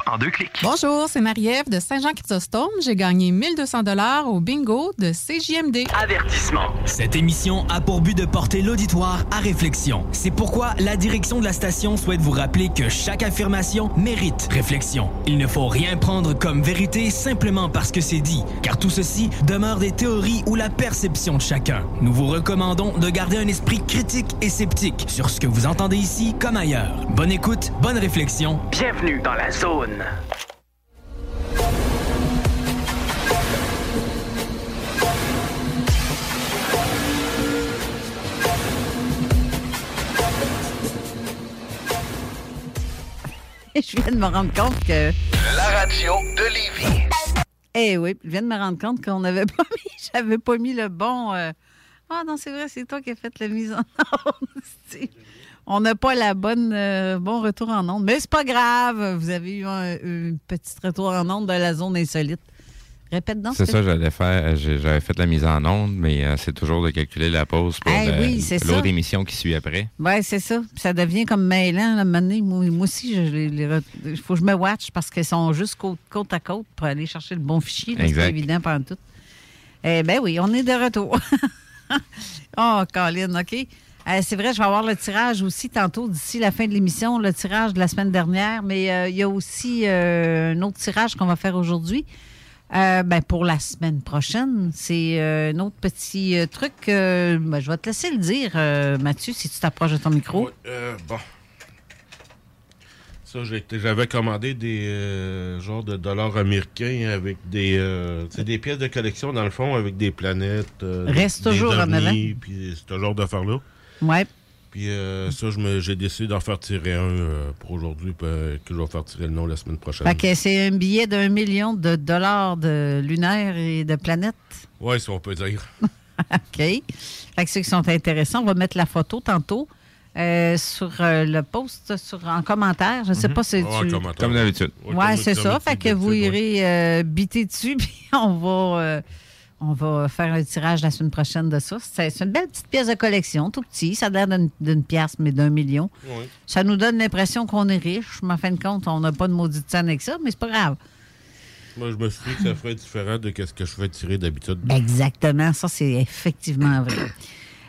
en deux clics. Bonjour, c'est Marie-Ève de Saint-Jean-Chrysostome. J'ai gagné 1200 dollars au bingo de CJMD. Avertissement. Cette émission a pour but de porter l'auditoire à réflexion. C'est pourquoi la direction de la station souhaite vous rappeler que chaque affirmation mérite réflexion. Il ne faut rien prendre comme vérité simplement parce que c'est dit, car tout ceci demeure des théories ou la perception de chacun. Nous vous recommandons de garder un esprit critique et sceptique sur ce que vous entendez ici comme ailleurs. Bonne écoute, bonne réflexion. Bienvenue dans la zone. je viens de me rendre compte que. La radio de Lévis. Eh oui, je viens de me rendre compte qu'on n'avait pas mis, j'avais pas mis le bon. euh, Ah non, c'est vrai, c'est toi qui as fait la mise en onde. On n'a pas la bonne euh, bon retour en onde, mais c'est pas grave. Vous avez eu un, un petit retour en onde de la zone insolite. Répète donc. C'est ça, j'allais faire. J'avais fait la mise en onde, mais euh, c'est toujours de calculer la pause pour le- oui, l'autre émission qui suit après. Oui, c'est ça. Puis Ça devient comme mêlant. Là, moi, moi aussi, il faut que je me watch parce qu'ils sont juste côte, côte à côte pour aller chercher le bon fichier. C'est pas évident pendant tout. Eh bien oui, on est de retour. oh, Colin, OK. Euh, c'est vrai, je vais avoir le tirage aussi tantôt, d'ici la fin de l'émission, le tirage de la semaine dernière, mais euh, il y a aussi euh, un autre tirage qu'on va faire aujourd'hui. Ben, pour la semaine prochaine, c'est un autre petit truc. ben, je vais te laisser le dire, Mathieu, si tu t'approches de ton micro. Euh, bon. Ça, j'avais commandé des genres de dollars américains avec des, des pièces de collection, dans le fond, avec des planètes. Reste des toujours en ovnis, Puis ce genre d'affaires-là. Ouais. Puis euh, ça, je me- j'ai décidé d'en faire tirer un euh, pour aujourd'hui, puis, euh, que je vais faire tirer le nom la semaine prochaine. Fait que c'est un billet d'un million de dollars de lunaire et de planètes. Ouais, si on peut dire. OK. Fait que ceux qui sont intéressants, on va mettre la photo tantôt euh, sur euh, le post, sur, en commentaire. Je ne sais pas si Mhm. Ouais, en tu... commentaire. Comme d'habitude. Ouais, Oui, comme- c'est ça. Fait que vous ouais. irez euh, biter dessus, puis on va, euh, on va faire un tirage la semaine prochaine de ça. C'est une belle petite pièce de collection, tout petit. Ça a l'air d'une- pièce, mais d'un million. Ça nous donne l'impression qu'on est riche, mais en fin de compte, on n'a pas de maudite scène avec ça, mais c'est pas grave. Moi, je me suis dit que ça ferait différent de ce que je fais tirer d'habitude. Exactement, ça c'est effectivement vrai.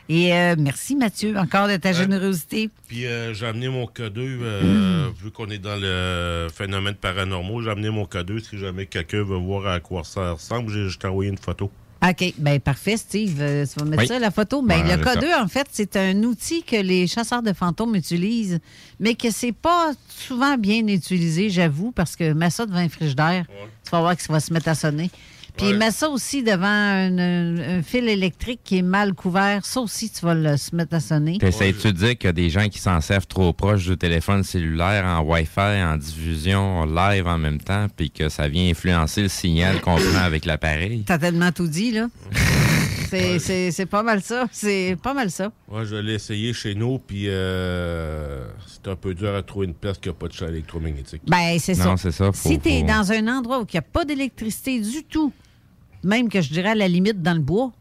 Et euh, merci Mathieu, encore de ta générosité. Puis euh, j'ai amené mon K2, euh, Mm. vu qu'on est dans le phénomène paranormal, j'ai amené mon K2 si jamais quelqu'un veut voir à quoi ça ressemble. J'ai je t'ai envoyé une photo. OK, bien parfait, Steve. Euh, tu vas mettre Oui. ça, la photo. Ben, Ouais, le c'est K2, en fait, c'est un outil que les chasseurs de fantômes utilisent, mais que c'est pas souvent bien utilisé, j'avoue, parce que mets ça devant un frigidaire, tu vas voir que ça va se mettre à sonner. Puis Ouais. mets ça aussi devant un, un- un fil électrique qui est mal couvert. Ça aussi, tu vas le, se mettre à sonner. T'essayes-tu de dire qu'il y a des gens qui s'en servent trop proche du téléphone cellulaire en Wi-Fi, en diffusion en live en même temps, puis que ça vient influencer le signal qu'on prend avec l'appareil? T'as tellement tout dit, là. C'est c'est- c'est pas mal ça. C'est pas mal ça. Moi, je l'ai essayé chez nous, puis euh, c'est un peu dur à trouver une place qui n'a pas de champ électromagnétique. Ben, c'est ça. Non, c'est ça, faut- si tu es faut- dans un endroit où il n'y a pas d'électricité du tout, même que je dirais à la limite dans le bois,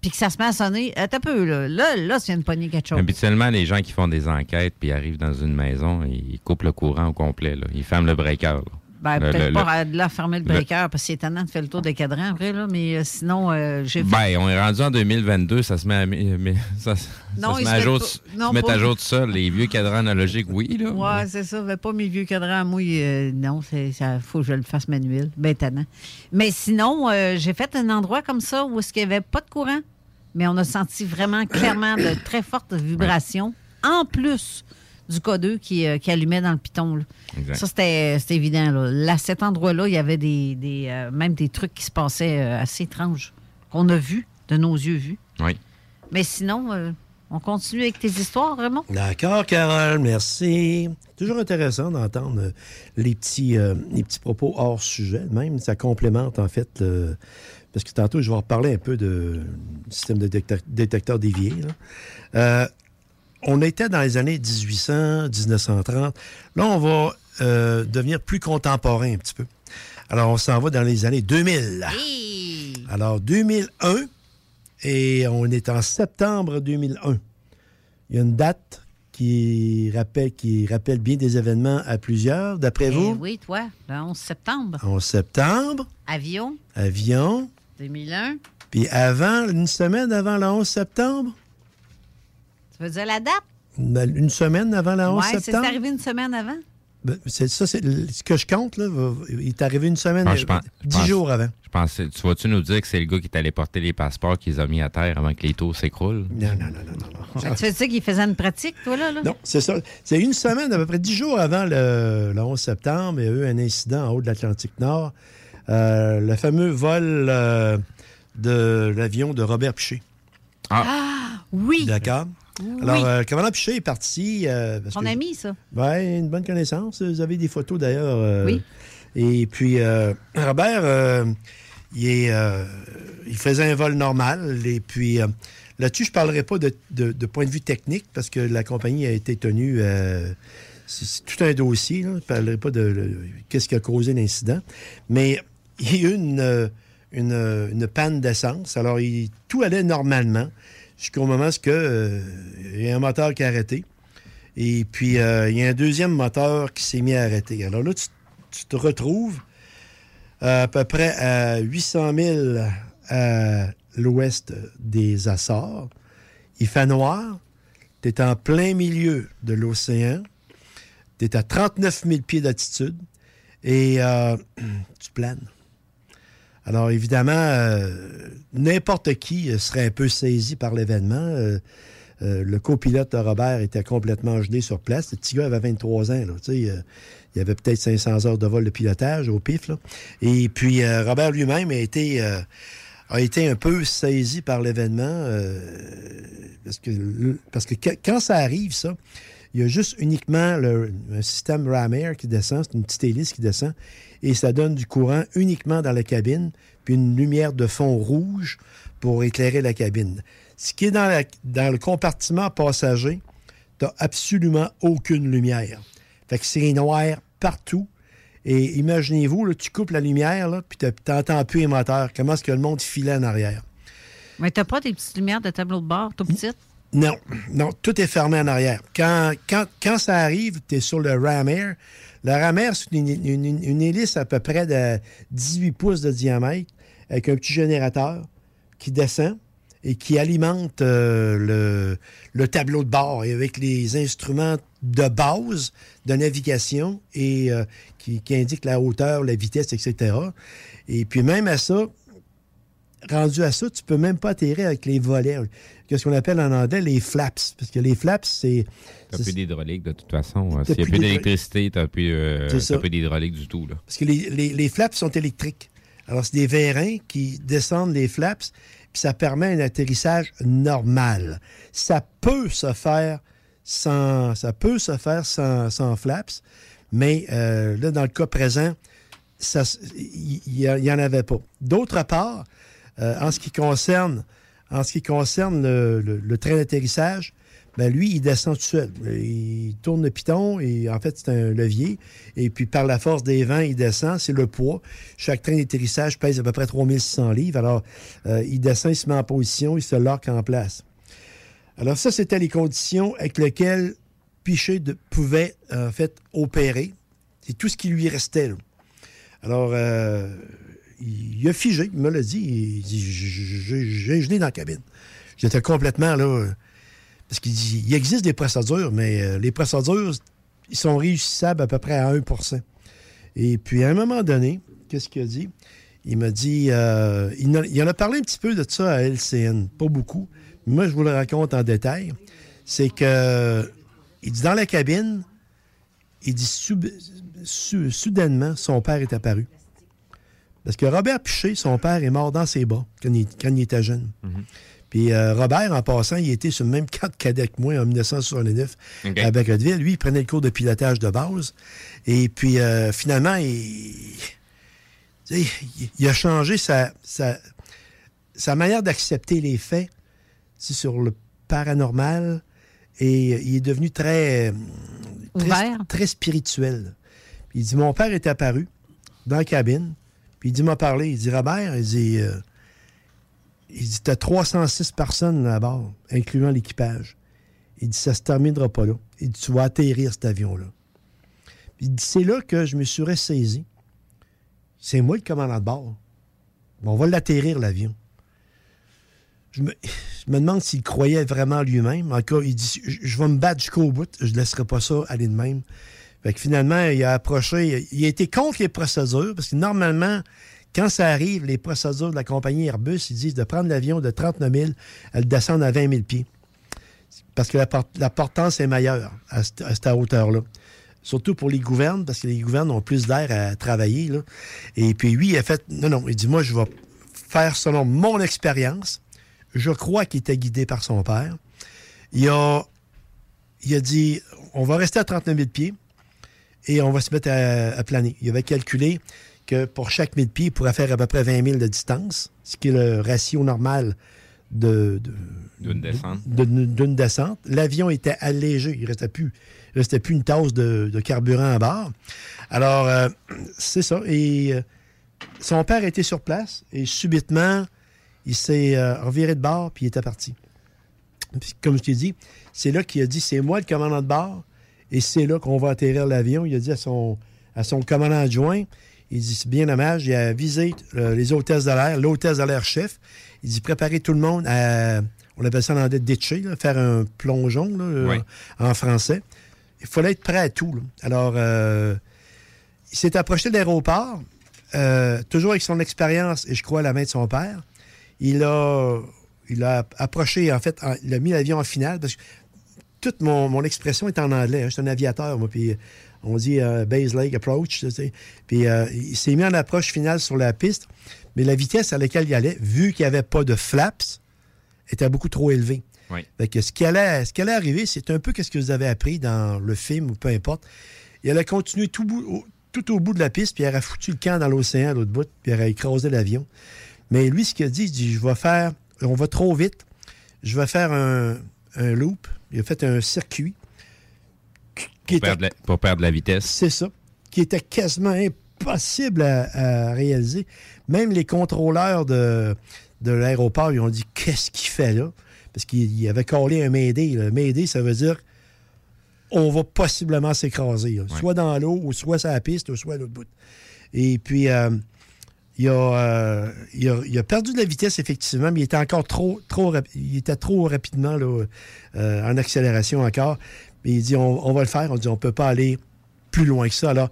puis que ça se met à sonner, attends un peu, là, là, là tu viens de pogner quelque chose. Habituellement, les gens qui font des enquêtes puis arrivent dans une maison, ils coupent le courant au complet. là. Ils ferment le breaker. là. Ben, peut-être pas à- de là fermer le le- breaker parce que c'est étonnant de faire le tour des cadrans, après, là, mais euh, sinon, euh, j'ai fait. Ben, on est rendu en 2022, ça se met à, mais- mais- ça, ça Non, se met se à jour, pas- se non, mettre pas- à jour tout ça. Les vieux cadrans analogiques, oui. Là. Ouais, c'est ça. Mais pas mes vieux cadrans à moi. euh, non, il faut que je le fasse manuel. Ben, étonnant. Mais sinon, euh, j'ai fait un endroit comme ça où est-ce qu'il n'y avait pas de courant, mais on a senti vraiment clairement de très fortes vibrations, en plus du K2 qui, euh, qui allumait dans le piton. là. Ça, c'était évident. Là. Là, cet endroit-là, il y avait des, des, euh, même des trucs qui se passaient euh, assez étranges qu'on a vus, de nos yeux vus. Oui. Mais sinon, euh, on continue avec tes histoires, Raymond? D'accord, Carole, merci. Toujours intéressant d'entendre les petits, euh, les petits propos hors sujet. Même, ça complémente, en fait, le- parce que tantôt, je vais reparler un peu de, du système de détecteur, détecteur dévié. là. On était dans les années 1800, 1930. Là, on va euh, devenir plus contemporain un petit peu. Alors, on s'en va dans les années 2000. Alors, 2001, et on est en septembre 2001. Il y a une date qui rappelle, qui rappelle bien des événements à plusieurs, d'après Eh vous? oui, toi, le 11 septembre. En septembre, Avion, avion, 2001. puis avant, une semaine avant le 11 septembre? Tu veux dire la date? Ben, Une semaine avant le 11 Oui, c'est septembre? arrivé une semaine avant. Ben, c'est ça, c'est ce que je compte, là. Il est arrivé une semaine, Ah, pense- dix pense- jours avant. Je pensais, tu vas-tu nous dire que c'est le gars qui est allé porter les passeports qu'ils ont mis à terre avant que les tours s'écroulent? Non, non, non, non, non. Ben, tu veux dire qu'il faisait une pratique, toi, là? là? Non, c'est ça. C'est une semaine, à peu près dix jours avant le, le 11 septembre, il y a eu un incident en haut de l'Atlantique Nord. Euh, le fameux vol euh, de l'avion de Robert Piché. Ah, oui! D'accord? Oui. Alors, euh, le commandant Piché est parti. euh, parce Ton que- ami, ça. Oui, une bonne connaissance. Vous avez des photos d'ailleurs. euh, Oui. Et puis, euh, Robert, euh, il, est, euh, il faisait un vol normal. Et puis, euh, là-dessus, je ne parlerai pas de, de- de point de vue technique parce que la compagnie a été tenue. euh, c'est tout un dossier. là. Je ne parlerai pas de, qu'est-ce qui a causé l'incident. Mais il y a eu une, euh, une, euh, une panne d'essence. Alors, il- tout allait normalement jusqu'au moment où euh, il y a un moteur qui a arrêté. Et puis, euh, il y a un deuxième moteur qui s'est mis à arrêter. Alors là, tu, te retrouves à peu près à 800 000 à l'ouest des Açores. Il fait noir. Tu es en plein milieu de l'océan. Tu es à 39 000 pieds d'altitude. Et euh, tu planes. Alors, évidemment, euh, n'importe qui serait un peu saisi par l'événement. Euh, euh, le copilote de Robert était complètement gelé sur place. Le petit gars avait 23 ans. Là, euh, il avait peut-être 500 heures de vol de pilotage au pif. là. Et puis, euh, Robert lui-même a été, euh, a été un peu saisi par l'événement. euh, parce que, quand- ça arrive, ça, il y a juste uniquement le, un système ram air qui descend, c'est une petite hélice qui descend, et ça donne du courant uniquement dans la cabine, puis une lumière de fond rouge pour éclairer la cabine. Ce qui est dans, le compartiment passager, tu absolument aucune lumière. Fait que c'est noir partout. Et imaginez-vous, là, tu coupes la lumière, là, puis tu n'entends plus les moteurs. Comment est-ce que le monde filait en arrière? Mais t'as pas des petites lumières de tableau de bord tout petites? Non, non, tout est fermé en arrière. Quand, quand, quand ça arrive, tu es sur le ram air. Le ram air, c'est une, une- une- une hélice à peu près de 18 pouces de diamètre avec un petit générateur qui descend et qui alimente euh, le, le tableau de bord et avec les instruments de base de navigation et euh, qui, qui indiquent la hauteur, la vitesse, etc. Et puis même à ça, rendu à ça, tu peux même pas atterrir avec les volets. Qu'est-ce qu'on appelle en anglais les flaps. Parce que les flaps, c'est. T'as plus d'hydraulique de toute façon. T'as S'il n'y a plus d'électricité, t'as plus, euh, plus d'hydraulique du tout. Là. Parce que les, les- les flaps sont électriques. Alors, c'est des vérins qui descendent les flaps, puis ça permet un atterrissage normal. Ça peut se faire sans, ça peut se faire sans, flaps, mais euh, là, dans le cas présent, il n'y en avait pas. D'autre part, Euh, en ce qui concerne, en ce qui concerne le train d'atterrissage, ben lui, il descend tout seul. Il tourne le piton et en fait, c'est un levier. Et puis, par la force des vents, il descend. C'est le poids. Chaque train d'atterrissage pèse à peu près 3600 livres. Alors, euh, il descend, il se met en position, il se lock en place. Alors, ça, c'était les conditions avec lesquelles Piché de- pouvait, en fait, opérer. C'est tout ce qui lui restait. là. Alors, euh, il, a figé, il me l'a dit. Il dit j'ai gelé dans la cabine. J'étais complètement là. Parce qu'il dit il existe des procédures, mais euh, les procédures, ils sont réussissables à peu près à 1% Et puis, à un moment donné, qu'est-ce qu'il a dit? Il m'a dit euh, il, en- a parlé un petit peu de ça à LCN, pas beaucoup. Mais moi, je vous le raconte en détail. C'est que, il dit dans la cabine, il dit soudainement, son père est apparu. Parce que Robert Piché, son père, est mort dans ses bras quand il, quand il était jeune. Puis euh, Robert, en passant, il était sur le même camp de cadet que moi en 1969 OK. à Bagotville. Lui, il prenait le cours de pilotage de base. Et puis, euh, finalement, il, a changé sa, sa, sa manière d'accepter les faits sur le paranormal. Et il est devenu très, euh, très, Ouvert. très spirituel. Puis il dit Mon père est apparu dans la cabine. Puis il dit m'a parlé. Il dit Robert, il dit euh, Il dit T'as 306 personnes là bord, incluant l'équipage. Il dit Ça se terminera pas là. Il dit Tu vas atterrir cet avion-là. Il dit C'est là que je me suis ressaisi. C'est moi le commandant de bord. On va l'atterrir, l'avion. Je me, demande s'il croyait vraiment lui-même. En cas, il dit Je je vais me battre jusqu'au bout. Je ne laisserai pas ça aller de même. Fait que finalement, il a approché. Il a été contre les procédures parce que normalement, quand ça arrive, les procédures de la compagnie Airbus, ils disent de prendre l'avion de 39 000 à le descendre à 20 000 pieds. Parce que la, por- la portance est meilleure à, cette- hauteur-là. Surtout pour les gouvernes, parce que les gouvernes ont plus d'air à travailler. Et puis lui, il a fait non, non, il dit moi, je vais faire selon mon expérience. Je crois qu'il était guidé par son père. Il a, il a dit on va rester à 39 000 pieds et on va se mettre à planer. Il avait calculé que pour chaque 1000 pieds, il pourrait faire à peu près 20 000 de distance, ce qui est le ratio normal de, de- D'une descente. de- d'une descente. L'avion était allégé. Il ne restait plus, il restait plus une tasse de, de carburant à bord. Alors, euh, c'est ça. Et euh, son père était sur place et subitement, il s'est euh, reviré de bord puis il était parti. Puis, comme je t'ai dit, c'est là qu'il a dit c'est moi le commandant de bord et c'est là qu'on va atterrir l'avion. Il a dit à son, à son commandant adjoint il dit c'est bien dommage, il a visé euh, les hôtesses de l'air, l'hôtesse de l'air chef. Il dit préparer tout le monde à, on appelle ça en anglais ditcher, faire un plongeon là, euh, Oui. en français. Il fallait être prêt à tout. là. Alors, euh, il s'est approché de l'aéroport, euh, toujours avec son expérience et je crois la main de son père. Il a, il a approché, en fait, en- il a mis l'avion en finale parce que toute mon, mon expression est en anglais. hein. Je suis un aviateur, moi, puis on dit euh, base leg approach. tu sais. Puis euh, il s'est mis en approche finale sur la piste, mais la vitesse à laquelle il allait, vu qu'il n'y avait pas de flaps, était beaucoup trop élevée. Oui. Fait que ce qui allait, ce qui allait arriver, c'est un peu ce que vous avez appris dans le film ou peu importe. Il allait continuer tout, bout- au, tout au bout de la piste, puis il aurait foutu le camp dans l'océan à l'autre bout, puis il aurait écrasé l'avion. Mais lui, ce qu'il a dit, il dit Je vais faire, on va trop vite, je vais faire un, un loop. Il a fait un circuit. Qui Pour perdre, la, pour perdre la vitesse. c'est ça. Qui était quasiment impossible à, à réaliser. Même les contrôleurs de, de l'aéroport, ils ont dit Qu'est-ce qu'il fait là? Parce qu'il il avait collé un Mayday. là. Mayday, ça veut dire on va possiblement s'écraser. Soit dans l'eau, ou soit sur la piste, ou soit à l'autre bout. Et puis, euh, il, a, euh, il, a, il a perdu de la vitesse, effectivement, mais il était encore trop, trop il était trop rapidement là, euh, en accélération encore. Mais il dit on, on va le faire. On dit on ne peut pas aller plus loin que ça. Alors,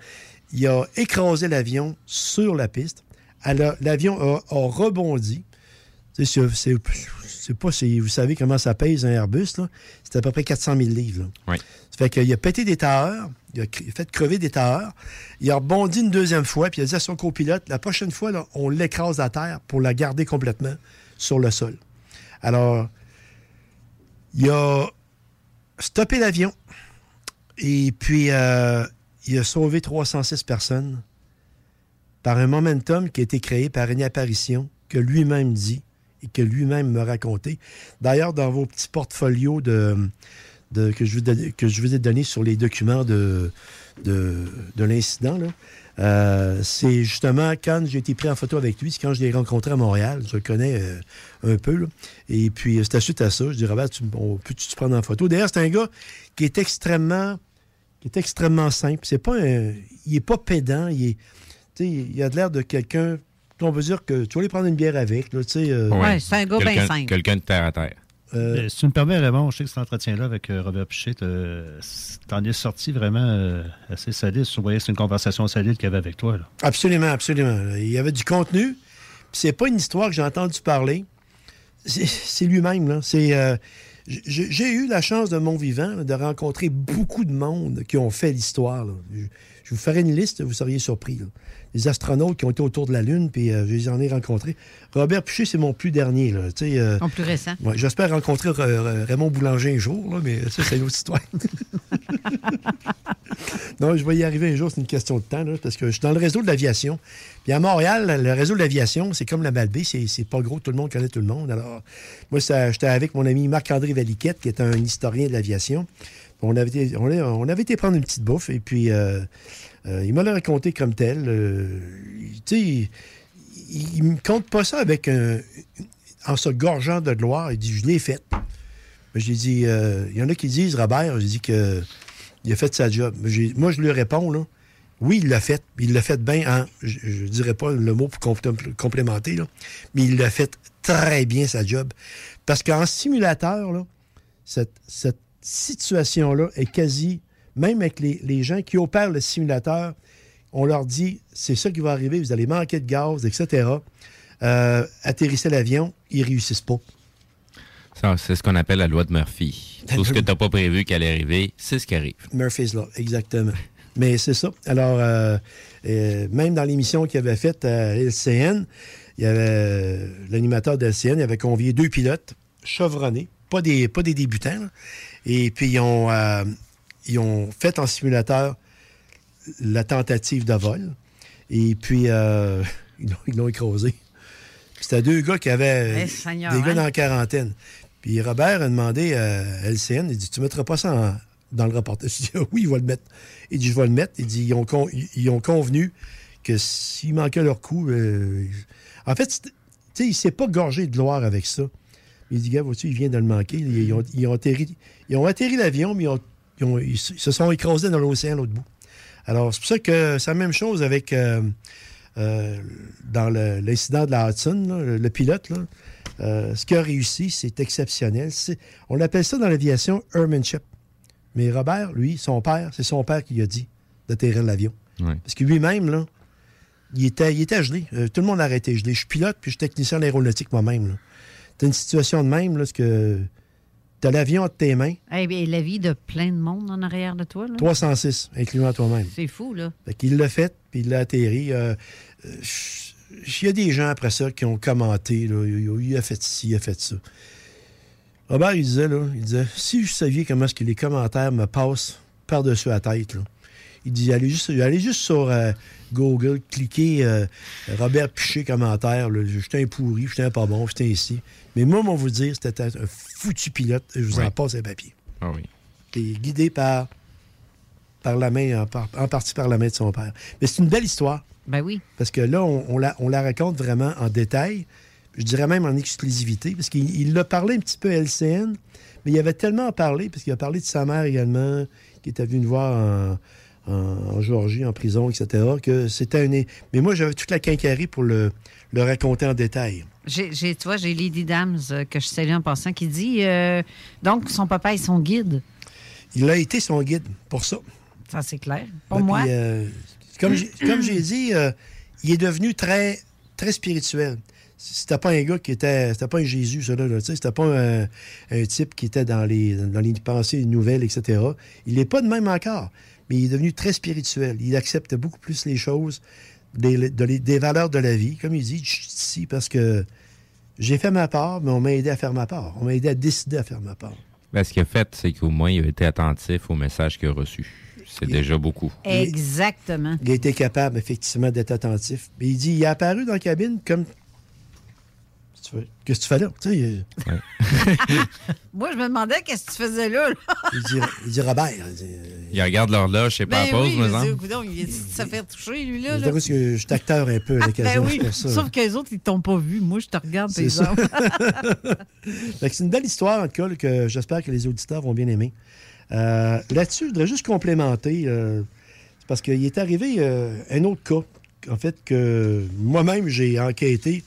il a écrasé l'avion sur la piste. Alors, l'avion a, a rebondi. C'est pas si vous savez comment ça pèse un Airbus. là. C'est à peu près 400 000 livres. là. Oui. Ça fait qu'il a pété des tailleurs, il a cr- il a fait crever des tailleurs, il a rebondi une deuxième fois, puis il a dit à son copilote, la prochaine fois, là, on l'écrase à terre pour la garder complètement sur le sol. Alors, il a stoppé l'avion, et puis euh, il a sauvé 306 personnes par un momentum qui a été créé par une apparition que lui-même dit et que lui-même me raconté. D'ailleurs, dans vos petits portfolios que, je vous, ai donnés sur les documents de, de, de l'incident, euh, c'est justement quand j'ai été pris en photo avec lui, c'est quand je l'ai rencontré à Montréal. Je le connais euh, un peu. là. Et puis, euh, c'était suite à ça. Je dis, Robert, tu, on peut-tu te prendre en photo? D'ailleurs, c'est un gars qui est extrêmement qui est extrêmement simple. C'est pas un- il est pas pédant. Il, est, a de l'air de quelqu'un. On veut dire que tu vas aller prendre une bière avec. Là, tu sais, euh, Quelqu'un- Quelqu'un de terre à terre. Euh, Euh, si tu me permets, Raymond, je sais que cet entretien-là avec euh, Robert Piché, t'as- t'en es sorti vraiment assez solide. Voyais que c'est une conversation solide qu'il y avait avec toi. Là. Absolument, absolument. Il y avait du contenu. Puis c'est pas une histoire que j'ai entendu parler. C'est lui-même. là. C'est euh, j'ai eu la chance de mon vivant de rencontrer beaucoup de monde qui ont fait l'histoire. Je, je vous ferai une liste, vous seriez surpris. là. Les astronautes qui ont été autour de la Lune, puis euh, je les en ai rencontrés. Robert Piché, c'est mon plus dernier. Là, euh, Ton plus récent. Ouais, J'espère rencontrer euh, euh, Raymond Boulanger un jour, là, mais ça, c'est une autre histoire. non, je vais y arriver un jour, c'est une question de temps, là, parce que je suis dans le réseau de l'aviation. Puis à Montréal, le réseau de l'aviation, c'est comme la Malbaie, c'est pas gros, tout le monde connaît tout le monde. Alors, moi, j'étais avec mon ami Marc-André Valiquette, qui est un historien de l'aviation. On avait, été, on, a- on avait été prendre une petite bouffe, et puis euh, euh, il m'a le raconté comme tel. euh, tu sais, il, il me compte pas ça avec un, en se gorgeant de gloire. Il dit, je l'ai faite. J'ai dit, euh, il y en a qui disent, Robert, j'ai dit que il a fait sa job. Moi, je lui réponds, là, oui, il l'a fait. Il l'a fait bien en, je ne dirais pas le mot pour complé- complémenter, mais il l'a fait très bien sa job. Parce qu'en simulateur, cette, cette situation-là est quasi, même avec les, les gens qui opèrent le simulateur, on leur dit, c'est ça qui va arriver, vous allez manquer de gaz, etc. Euh, atterrissez l'avion, ils réussissent pas. Ça, C'est ce qu'on appelle la loi de Murphy. Tout ce que tu n'as pas prévu qu'elle allait arriver, c'est ce qui arrive. Murphy's Law, exactement. Mais c'est ça. Alors, euh, euh, même dans l'émission qu'il avait faite à LCN, il y avait l'animateur de LCN, avait convié deux pilotes chevronnés, pas des, pas des débutants. là. Et puis, ils ont, ils ont fait en simulateur la tentative de vol. Et puis, euh, ils l'ont- écrasé. C'était deux gars qui avaient Eh, des gars hein? dans la quarantaine. Puis Robert a demandé à LCN, il dit, tu ne mettras pas ça en- dans le reportage? Je dis, oui, il va le mettre. Il dit, je vais le mettre. Il dit, ils ont, con- ils- ont convenu que s'il manquait leur coup, euh, en fait, tu sais, il ne s'est pas gorgé de gloire avec ça. Il dit, gars, vois-tu, il vient de le manquer. Ils ont, ils ont atterri, ils ont atterri l'avion, mais ils, ont- ils ont- ils se ils se sont écrasés dans l'océan à l'autre bout. Alors, c'est pour ça que c'est la même chose avec euh, euh, dans l'incident de la Hudson, là, le, le pilote. là. Euh, ce qu'il a réussi, c'est exceptionnel. C'est- on appelle ça dans l'aviation airmanship. Mais Robert, lui, son père, c'est son père qui lui a dit d'atterrir l'avion. Parce que lui-même, là, il était, il était gelé. Tout le monde a arrêté gelé. Je suis pilote, puis je suis technicien en aéronautique moi-même. T'as une situation de même, là, parce que t'as l'avion entre tes mains, Eh bien, la vie de plein de monde en arrière de toi. Là. 306, incluant toi-même. C'est fou, là. Fait qu'il l'a fait, puis il l'a atterri. Euh, euh, Il y a des gens après ça qui ont commenté. Là, il, il a fait ci, il a fait ça. Robert, il disait, là, il disait, si je savais comment est-ce que les commentaires me passent par-dessus la tête, là, il dit, allez juste, allez juste sur euh, Google, cliquez euh, Robert Piché commentaire. J'étais un pourri, j'étais un pas bon, j'étais ici. Mais moi, on vous dire, c'était un foutu pilote. Je vous en passe un papier. Ah oui. Et guidé par, par la main, en, par- en partie par la main de son père. Mais c'est une belle histoire. Ben oui. Parce que là, on, on la, on la raconte vraiment en détail. Je dirais même en exclusivité, parce qu'il il l'a parlé un petit peu à LCN, mais il avait tellement à parler, parce qu'il a parlé de sa mère également, qui était venue le voir en, en- Géorgie, en prison, etc., que c'était un... Mais moi, j'avais toute la quincaillerie pour le, le raconter en détail. J'ai, j'ai- tu vois, j'ai Lady Dams, euh, que je salue en passant, qui dit euh, donc son papa est son guide. Il a été son guide pour ça. Ça, c'est clair. Pour Ben, moi. puis, euh, comme j'ai comme j'ai dit, il est devenu très, très spirituel. C'était pas un gars qui était. C'était pas un Jésus, ça, là. là, C'était pas un, un type qui était dans les, dans les pensées nouvelles, etc. Il n'est pas de même encore. Mais il est devenu très spirituel. Il accepte beaucoup plus les choses, des, de les- des valeurs de la vie. Comme il dit, je suis ici parce que j'ai fait ma part, mais on m'a aidé à faire ma part. On m'a aidé à décider à faire ma part. Ben, ce qu'il a fait, c'est qu'au moins, il a été attentif au message qu'il a reçu. C'est déjà beaucoup. Exactement. Il a été capable, effectivement, d'être attentif. Mais il dit, il est apparu dans la cabine comme Qu'est-ce que tu fais là? Tu sais, euh, Moi, je me demandais qu'est-ce que tu faisais là. là. il, dit, il dit Robert. il dit, Il regarde l'horloge, c'est pas Ben pause, oui, dis, coudonc, il est se faire toucher, lui, là. Cause que je suis acteur un peu à Ben l'occasion. oui, c'est pour ça. sauf que les autres, ils t'ont pas vu. Moi, je te regarde. Fait que c'est une belle histoire, en tout cas, que j'espère que les auditeurs vont bien aimer. Euh, Là-dessus, je voudrais juste complémenter, euh, c'est parce qu'il est arrivé euh, un autre cas, en fait, que moi-même, j'ai enquêté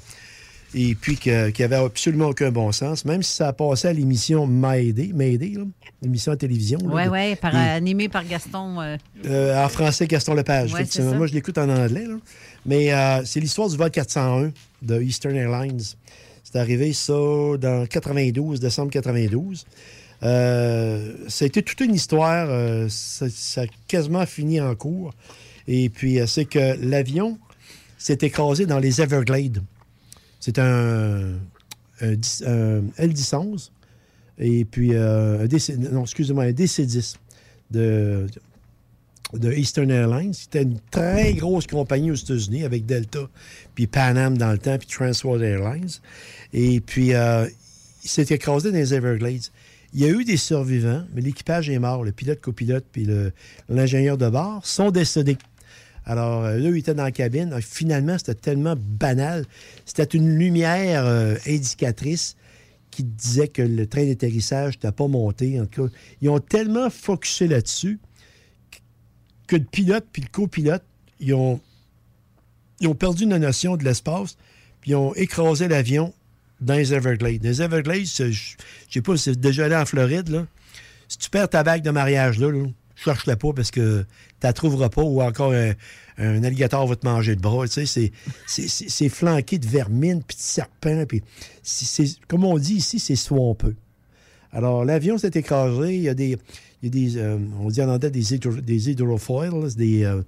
et puis que- qui avait absolument aucun bon sens, même si ça a passé à l'émission M'aider, M'aider, l'émission à télévision. Oui, oui, par, et- animé par Gaston. euh, euh, en français, Gaston Lepage. Ouais. Moi, je l'écoute en anglais. là. Mais euh, c'est l'histoire du vol 401 de Eastern Airlines. C'est arrivé, ça, dans 92, décembre 92. Euh, ça a été toute une histoire. euh, ça, ça a quasiment fini en cours. Et puis, euh, c'est que l'avion s'est écrasé dans les Everglades. C'est un, un, un L-1011 et puis euh, un DC, non, excusez-moi, un DC-10 de, de Eastern Airlines. C'était une très grosse compagnie aux États-Unis avec Delta, puis Pan Am dans le temps, puis Transworld Airlines. Et puis, euh, il s'est écrasé dans les Everglades. Il y a eu des survivants, mais l'équipage est mort. Le pilote, copilote, puis l'ingénieur de bord sont décédés. Alors, euh, là, ils étaient dans la cabine. Euh, Finalement, c'était tellement banal. C'était une lumière euh, indicatrice qui disait que le train d'atterrissage n'était pas monté. En tout cas, ils ont tellement focusé là-dessus que le pilote puis le copilote, ils ont, ils ont perdu la notion de l'espace, puis ils ont écrasé l'avion dans les Everglades. Les Everglades, je je sais pas c'est déjà allé en Floride, là. Si tu perds ta bague de mariage là, là cherche-la pas parce que tu la trouveras pas ou encore un, alligator va te manger le bras. Tu sais, c'est- flanqué de vermine puis de serpents. Puis comme on dit ici, c'est swampeux. Alors, l'avion s'est écrasé. Il y a des, il y a des euh, on dit en anglais des, des hydrofoils, des, euh,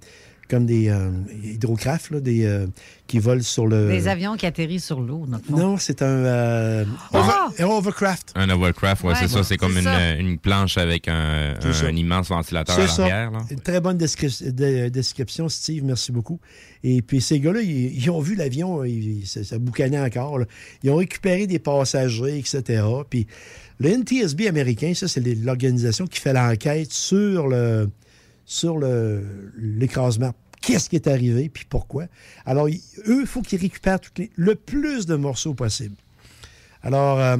comme des euh, hydrocrafts là, des, euh, qui volent sur le... Des avions qui atterrissent sur l'eau. Non, c'est un, euh, Ah! over- un overcraft. Un overcraft, ouais, Ouais, c'est ça. C'est comme c'est une, ça. une planche avec un, un immense ventilateur C'est à l'arrière. là. Une très bonne descri- de- description, Steve. Merci beaucoup. Et puis, ces gars-là, ils, ils ont vu l'avion, ils- ça, ça boucanait encore. là. Ils ont récupéré des passagers, etc. Puis, le NTSB américain, ça, c'est l'organisation qui fait l'enquête sur le sur l'écrasement. Qu'est-ce qui est arrivé, puis pourquoi? Alors, eux, il faut qu'ils récupèrent le plus de morceaux possible. Alors, euh,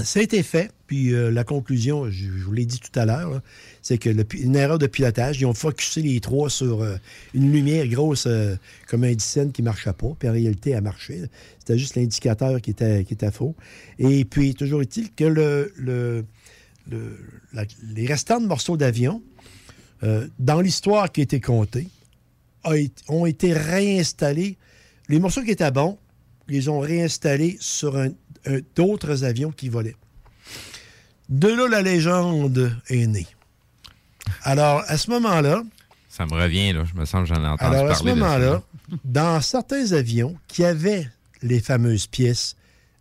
ça a été fait, puis euh, la conclusion, je, vous l'ai dit tout à l'heure, c'est que une erreur de pilotage, ils ont focusé les trois sur euh, une lumière grosse comme un dixaine qui ne marchait pas, puis en réalité, elle marchait. C'était juste l'indicateur qui était, qui était faux. Et puis, toujours est-il que les restants de morceaux d'avion, euh, dans l'histoire qui a été contée, a été- ont été réinstallés. Les morceaux qui étaient bons, ils les ont réinstallés sur un- un- d'autres avions qui volaient. De là, la légende est née. Alors, à ce moment-là, Ça me revient, là. Je me sens que j'en ai entendu alors, à ce moment-là, dans certains avions qui avaient les fameuses pièces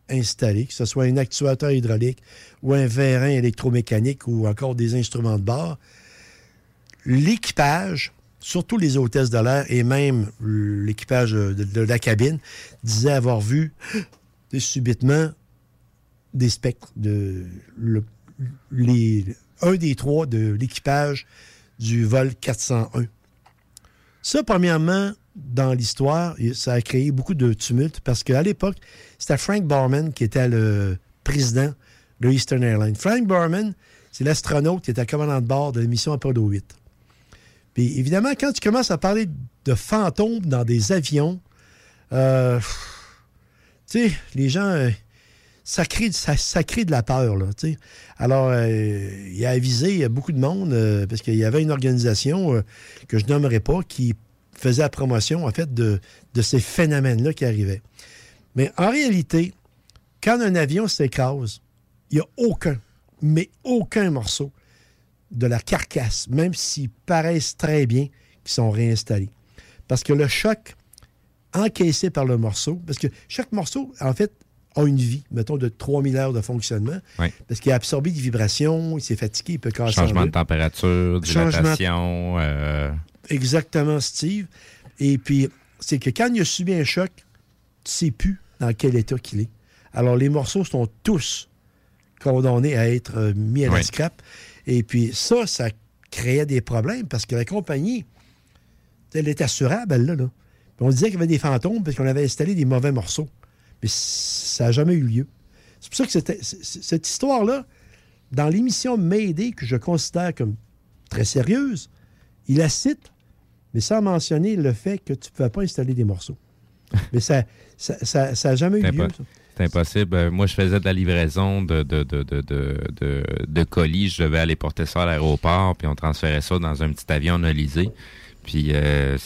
installées, que ce soit un actuateur hydraulique ou un vérin électromécanique ou encore des instruments de bord, l'équipage, surtout les hôtesses de l'air et même l'équipage de, la cabine, disait avoir vu subitement des spectres de un des trois de l'équipage du vol 401. Ça, premièrement, dans l'histoire, ça a créé beaucoup de tumulte parce qu'à l'époque, c'était Frank Barman qui était le président de Eastern Airlines. Frank Barman, c'est l'astronaute qui était commandant de bord de la mission Apollo 8. Puis évidemment, quand tu commences à parler de fantômes dans des avions, euh, tu sais, les gens, euh, ça, crée, de la peur, tu sais. Alors, euh, il a avisé beaucoup de monde, euh, parce qu'il y avait une organisation que je nommerai pas, qui faisait la promotion, en fait, de, de ces phénomènes-là qui arrivaient. Mais en réalité, quand un avion s'écrase, il n'y a aucun, mais aucun morceau de la carcasse, même s'ils paraissent très bien, qui sont réinstallés. Parce que le choc encaissé par le morceau, parce que chaque morceau, en fait, a une vie, mettons, de 3000 heures de fonctionnement, Oui. parce qu'il a absorbé des vibrations, il s'est fatigué, il peut casser en Changement de température, dilatation. euh, Exactement, Steve. Et puis, c'est que quand il a subi un choc, tu sais plus dans quel état qu'il est. Alors, les morceaux sont tous condamnés à être euh, mis à la Oui. scrap. Et puis, ça, ça créait des problèmes parce que la compagnie, elle est assurable, elle, là. On disait qu'il y avait des fantômes parce qu'on avait installé des mauvais morceaux. Mais ça n'a jamais eu lieu. C'est pour ça que c'était- cette histoire-là, dans l'émission Mayday, que je considère comme très sérieuse, il la cite, mais sans mentionner le fait que tu ne pouvais pas installer des morceaux. mais ça n'a ça, ça- ça a jamais eu lieu. ça. C'est impossible. Euh, Moi, je faisais de la livraison de, de, de, de, de, colis. Je devais aller porter ça à l'aéroport, puis on transférait ça dans un petit avion nolisé. Puis euh,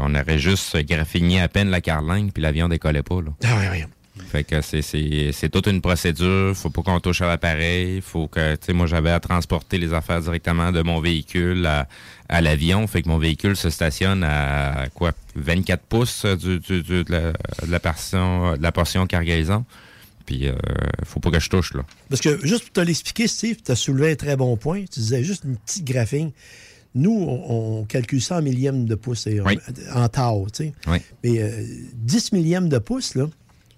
on aurait juste graffiné à peine la carlingue, puis l'avion décollait pas. Là. Ah oui, oui. Fait que c'est- c'est c'est toute une procédure. Faut pas qu'on touche à l'appareil. Faut que, tu sais, moi, j'avais à transporter les affaires directement de mon véhicule à, à l'avion. Fait que mon véhicule se stationne à, quoi, 24 pouces du, du- du- de, la, de la portion, de la portion cargaison. Puis, euh, faut pas que je touche, là. Parce que, juste pour te l'expliquer, Steve, tu as soulevé un très bon point. Tu disais juste une petite graphine. Nous, on, on calcule ça en millièmes de pouce, Oui. en tau, tu sais. Oui. Mais euh, 10 millièmes de pouce, là,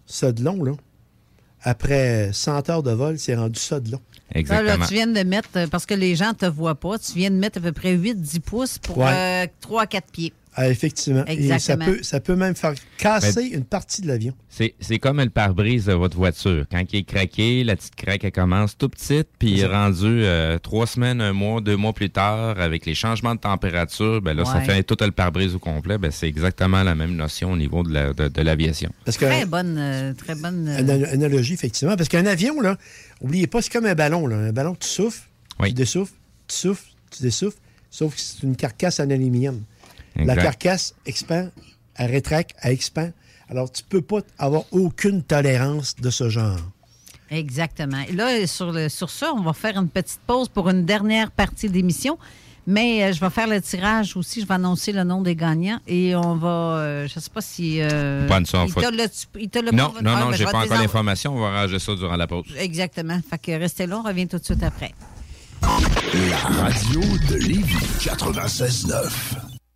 ça de long, là, après 100 heures de vol, c'est rendu ça de long. Ça, là, tu viens de mettre, euh, parce que les gens ne te voient pas, tu viens de mettre à peu près 8-10 pouces pour Ouais. 3 à 4 pieds. Ah, effectivement. Et ça peut, ça peut même faire casser Ben- une partie de l'avion. C'est c'est comme le pare-brise de votre voiture. Quand il est craqué, la petite craque, elle commence tout petite, puis il est rendu euh, trois semaines, un mois, deux mois plus tard, avec les changements de température, ben là, ça fait tout le pare-brise au complet. Ben, c'est exactement la même notion au niveau de la- de- de l'aviation. Que- Très bonne, euh, très bonne. euh, Ana- analogie, effectivement. Parce qu'un avion, là, oubliez pas, c'est comme un ballon. Là. Un ballon, tu souffles, tu dessouffles, tu souffles, tu dessouffles, sauf que c'est une carcasse en aluminium. La carcasse expand, elle rétracte, elle expand. Alors, tu peux pas avoir aucune tolérance de ce genre. Exactement. Et là, sur, le, sur ça, on va faire une petite pause pour une dernière partie d'émission. Mais euh, je vais faire le tirage aussi. Je vais annoncer le nom des gagnants. Et on va. euh, je ne sais pas si. euh, Pas de ça, il faut- te l'a- il l'a Non, pas- non, Ah, non, ben, j'ai pas encore l'information. On va ranger ça durant la pause. Exactement. Fait que restez là, on revient tout de suite après. La radio de Lévis 96.9.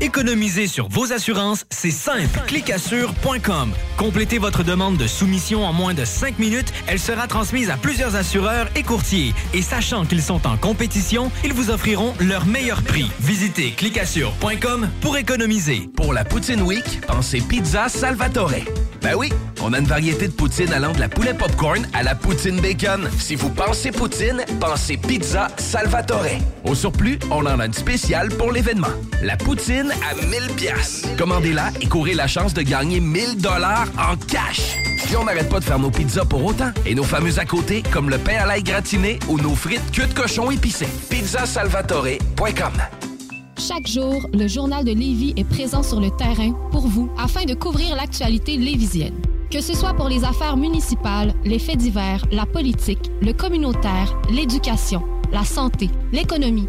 Économiser sur vos assurances, c'est simple. Clicassure.com. Complétez votre demande de soumission en moins de 5 minutes. Elle sera transmise à plusieurs assureurs et courtiers. Et sachant qu'ils sont en compétition, ils vous offriront leur meilleur prix. Visitez clicassure.com pour économiser. Pour la Poutine Week, pensez Pizza Salvatore. Ben oui, on a une variété de poutine allant de la poulet popcorn à la poutine bacon. Si vous pensez poutine, pensez Pizza Salvatore. Au surplus, on en a une spéciale pour l'événement. La poutine à 1000 pièces. Commandez-la et courez la chance de gagner 1000 dollars en cash. Puis on n'arrête pas de faire nos pizzas pour autant. Et nos fameux à côté, comme le pain à l'ail gratiné ou nos frites queue de cochon épicées. Pizzasalvatore.com Chaque jour, le journal de Lévis est présent sur le terrain pour vous afin de couvrir l'actualité lévisienne. Que ce soit pour les affaires municipales, les faits divers, la politique, le communautaire, l'éducation, la santé, l'économie,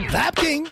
Vapking!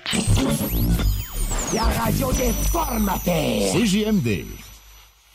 La radio des formateurs. CJMD.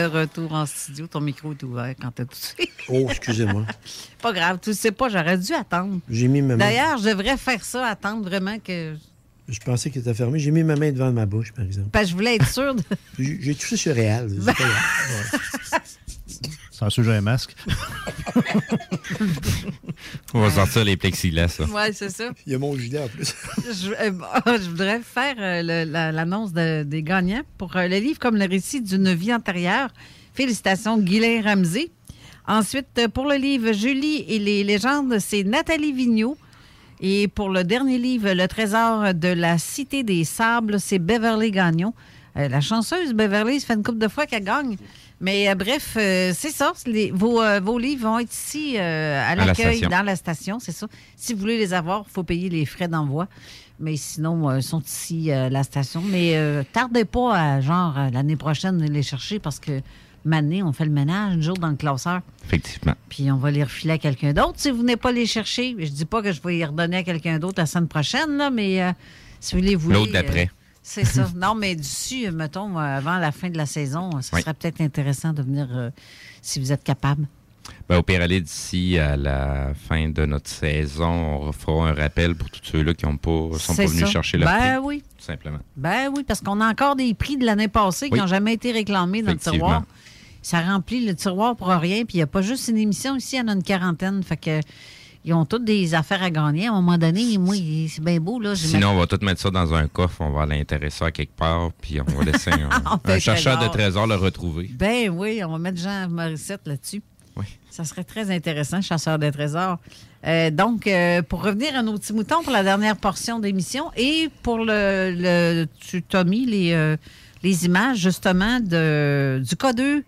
De retour en studio, ton micro est ouvert quand t'as toussé. Oh, excusez-moi. pas grave, tu sais pas, j'aurais dû attendre. J'ai mis ma main. D'ailleurs, je devrais faire ça, attendre vraiment que. Je pensais qu'il était fermé. J'ai mis ma main devant ma bouche, par exemple. Parce que je voulais être sûre de. J'ai touché sur réel. Sans sujet un masque. On va sortir les plexiglas, ça. Oui, c'est ça. Il y a mon gilet en plus. je, euh, je voudrais faire euh, la- l'annonce de- des gagnants pour euh, le livre comme le récit d'une vie antérieure. Félicitations, Guylain Ramsey. Ensuite, pour le livre Julie et les légendes, c'est Nathalie Vigneault. Et pour le dernier livre, Le trésor de la Cité des Sables, c'est Beverly Gagnon. Euh, la chanceuse Beverly, ça fait une couple de fois qu'elle gagne. Mais euh, bref, euh, c'est ça. Les- vos, vos livres vont être ici à la l'accueil, dans la station, c'est ça. Si vous voulez les avoir, il faut payer les frais d'envoi. Mais sinon, ils sont ici à la station. Mais tardez pas à, genre, l'année prochaine, de les chercher parce que Mané, on fait le ménage un jour dans le classeur. Effectivement. Puis on va les refiler à quelqu'un d'autre si vous venez pas les chercher. Je dis pas que je vais les redonner à quelqu'un d'autre la semaine prochaine, là, mais euh, si vous les voulez. L'autre d'après. C'est ça. Non, mais d'ici, mettons, euh, avant la fin de la saison, euh, Oui. serait peut-être intéressant de venir euh, si vous êtes capable. Ben, au pire, aller d'ici à la fin de notre saison, on fera un rappel pour tous ceux-là qui ne sont C'est pas venus ça. chercher leur Ben prix, oui. tout simplement. Ben oui, parce qu'on a encore des prix de l'année passée qui n'ont jamais été réclamés dans le tiroir. Ça remplit le tiroir pour rien. Puis il n'y a pas juste une émission ici, il y en a une quarantaine. Fait que ils ont toutes des affaires à gagner. À un moment donné, moi, c'est bien beau. Là. Sinon, on va tout mettre ça dans un coffre, on va l'intéresser ça à quelque part, puis on va laisser un, un chercheur de trésor. trésors le retrouver. Ben oui, on va mettre Jean Morissette là-dessus. Oui. Ça serait très intéressant, chasseur de trésors. Euh, donc, euh, pour revenir à nos petits moutons pour la dernière portion d'émission et pour le, le tu t'as mis les, euh, les images justement de, du K2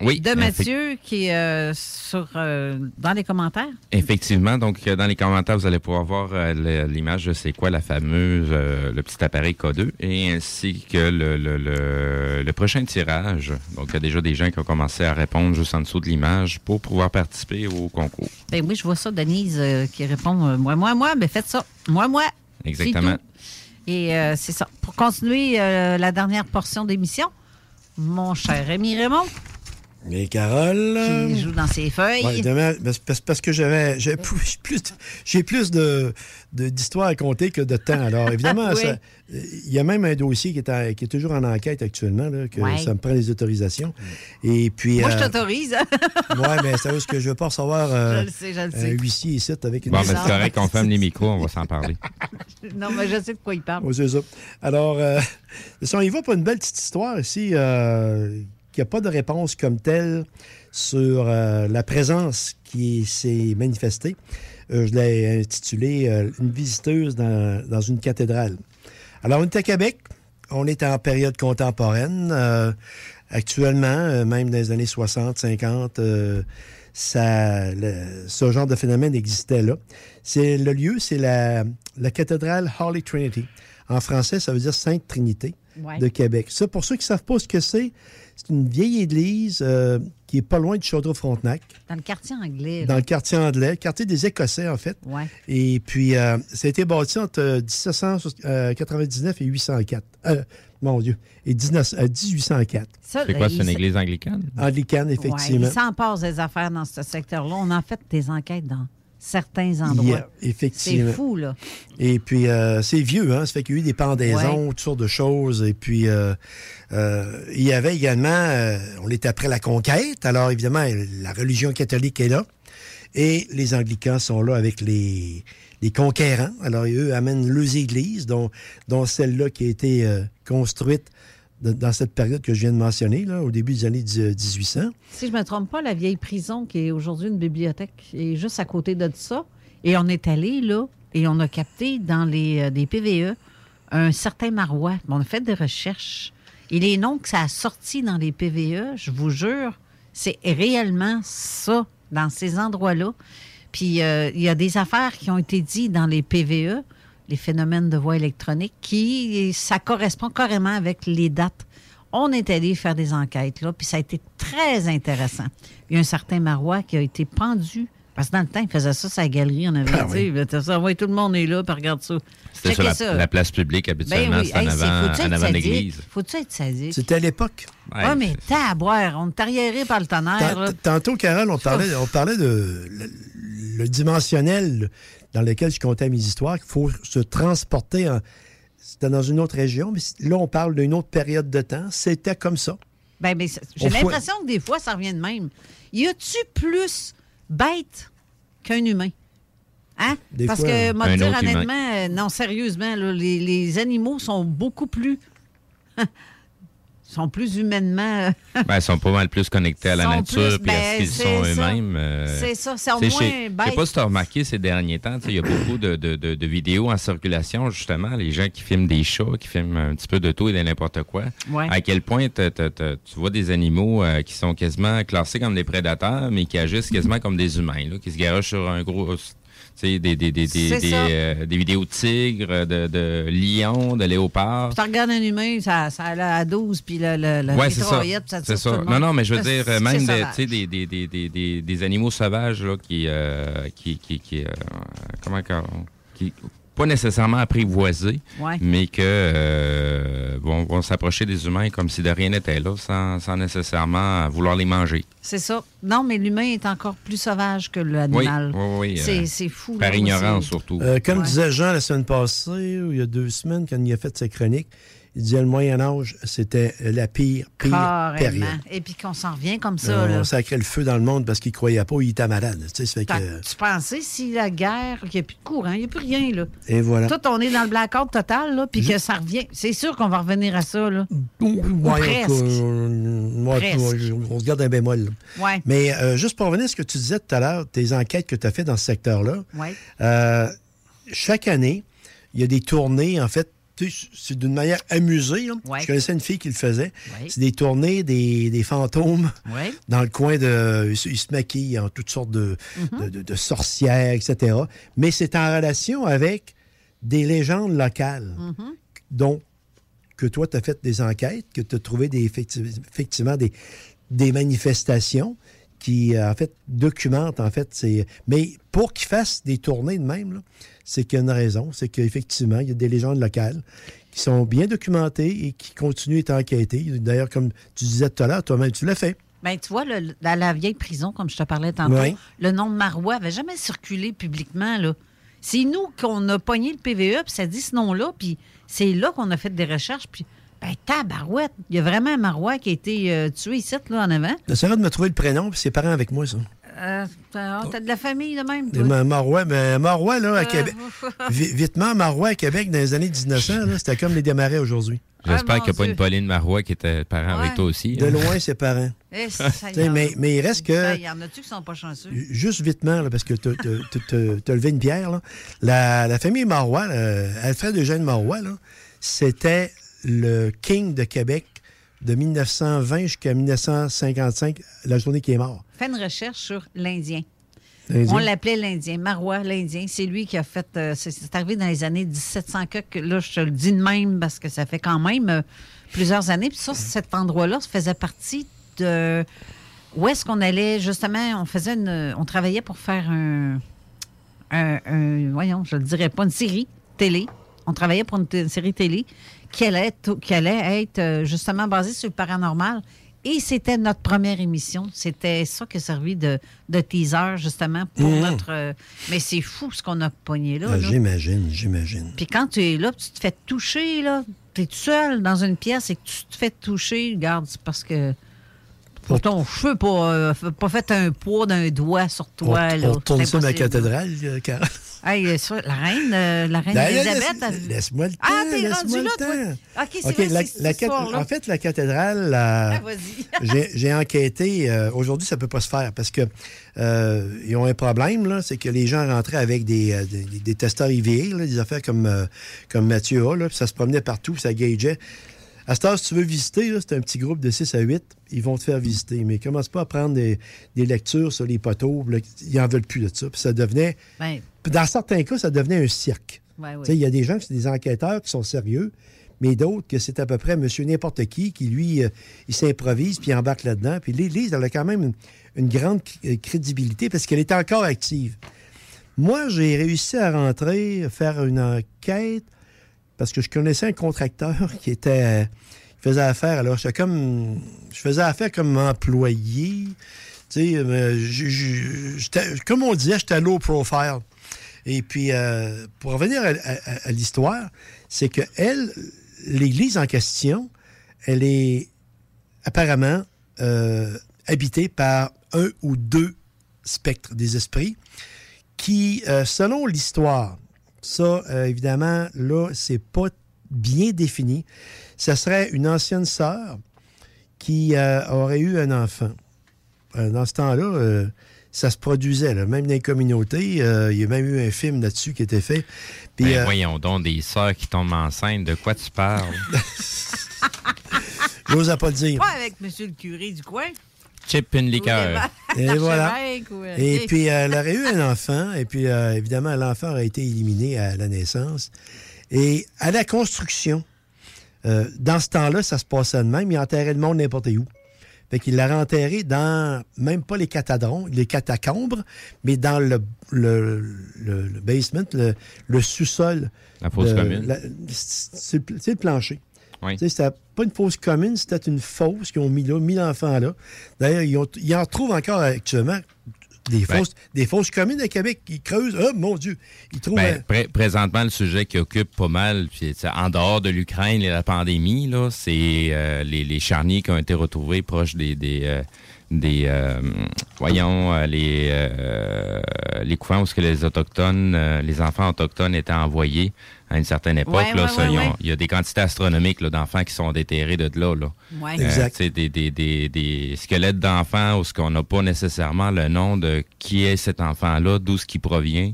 Oui, de Mathieu qui est euh, sur, euh, dans les commentaires. Effectivement, donc euh, dans les commentaires, vous allez pouvoir voir euh, l'image de c'est quoi la fameuse, le petit appareil K2, et ainsi que le, le, le- le prochain tirage. Donc, il y a déjà des gens qui ont commencé à répondre juste en dessous de l'image pour pouvoir participer au concours. Ben oui, je vois ça, Denise qui répond Moi, moi, moi, mais faites ça. Moi, moi. Exactement. Et c'est ça. Pour continuer la dernière portion d'émission, mon cher Rémi Raymond. Et Carole. Qui joue dans ses feuilles. Ouais, demain, parce, que j'avais j'ai plus, plus, j'ai plus de, de- d'histoires à compter que de temps. Alors, évidemment, Oui. il y a même un dossier qui est, en- qui est toujours en enquête actuellement, là, que Ouais. ça me prend les autorisations. Et puis. Moi, je euh, t'autorise. Ouais, mais c'est ce que je veux pas recevoir euh, Je le sais, je le un sais. huissier ici avec une Bon, mais c'est correct qu'on ferme les micros, on va s'en parler. non, mais je sais de quoi il parle. Oui, c'est ça. Alors, euh, si on y va pour une belle petite histoire ici, euh, qui n'a pas de réponse comme telle sur euh, la présence qui s'est manifestée. Euh, je l'ai intitulé euh, Une visiteuse dans, une cathédrale. Alors, on est à Québec. On est en période contemporaine. Actuellement, même dans les années 60, 50, euh, ça, ce genre de phénomène existait là. C'est le lieu, c'est la, la cathédrale Holy Trinity. En français, ça veut dire Sainte Trinité Ouais. de Québec. Ça, pour ceux qui ne savent pas ce que c'est, c'est une vieille église euh, qui est pas loin de Chaudeau-Frontenac, Dans le quartier anglais. dans le quartier anglais, quartier des Écossais, en fait. Ouais. Et puis, euh, ça a été bâti entre euh, 1799 et 804. Euh, mon Dieu. Et 19 euh, 1804. Ça, C'est quoi, il c'est une église anglicane? Anglicane, Ouais, effectivement. il s'en passe des affaires dans ce secteur-là. On a fait des enquêtes dans certains Yeah, endroits. effectivement. C'est fou, là. Et puis, euh, c'est vieux, hein? Ça fait qu'il y a eu des pendaisons, Ouais. toutes sortes de choses. Et puis, euh, euh, il y avait également, on est après la conquête. Alors, évidemment, la religion catholique est là. Et les anglicans sont là avec les, les conquérants. Alors, eux amènent leurs églises, dont, dont celle-là qui a été construite dans cette période que je viens de mentionner, là, au début des années 10 1800. Si je ne me trompe pas, la vieille prison, qui est aujourd'hui une bibliothèque, est juste à côté de ça. Et on est allé là et on a capté dans les euh, des PVE un certain marois. On a fait des recherches. Et les noms que ça a sorti dans les PVE, je vous jure, c'est réellement ça, dans ces endroits-là. Puis euh, il y a des affaires qui ont été dites dans les PVE, les phénomènes de voix électronique, qui ça correspond carrément avec les dates. On est allé faire des enquêtes, là, puis ça a été très intéressant. Il y a un certain Marois qui a été pendu. Parce que dans le temps, il faisait ça sa galerie, on avait Ah dit. oui. ça, tout le monde est là, puis regarde ça. C'était sur la, ça. la place publique, habituellement, Ben oui, c'est en hey, avant, en être avant l'église? Faut-tu être sadique? C'était à l'époque. Oui, mais taboire, on est arriéré par le tonnerre. Tant- Tantôt, Carole, on parlait, on parlait de le, le dimensionnel dans lequel je comptais mes histoires, qu'il faut se transporter. en- C'était dans une autre région, mais là, on parle d'une autre période de temps. C'était comme ça. Ben, ben, j'ai l'impression que des fois, ça revient de même. Y a-tu plus bête qu'un humain? Hein? Des Parce fois, que, moi, un dire humain. honnêtement, euh, non, sérieusement, là, les, les animaux sont beaucoup plus. sont plus humainement. euh, Ben, ils sont pas mal plus connectés à la nature plus- et à ben, ce qu'ils c'est sont eux-mêmes. euh, C'est ça, c'est au moins je bête. sais pas si tu as remarqué ces derniers temps, il y a beaucoup de, de- de- de vidéos en circulation, justement, les gens qui filment des chats, qui filment un petit peu de tout et de n'importe quoi. Ouais. À quel point tu vois des animaux euh, qui sont quasiment classés comme des prédateurs, mais qui agissent quasiment comme des humains, là, qui se garochent sur un gros... Tu sais, des, des, des, des, ça. euh, des vidéos de tigres, de, de lions, de léopards. Tu regardes un humain, ça, ça a à 12, puis le, le, la Ouais, ça. mitraillette, ça ça. le Non, non, mais je veux Ça, dire, même des, sauvage. tu sais, des, des, des, des, des, des animaux sauvages là, qui, euh, qui, qui, qui, euh, comment qui pas nécessairement apprivoisés, Ouais. mais que euh, vont, vont s'approcher des humains comme si de rien n'était là, sans, sans nécessairement vouloir les manger. C'est ça. Non, mais l'humain est encore plus sauvage que l'animal. Oui, oui, oui, C'est euh, c'est fou. par là, ignorance surtout. Euh, comme Ouais. disait Jean la semaine passée, ou il y a deux semaines, quand il a fait sa chronique, il disait le Moyen Âge, c'était la pire, pire Carrément. période. Et puis qu'on s'en revient comme ça. Euh, là. on sacrait le feu dans le monde parce qu'il croyait pas, il était malade. Tu sais, ça fait Fait que- que Tu pensais si la guerre, qu'il n'y a plus de courant, il n'y a plus rien, là. Et voilà. Tout, on est dans le blackout total, là, puis que ça revient. C'est sûr qu'on va revenir à ça, là. Ou presque. ouais, on se garde un bémol. Ouais. Mais euh, juste pour revenir à ce que tu disais tout à l'heure, tes enquêtes que tu as fait dans ce secteur-là, Ouais. euh, chaque année, il y a des tournées, en fait, c'est d'une manière amusée. là. Ouais. Je connaissais une fille qui le faisait. Ouais. C'est des tournées des, des fantômes Ouais. dans le coin de... Ils se, ils se maquillent en toutes sortes de, Mhm. de, de- de sorcières, etc. Mais c'est en relation avec des légendes locales Mhm. dont que toi, tu as fait des enquêtes, que tu as trouvé des, effectivement des, des manifestations qui, euh, en fait, documentent, en fait, c'est... Mais pour qu'ils fassent des tournées de même, là, c'est qu'il y a une raison. C'est qu'effectivement, il y a des légendes locales qui sont bien documentées et qui continuent à être enquêtées. D'ailleurs, comme tu disais tout à l'heure, toi-même, tu l'as fait. Ben, tu vois, le- dans la vieille prison, comme je te parlais tantôt, Oui. le nom de Marois n'avait jamais circulé publiquement. là. C'est nous qu'on a pogné le PVE, puis ça dit ce nom-là, puis c'est là qu'on a fait des recherches, puis ben, tabarouette, il y a vraiment un Marois qui a été euh, tué ici, là, en avant. J'essaierai de me trouver le prénom, puis ses parents avec moi, ça. Euh, t'as t'as de la famille de même, toi? Marois, mais Marois, là, à Euh, Québec. Vi- Vitement, Marois à Québec, dans les années 1900, là, c'était comme les démarrais aujourd'hui. J'espère Ah, qu'il n'y a pas une Pauline Marois qui était parent avec toi aussi. De hein. loin, ses parents. Eh, mais, mais il reste que. Il y en a-tu qui sont pas chanceux? Juste vitement, là, parce que tu as levé une pierre. là. La, la famille Marois, là, Alfred Eugène Marois, là, c'était le king de Québec de 1920 jusqu'à 1955, la journée qui est mort. Fais une recherche sur l'Indien. On l'appelait l'Indien. Marois, l'Indien. C'est lui qui a fait. euh, c'est- arrivé dans les années 1700 que Là, je te le dis de même parce que ça fait quand même euh, plusieurs années. Puis ça, cet endroit-là, ça faisait partie de. Où est-ce qu'on allait, justement, on faisait une. On travaillait pour faire un. un- un- voyons, je ne le dirais pas, une série télé. On travaillait pour une série télé qui allait être, qui allait être euh, justement basée sur le paranormal. Et c'était notre première émission. C'était ça qui a servi de, de teaser, justement, pour Mmh. notre. euh, mais c'est fou ce qu'on a pogné là. Ah, là. j'imagine, j'imagine. Puis quand tu es là, tu te fais toucher, là, tu es tout seul dans une pièce et que tu te fais toucher, regarde, c'est parce que. Pour ton cheveu, pas, euh, pas fait un poids d'un doigt sur toi. on là. on retourne C'est ça dans la cathédrale, euh, Carole. Hey, ça, la reine, euh, la reine Ben, Elisabeth. laisse- elle- Laisse-moi le temps. Ah, t'es rendu là, toi? OK, c'est vrai, la- la. En fait, la cathédrale, la- Ah, j'ai enquêté. euh, Aujourd'hui, ça ne peut pas se faire parce que euh, ils ont un problème, c'est que les gens rentraient avec des, euh, des, des testeurs IVA, là, des affaires comme, euh, comme Mathieu a, là, puis ça se promenait partout, puis ça gageait. À cette heure, si tu veux visiter, c'est un petit groupe de 6 à 8, ils vont te faire visiter. Mais commence pas à prendre des, des lectures sur les poteaux. là, ils n'en veulent plus de ça. Puis ça devenait. Ben, Dans certains cas, ça devenait un cirque. Il y a des gens qui sont des enquêteurs qui sont sérieux, mais d'autres que c'est à peu près monsieur n'importe qui qui, lui, euh, il s'improvise puis il embarque là-dedans. Puis l'Église, elle a quand même une, une grande c- crédibilité parce qu'elle est encore active. Moi, j'ai réussi à rentrer, faire une enquête parce que je connaissais un contracteur qui était faisait affaire. Alors, j'étais comme je faisais affaire comme employé. Tu sais, euh, je- je- comme on disait, j'étais low profile. Et puis, euh, pour revenir à, l'histoire, c'est que elle, l'église en question, elle est apparemment euh, habitée par un ou deux spectres des esprits qui, selon l'histoire, ça, euh, évidemment, là, c'est pas bien défini. Ce serait une ancienne sœur qui euh, aurait eu un enfant. Euh, dans ce temps-là, euh, ça se produisait, là. même dans les communautés. euh, il y a même eu un film là-dessus qui était fait. Puis, Ben, euh, voyons donc, des sœurs qui tombent enceintes, de quoi tu parles? j'ose pas le dire. Pas avec monsieur le curé du coin. Chip une liqueur. Et voilà. Euh, Et puis, elle aurait eu un enfant, et puis, euh, évidemment, l'enfant aurait été éliminé à la naissance. Et à la construction, euh, dans ce temps-là, ça se passait de même. Il enterrait le monde n'importe où. Fait qu'il l'a enterré dans, même pas les catadrons, les catacombres, mais dans le, le, le- le basement, le, le sous-sol. La fosse commune. C'est le plancher. Oui. Tu sais, pas une fosse commune, c'était une fosse qu'ils ont mis là, mis l'enfant là. D'ailleurs, ils, ont- ils en retrouvent encore actuellement des Ben. fosses, des fosses communes à Québec. Ils creusent, oh mon Dieu, ils trouvent. Ben, un- présentement, le sujet qui occupe pas mal, puis en dehors de l'Ukraine et la pandémie, là, c'est euh, les, les charniers qui ont été retrouvés proches des, des, euh, des euh, voyons, les, les couvents où ce que les autochtones, les enfants autochtones étaient envoyés à une certaine époque. Ouais, là, ouais, ça, ouais, ils ont- ouais. Il y a des quantités astronomiques d'enfants qui sont déterrés de là. là. Ouais. Euh, Exact. tu sais, des, des, des, des squelettes d'enfants où ce qu'on n'a pas nécessairement le nom de qui est cet enfant-là, d'où ce qui provient.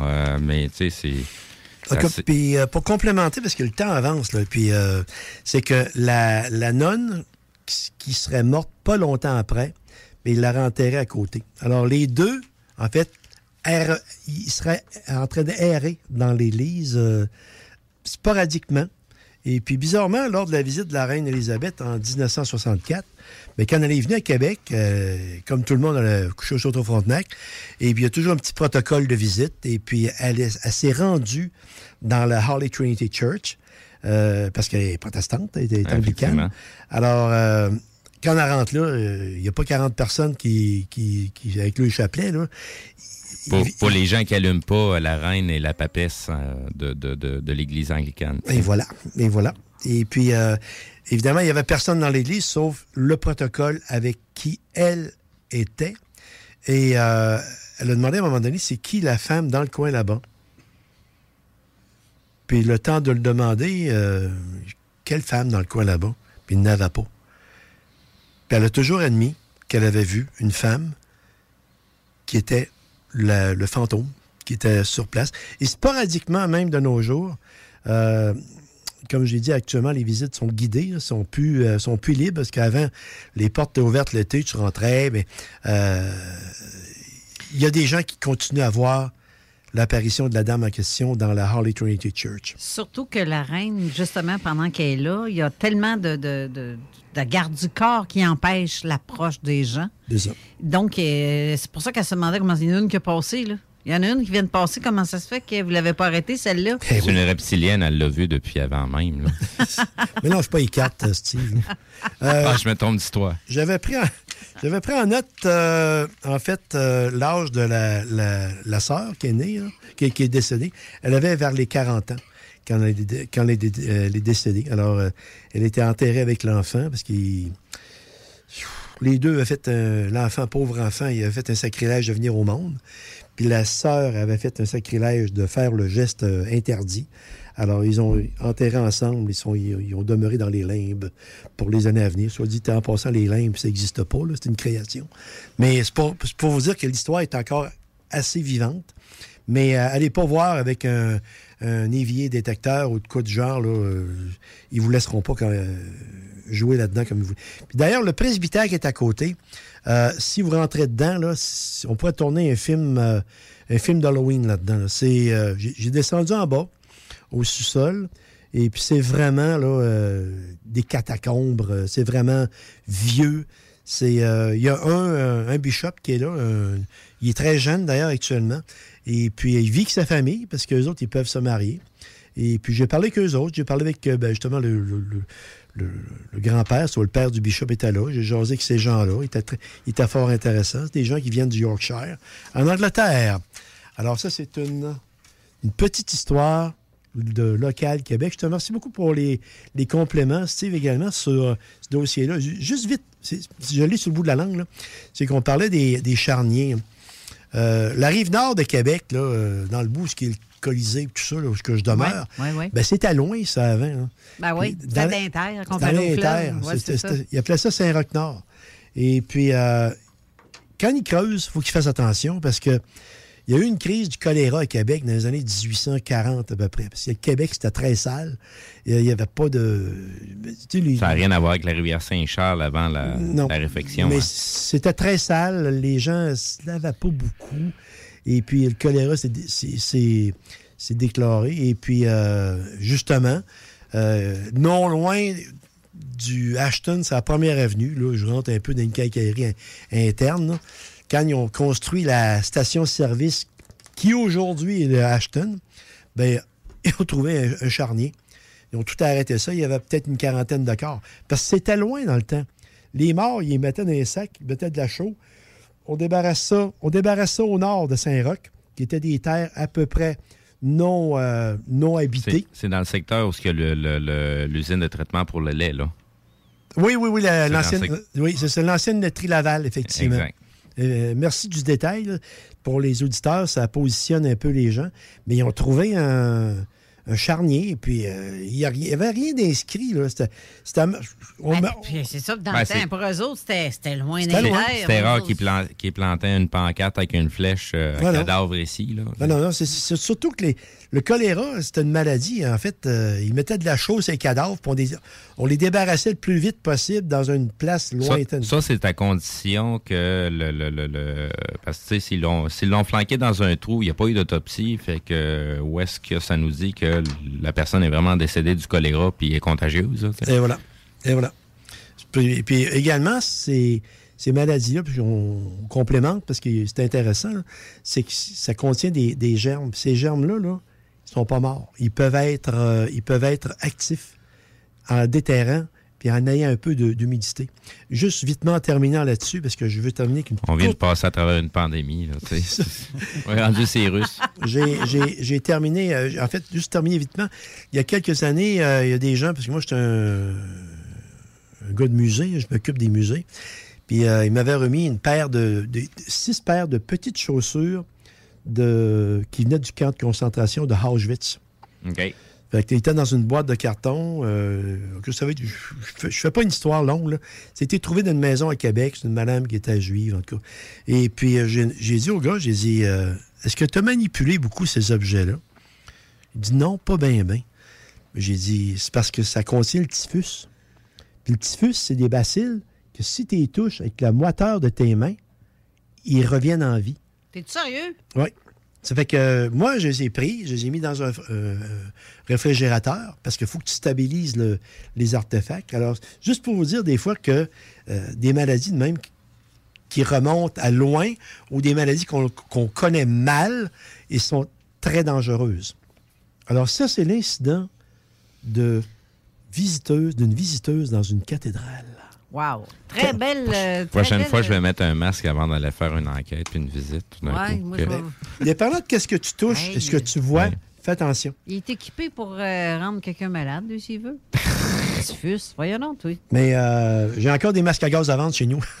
Euh, mais tu sais, c'est. Puis euh, pour complémenter, parce que le temps avance, là, puis euh, c'est que la, la nonne qui, qui serait morte pas longtemps après, mais il l'aurait enterrée à côté. Alors les deux, en fait, erre- ils seraient en train d'errer dans l'église euh, sporadiquement. Et puis bizarrement, lors de la visite de la reine Élisabeth en 1964, mais quand elle est venue à Québec, euh, comme tout le monde, elle a couché au Château Frontenac, et puis il y a toujours un petit protocole de visite, et puis elle, est- elle s'est rendue dans la Holy Trinity Church, euh, parce qu'elle est protestante, elle est anglicane. Alors, euh, quand on rentre là, il n'y a pas 40 personnes qui, qui, qui avec le chapelet. Là. Pour, pour les gens qui n'allument pas la reine et la papesse euh, de, de, de, de l'Église anglicane. Et voilà. Et voilà. Et puis, euh, évidemment, il n'y avait personne dans l'église sauf le protocole avec qui elle était. Et euh, elle a demandé à un moment donné, c'est qui la femme dans le coin là-bas? Puis le temps de le demander, euh, quelle femme dans le coin là-bas? Puis il n'avait pas. Puis elle a toujours admis qu'elle avait vu une femme qui était le fantôme, qui était sur place. Et sporadiquement, même de nos jours, euh, comme j'ai dit, actuellement, les visites sont guidées, sont plus, euh, sont plus libres, parce qu'avant, les portes étaient ouvertes l'été, tu rentrais, mais euh, il y a des gens qui continuent à voir l'apparition de la dame en question dans la Holy Trinity Church. Surtout que la reine, justement, pendant qu'elle est là, il y a tellement de, de, de- de garde du corps qui empêchent l'approche des gens. C'est ça. Donc, euh, c'est pour ça qu'elle se demandait comment il y en a une qui a passé, là. Il y en a une qui vient de passer, comment ça se fait que vous ne l'avez pas arrêtée, celle-là? C'est une reptilienne, elle l'a vu depuis avant même. là. Mais non, je suis pas écarte, euh, Steve. Euh, ah, je me trompe d'histoire. J'avais pris, en, j'avais pris en note, euh, en fait, euh, l'âge de la, la, sœur qui est née, là, qui, est décédée. Elle avait vers les 40 ans quand elle, quand euh, est décédée. Alors, elle était enterrée avec l'enfant parce qu'ils... Les deux avaient fait, un- l'enfant, pauvre enfant, il avait fait un sacrilège de venir au monde. Puis la sœur avait fait un sacrilège de faire le geste interdit. Alors, ils ont enterré ensemble, ils, sont, ils, ont demeuré dans les limbes pour les années à venir. Soit dit en passant, les limbes, ça n'existe pas, c'est une création. Mais c'est pour, vous dire que l'histoire est encore assez vivante. Mais euh, allez pas voir avec un, évier détecteur ou de quoi de genre, là, euh, ils vous laisseront pas euh, jouer là-dedans comme vous voulez. D'ailleurs, le presbytère qui est à côté, euh, si vous rentrez dedans, on pourrait tourner un film, d'Halloween là-dedans. là. C'est, j'ai descendu en bas, au sous-sol, et puis c'est vraiment là, euh, des catacombes, c'est vraiment vieux. C'est, euh, il y a un, euh, un bishop qui est là, il est très jeune d'ailleurs actuellement, et puis il vit avec sa famille parce qu'eux autres ils peuvent se marier. Et puis j'ai parlé qu'eux autres, j'ai parlé avec ben, justement le, grand-père, soit le père du bishop était là. J'ai jasé avec ces gens-là. Il était, fort intéressant. C'est des gens qui viennent du Yorkshire, en Angleterre. Alors ça, c'est une petite histoire de local Québec. Je te remercie beaucoup pour les, les compléments, Steve, également, sur euh, ce dossier-là. Ju- Juste vite, c'est- je l'ai sur le bout de la langue, c'est qu'on parlait des, des charniers. Euh, la rive nord de Québec, là, euh, dans le bout, ce qui est le Colisée, tout ça, là, où je demeure, Ouais, ouais, ouais. ben, c'était loin, ça, avant. hein. Ben oui, dans- c'était comparé à au l'Inter. c'est Il appelait ça Saint-Roch-Nord. Et puis, euh, quand il creuse, il faut qu'il fasse attention parce que il y a eu une crise du choléra à Québec dans les années 1840 à peu près. Parce que le Québec, c'était très sale. Il n'y avait pas de... tu sais, les- Ça n'a rien à voir avec la rivière Saint-Charles avant la, non. la réfection. Mais hein. c'était très sale. Les gens se lavaient pas beaucoup. Et puis, le choléra s'est déclaré. Et puis, euh, justement, euh, non loin du Ashton, c'est la première avenue. Là, je rentre un peu dans une cacaillerie in- interne. là. Quand ils ont construit la station-service qui aujourd'hui est le Ashton, ben, ils ont trouvé un, un charnier. Ils ont tout arrêté ça. Il y avait peut-être une quarantaine de corps. Parce que c'était loin dans le temps. Les morts, ils les mettaient dans les sacs, ils mettaient de la chaux. On débarrasse ça, on débarrasse ça au nord de Saint-Roch, qui étaient des terres à peu près non, euh, non habitées. C'est dans le secteur où il y a l'usine de traitement pour le lait, là. Oui, oui, oui, l'ancienne, oui, c'est ça, l'ancienne laiterie Laval, effectivement. Exact. Euh, merci du détail. Pour les auditeurs, ça positionne un peu les gens. Mais ils ont trouvé un, un charnier, et puis euh, il n'y avait rien d'inscrit. là. C'était, Ben, c'est ça que dans Ben, le temps, c'est- pour eux autres, c'était c'était loin des. C'était rare qu'ils plan- qu'ils plantaient une pancarte avec une flèche euh, non. cadavre ici. Là. Non, non, non. C'est, surtout que les- le choléra, c'était une maladie. En fait, euh, ils mettaient de la chaux sur les cadavres, puis on, les- on les débarrassait le plus vite possible dans une place Ça, lointaine. ça, c'est à condition que le. le, le- le- parce que, tu sais, s'ils l'ont, s'ils l'ont flanqué dans un trou, il n'y a pas eu d'autopsie. Fait que, où est-ce que ça nous dit que la personne est vraiment décédée du choléra puis est contagieuse? Et voilà. Et voilà. Puis, puis également, ces, maladies-là, puis on, complémente parce que c'est intéressant, c'est que ça contient des, des germes. Ces germes-là, là, ils sont pas morts. Ils peuvent être, euh, ils peuvent être actifs en déterrant puis en ayant un peu d'humidité. Juste vitement en terminant là-dessus, parce que je veux terminer avec une On vient de passer à travers une pandémie. Là. On est rendu ces Russes. J'ai- terminé, euh, en fait, juste terminé vitement. Il y a quelques années, euh, il y a des gens, parce que moi, j'étais un, un gars de musée, je m'occupe des musées. Puis euh, il m'avait remis une paire de, de- six paires de petites chaussures de, qui venaient du camp de concentration de Auschwitz. OK. Fait que était dans une boîte de carton. euh, que je, je fais- pas une histoire longue. C'était trouvé dans une maison à Québec. C'est une madame qui était juive, en tout cas. Et puis, euh, j'ai j'ai dit au gars, j'ai dit, euh, est-ce que tu as manipulé beaucoup ces objets-là? Il dit non, pas bien, bien. J'ai dit, c'est parce que ça contient le typhus. Puis le typhus, c'est des bacilles que si tu les touches avec la moiteur de tes mains, ils reviennent en vie. T'es sérieux? Oui. Ça fait que euh, moi, je les ai pris, je les ai mis dans un euh, réfrigérateur parce qu'il faut que tu stabilises le- les artefacts. Alors, juste pour vous dire des fois que euh, des maladies de même qui- remontent à loin ou des maladies qu'on connaît mal et sont très dangereuses. Alors, ça, c'est l'incident d'une visiteuse dans une cathédrale. Wow. Très belle. euh, très Prochaine belle, fois, je euh, vais mettre un masque avant d'aller faire une enquête puis une visite. tout Ouais, coup. moi, je Dépendant de ce que tu touches et ce que tu vois, fais attention. Il est équipé pour euh, rendre quelqu'un malade, lui, s'il veut. Typhus, voyons donc, toi. Mais euh, j'ai encore des masques à gaz à vendre chez nous.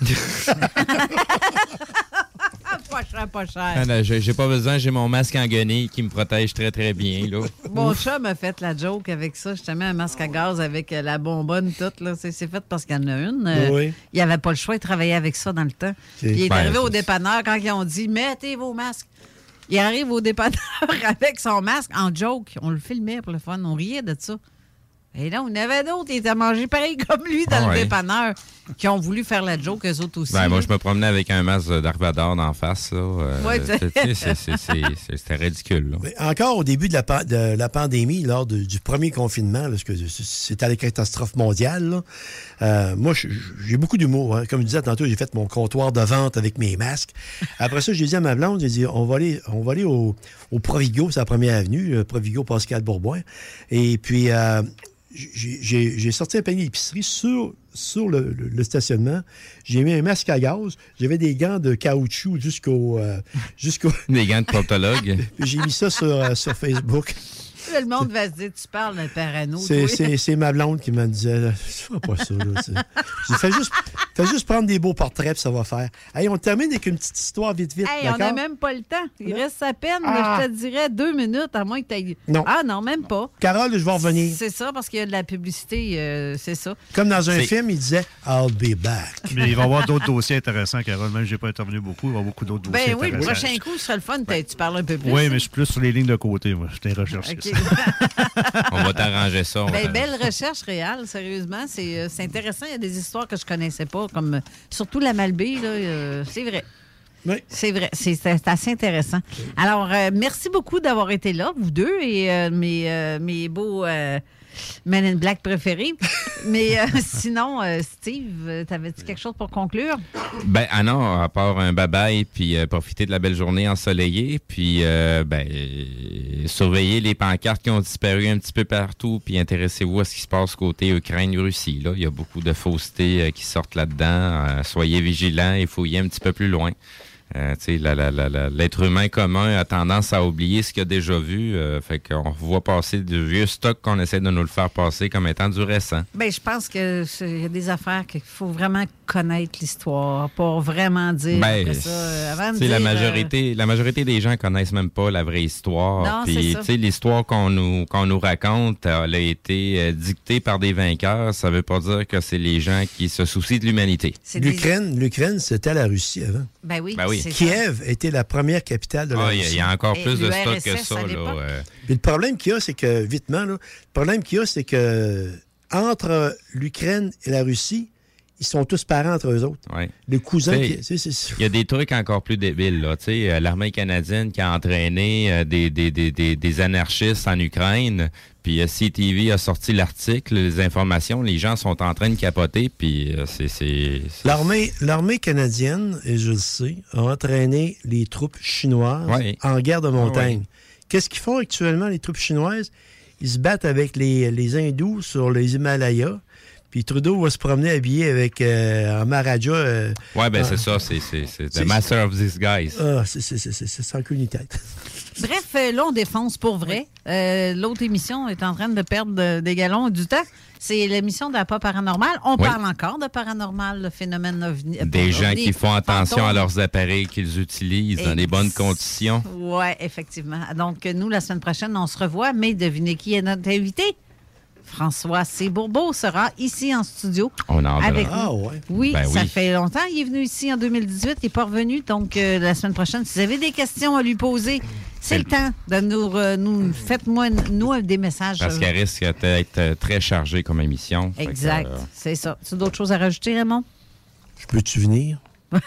Pas cher, Ah, J'ai pas besoin, j'ai mon masque en guenille qui me protège très très bien. Là. Mon chum a fait la joke avec ça. Je te mets un masque à gaz avec euh, la bonbonne toute. C'est fait parce qu'il y en a une. Euh, Oui. Il avait pas le choix, il travaillait avec ça dans le temps. Il est Ben, arrivé au dépanneur quand ils ont dit Mettez vos masques. Il arrive au dépanneur avec son masque en joke. On le filmait pour le fun. On riait de ça. Et là, on avait d'autres, ils étaient mangés pareil comme lui dans Ah le dépanneur, qui ont voulu faire la joke, eux autres aussi. Ben, moi, je me promenais avec un masque d'Arvador d'en face. Euh, Ouais, C'était ridicule. Mais encore au début de la, pa- de la pandémie, lors de- du premier confinement, parce que c'était la catastrophe mondiale, là, euh, moi, je- j'ai beaucoup d'humour. hein. Comme je disais tantôt, j'ai fait mon comptoir de vente avec mes masques. Après ça, j'ai dit à ma blonde, j'ai dit, on va aller, on va aller au, au Provigo, c'est la première avenue, le Provigo Pascal Bourboin. Et puis, euh, j'ai- sorti un panier d'épicerie sur, sur le, le- le stationnement. J'ai mis un masque à gaz. J'avais des gants de caoutchouc jusqu'au... euh, jusqu'au Des gants de proctologue. Puis J'ai mis ça sur, euh, sur Facebook. Là, le monde va se dire Tu parles d'un parano. C'est- toi. C'est c'est ma blonde qui me disait Fais pas ça. Là, dit, fais juste, fais juste prendre des beaux portraits, puis ça va faire. Hey, on termine avec une petite histoire vite, vite. Hey, on n'a même pas le temps. Il reste à peine, Ah. mais je te dirais deux minutes, à moins que tu aies. Non. Ah non, même pas. Carole, je vais revenir. C'est ça, parce qu'il y a de la publicité, euh, c'est ça. Comme dans un C'est- film, il disait I'll be back. Mais il va y avoir d'autres dossiers intéressants, Carole. Même si je n'ai pas intervenu beaucoup, il va y avoir beaucoup d'autres dossiers Ben oui, le intéressants. prochain coup, ce serait le fun. Tu parles un peu plus. Oui, mais je suis plus sur les lignes de côté, moi. Je t'ai recherché OK. ça. On va t'arranger ça. on Ben, belle recherche réelle, sérieusement. C'est euh, c'est intéressant. Il y a des histoires que je connaissais pas, comme euh, surtout la Malbaie. là, euh, c'est vrai. C'est vrai. C'est c'est assez intéressant. Alors, euh, merci beaucoup d'avoir été là, vous deux, et euh, mes, euh, mes beaux euh, Men in Black préférés. Mais euh, sinon, euh, Steve, euh, t'avais-tu quelque chose pour conclure? Ben, ah non, à part un bye-bye, puis euh, profiter de la belle journée ensoleillée, puis ben, surveiller les pancartes qui ont disparu un petit peu partout, puis intéressez-vous à ce qui se passe côté Ukraine-Russie. Il y a beaucoup de faussetés qui sortent là-dedans. Soyez vigilants et fouillez un petit peu plus loin. Euh, L'être humain commun a tendance à oublier ce qu'il a déjà vu. euh, fait qu'on voit passer du vieux stock qu'on essaie de nous le faire passer comme étant du récent. Ben, je pense que c'est- il y a des affaires qu'il faut vraiment connaître l'histoire pour vraiment dire Ben, après ça. euh, avant de la euh, majorité, la majorité des gens connaissent même pas la vraie histoire. L'histoire qu'on nous qu'on nous raconte, elle a été dictée par des vainqueurs. Ça veut pas dire que c'est les gens qui se soucient de l'humanité. Des- L'Ukraine, l'Ukraine, c'était la Russie avant. Ben oui, Ben oui. Kiev était la première capitale de la Ah, Il y a- Russie. il y, a encore Et plus de stock que ça. Là, le problème qu'il y a, c'est que, vitement, là, le problème qu'il y a, c'est que entre l'Ukraine et la Russie, ils sont tous parents entre eux autres. Ouais. Les cousins. Il y a des trucs encore plus débiles. là. Euh, L'armée canadienne qui a entraîné euh, des, des, des, des, anarchistes en Ukraine, puis euh, CTV a sorti l'article, les informations, les gens sont en train de capoter, puis c'est... c'est- c'est- L'armée, l'armée canadienne, et je le sais, a entraîné les troupes chinoises Ouais. en guerre de montagne. Ouais. Qu'est-ce qu'ils font actuellement, les troupes chinoises? Ils se battent avec les, les hindous sur les Himalayas, Puis Trudeau va se promener habillé avec euh, en Maharaja. euh, Ouais, ben en- c'est ça, c'est c'est- c'est The Master of Disguise. Ah, c'est c'est- c'est- c'est- c'est sans queue ni tête. Bref, euh, là, on défonce pour vrai. Euh, L'autre émission est en train de perdre de- des galons et du temps. C'est l'émission de la pas paranormal. On Oui. parle encore de paranormal, le phénomène ovni. euh, Des gens ovni, qui font attention à leurs appareils qu'ils utilisent dans les bonnes conditions. Oui, effectivement. Donc, nous, la semaine prochaine, on se revoit, mais devinez qui est notre invité? François C. Bourbeau sera ici en studio. On en avec nous. Ah ouais. Oui, Ben ça oui. fait longtemps. Il est venu ici en 2018. Il n'est pas revenu. Donc, euh, la semaine prochaine, si vous avez des questions à lui poser, c'est le temps de nous. Faites-moi nous des messages. Parce euh, qu'elle risque d'être euh, très chargée comme émission. Exact. euh, C'est ça. Tu as d'autres choses à rajouter, Raymond? Je peux-tu venir?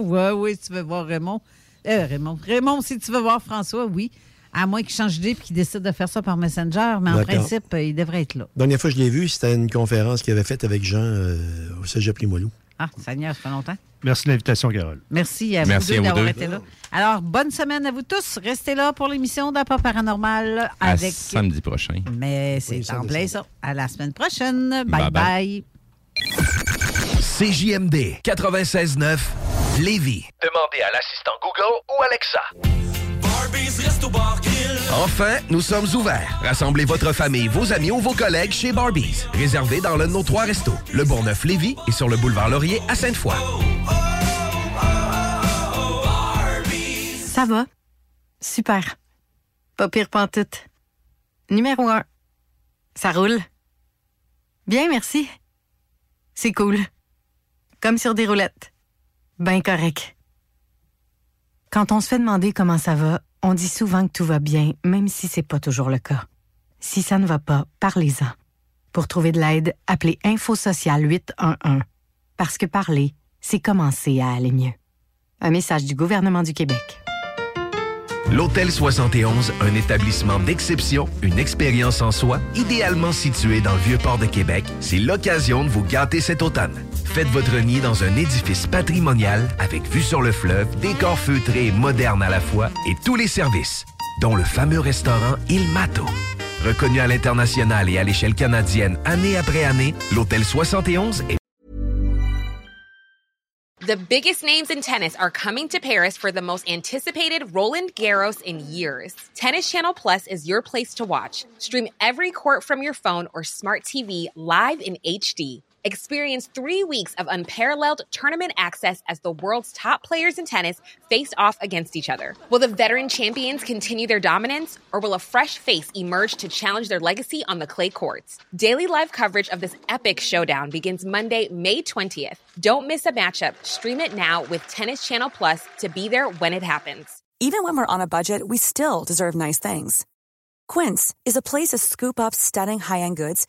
Ouais, oui, si tu veux voir Raymond. Euh, Raymond. Raymond, si tu veux voir François, oui. À moins qu'il change d'idée et qu'il décide de faire ça par Messenger. Mais en principe, euh, il devrait être là. La dernière fois que je l'ai vu, c'était une conférence qu'il avait faite avec Jean euh, au Cégep Limoilou. Ah, Seigneur, ça fait longtemps. Merci de l'invitation, Carole. Merci à Merci vous deux à vous d'avoir deux. été là. Alors, bonne semaine à vous tous. Restez là pour l'émission d'Apport Paranormal à avec. samedi prochain. Mais c'est en plein ça. À la semaine prochaine. Bye bye. Bye-bye. CJMD 96.9 Lévis. Demandez à l'assistant Google ou Alexa. Enfin, nous sommes ouverts. Rassemblez votre famille, vos amis ou vos collègues chez Barbies. Réservé dans l'un de nos trois restos, le Bourgneuf-Lévis et sur le boulevard Laurier à Sainte-Foy. Ça va? Super. Pas pire pantoute. Numéro un. Ça roule. Bien, merci. C'est cool. Comme sur des roulettes. Ben correct. Quand on se fait demander comment ça va, on dit souvent que tout va bien, même si c'est pas toujours le cas. Si ça ne va pas, parlez-en. Pour trouver de l'aide, appelez Info Social 811. Parce que parler, c'est commencer à aller mieux. Un message du gouvernement du Québec. L'Hôtel 71, un établissement d'exception, une expérience en soi, idéalement situé dans le Vieux-Port de Québec, c'est l'occasion de vous gâter cet automne. Faites votre nid dans un édifice patrimonial avec vue sur le fleuve, décor feutré et moderne à la fois et tous les services, dont le fameux restaurant Il Mato. Reconnu à l'international et à l'échelle canadienne année après année, l'Hôtel 71 est The biggest names in tennis are coming to Paris for the most anticipated Roland Garros in years. Tennis Channel Plus is your place to watch. Stream every court from your phone or smart TV live in HD. Experience three weeks of unparalleled tournament access as the world's top players in tennis face off against each other. Will the veteran champions continue their dominance, or will a fresh face emerge to challenge their legacy on the clay courts? Daily live coverage of this epic showdown begins Monday, May 20th. Don't miss a matchup. Stream it now with Tennis Channel Plus to be there when it happens. Even when we're on a budget, we still deserve nice things. Quince is a place to scoop up stunning high-end goods